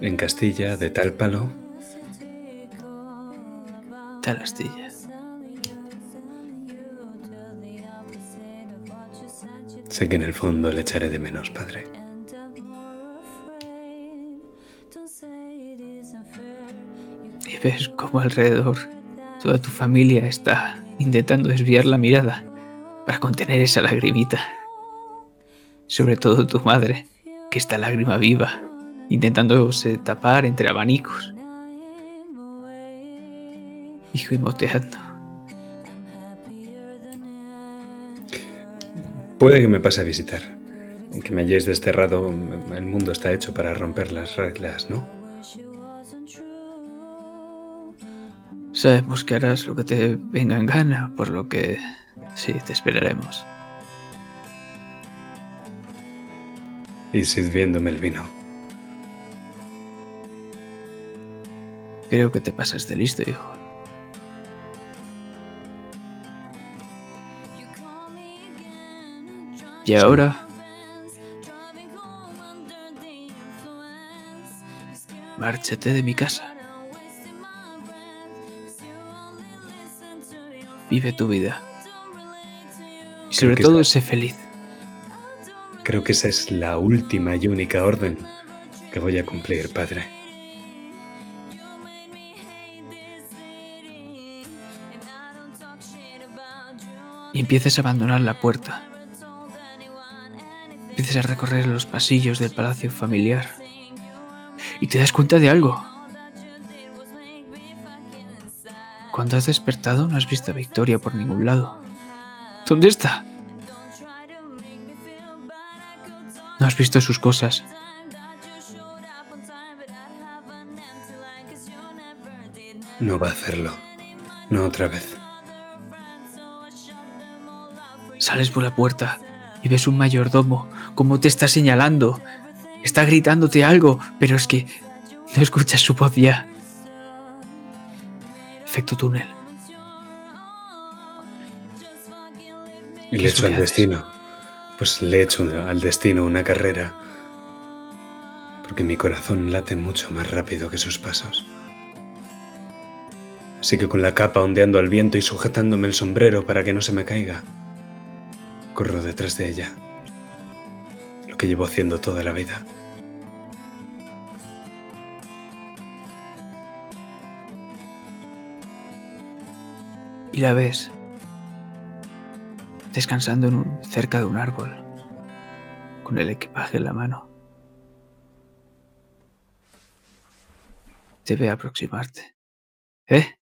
En Castilla, de tal palo, Tal astilla. sé que en el fondo le echaré de menos, padre. Ves cómo alrededor toda tu familia está intentando desviar la mirada para contener esa lagrimita. Sobre todo tu madre, que está lágrima viva, intentándose tapar entre abanicos. Y gimoteando. Puede que me pase a visitar. Que me hayáis desterrado. El mundo está hecho para romper las reglas, ¿no? Sabemos que harás lo que te venga en gana, por lo que sí, te esperaremos. Y sirviéndome el vino. Creo que te pasas de listo, hijo. Y ahora, márchate de mi casa. Vive tu vida. Y sobre todo, esa- sé feliz. Creo que esa es la última y única orden que voy a cumplir, padre. Y empieces a abandonar la puerta. Empieces a recorrer los pasillos del palacio familiar. Y te das cuenta de algo. Cuando has despertado no has visto a Victoria por ningún lado. ¿Dónde está? No has visto sus cosas. No va a hacerlo. No otra vez. Sales por la puerta y ves un mayordomo como te está señalando. Está gritándote algo, pero es que no escuchas su voz ya. Efecto túnel. Y ¿Qué le echo al destino. Pues le echo al destino una carrera. Porque mi corazón late mucho más rápido que sus pasos. Así que con la capa ondeando al viento y sujetándome el sombrero para que no se me caiga, corro detrás de ella. Lo que llevo haciendo toda la vida. La ves descansando cerca de un árbol, con el equipaje en la mano. Te ve aproximarte. ¿Eh?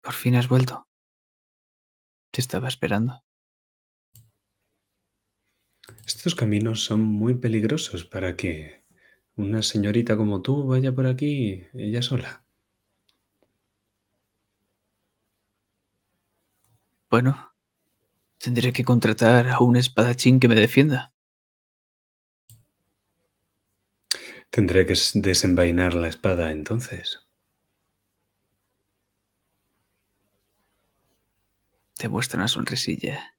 Por fin has vuelto. Te estaba esperando. Estos caminos son muy peligrosos para que una señorita como tú vaya por aquí ella sola. Bueno, tendré que contratar a un espadachín que me defienda. Tendré que desenvainar la espada entonces. Te muestra una sonrisilla.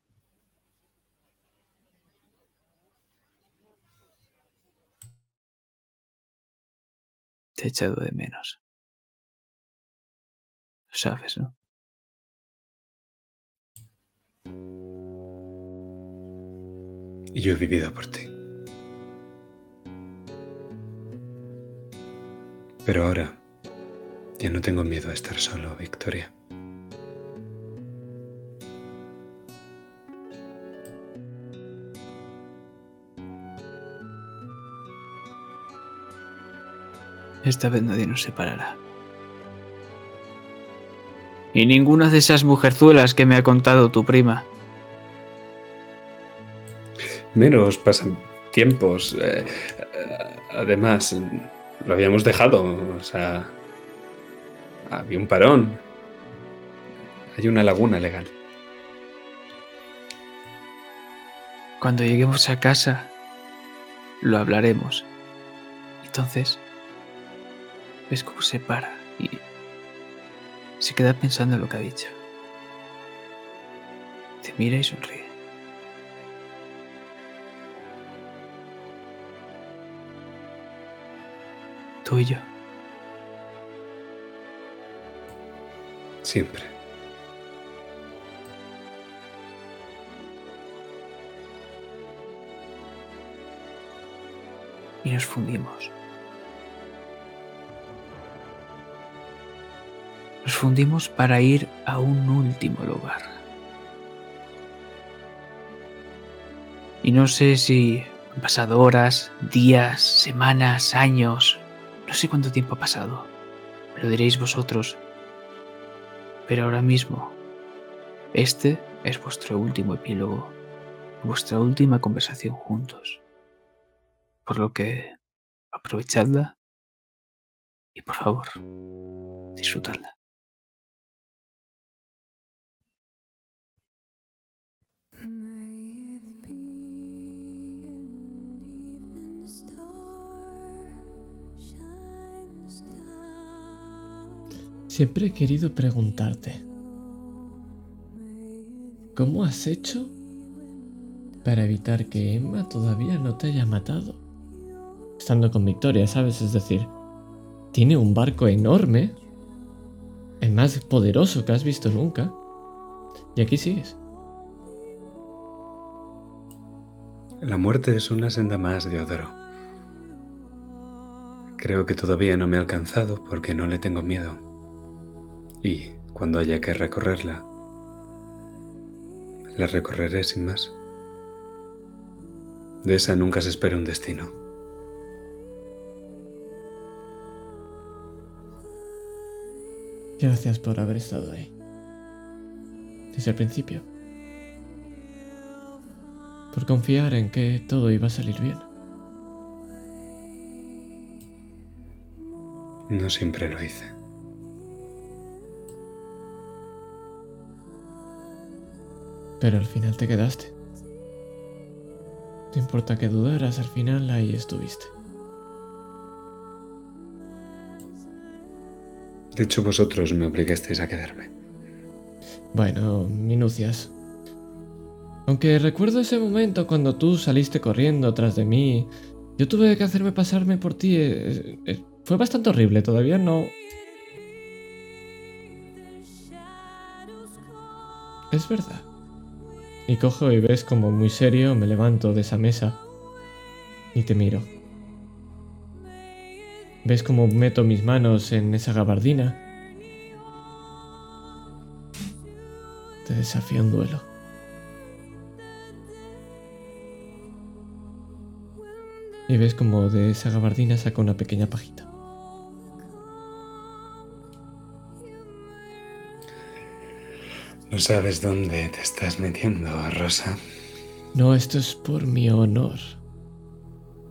Te he echado de menos. Lo sabes, ¿no? Y yo he vivido por ti. Pero ahora ya no tengo miedo a estar solo, Victoria. Esta vez nadie nos separará. Y ninguna de esas mujerzuelas que me ha contado tu prima. Menos pasan tiempos. eh, eh, además, lo habíamos dejado. O sea, había un parón. Hay una laguna legal. Cuando lleguemos a casa, lo hablaremos. Entonces, ves cómo se para y se queda pensando en lo que ha dicho. Te mira y sonríe. Tú y yo. Siempre. y nos fundimos. Nos fundimos para ir a un último lugar. Y no sé si han pasado horas, días, semanas, años, no sé cuánto tiempo ha pasado, me lo diréis vosotros. Pero ahora mismo, este es vuestro último epílogo, vuestra última conversación juntos. Por lo que aprovechadla y por favor, disfrutadla. Siempre he querido preguntarte, ¿cómo has hecho para evitar que Emma todavía no te haya matado? Estando con Victoria, ¿sabes? Es decir, tiene un barco enorme, el más poderoso que has visto nunca, y aquí sigues. La muerte es una senda más, Deodoro. Creo que todavía no me ha alcanzado porque no le tengo miedo. Y cuando haya que recorrerla, la recorreré sin más. De esa nunca se espera un destino. Gracias por haber estado ahí. Desde el principio. Por confiar en que todo iba a salir bien. No siempre lo hice. Pero al final te quedaste. No importa que dudaras, al final ahí estuviste. De hecho, vosotros me obligasteis a quedarme. Bueno, minucias. Aunque recuerdo ese momento cuando tú saliste corriendo tras de mí, yo tuve que hacerme pasarme por ti. eh, eh, fue bastante horrible, todavía no... Es verdad. Y cojo y ves como muy serio me levanto de esa mesa y te miro. Ves como meto mis manos en esa gabardina. Te desafío un duelo. Y ves como de esa gabardina saca una pequeña pajita. No sabes dónde te estás metiendo, Rosa. No, esto es por mi honor.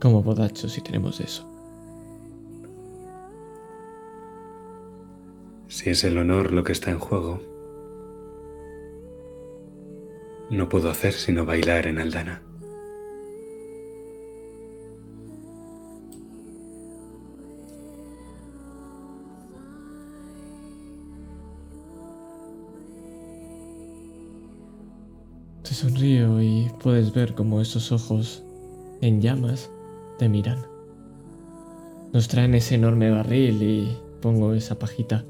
Como bodachos si tenemos eso. Si es el honor lo que está en juego, no puedo hacer sino bailar en Aldana. Sonrío y puedes ver como esos ojos en llamas te miran. Nos traen ese enorme barril y pongo esa pajita.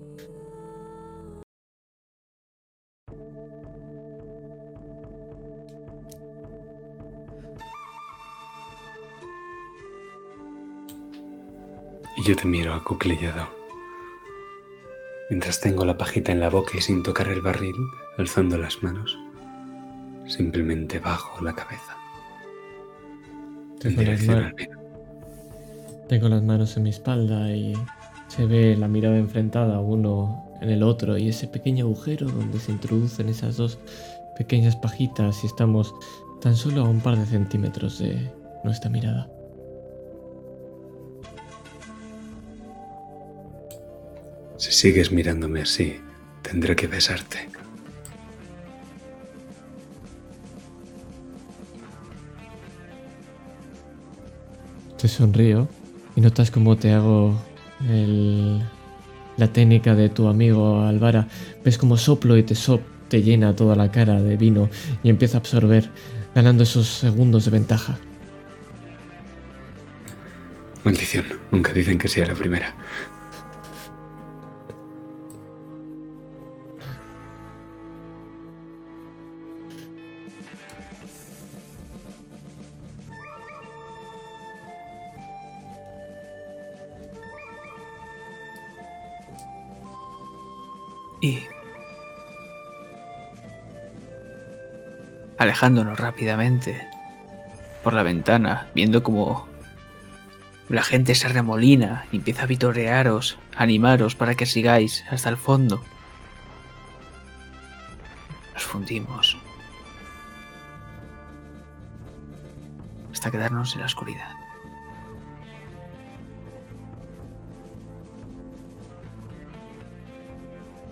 Y yo te miro acuclillado. Mientras tengo la pajita en la boca y sin tocar el barril, alzando las manos, simplemente bajo la cabeza. En Tengo las, dirección ma- al vino. tengo las manos en mi espalda y se ve la mirada enfrentada uno en el otro y ese pequeño agujero donde se introducen esas dos pequeñas pajitas y estamos tan solo a un par de centímetros de nuestra mirada. Si sigues mirándome así, tendré que besarte. Te sonrío y notas cómo te hago el- la técnica de tu amigo Alvara. Ves como soplo y te, sop te llena toda la cara de vino y empieza a absorber, ganando esos segundos de ventaja. Maldición, nunca dicen que sea la primera. Alejándonos rápidamente por la ventana, viendo como la gente se remolina y empieza a vitorearos, animaros para que sigáis hasta el fondo. Nos fundimos. Hasta quedarnos en la oscuridad.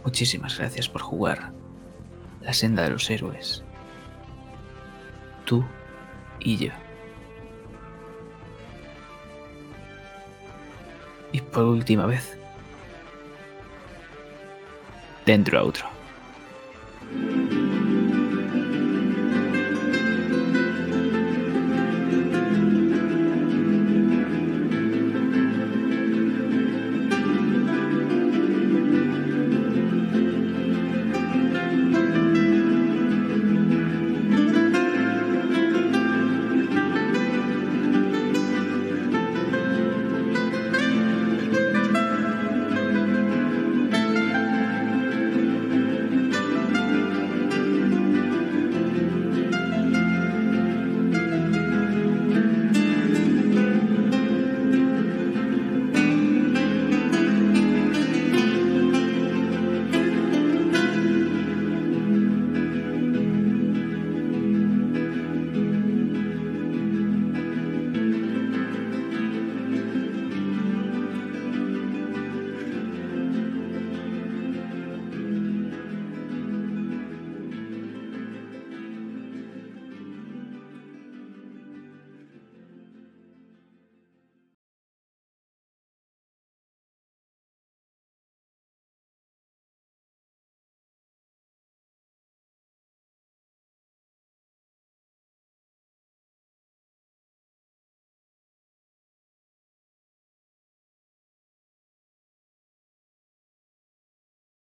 Muchísimas gracias por jugar la senda de los héroes tú y yo. Y por última vez, dentro a otro.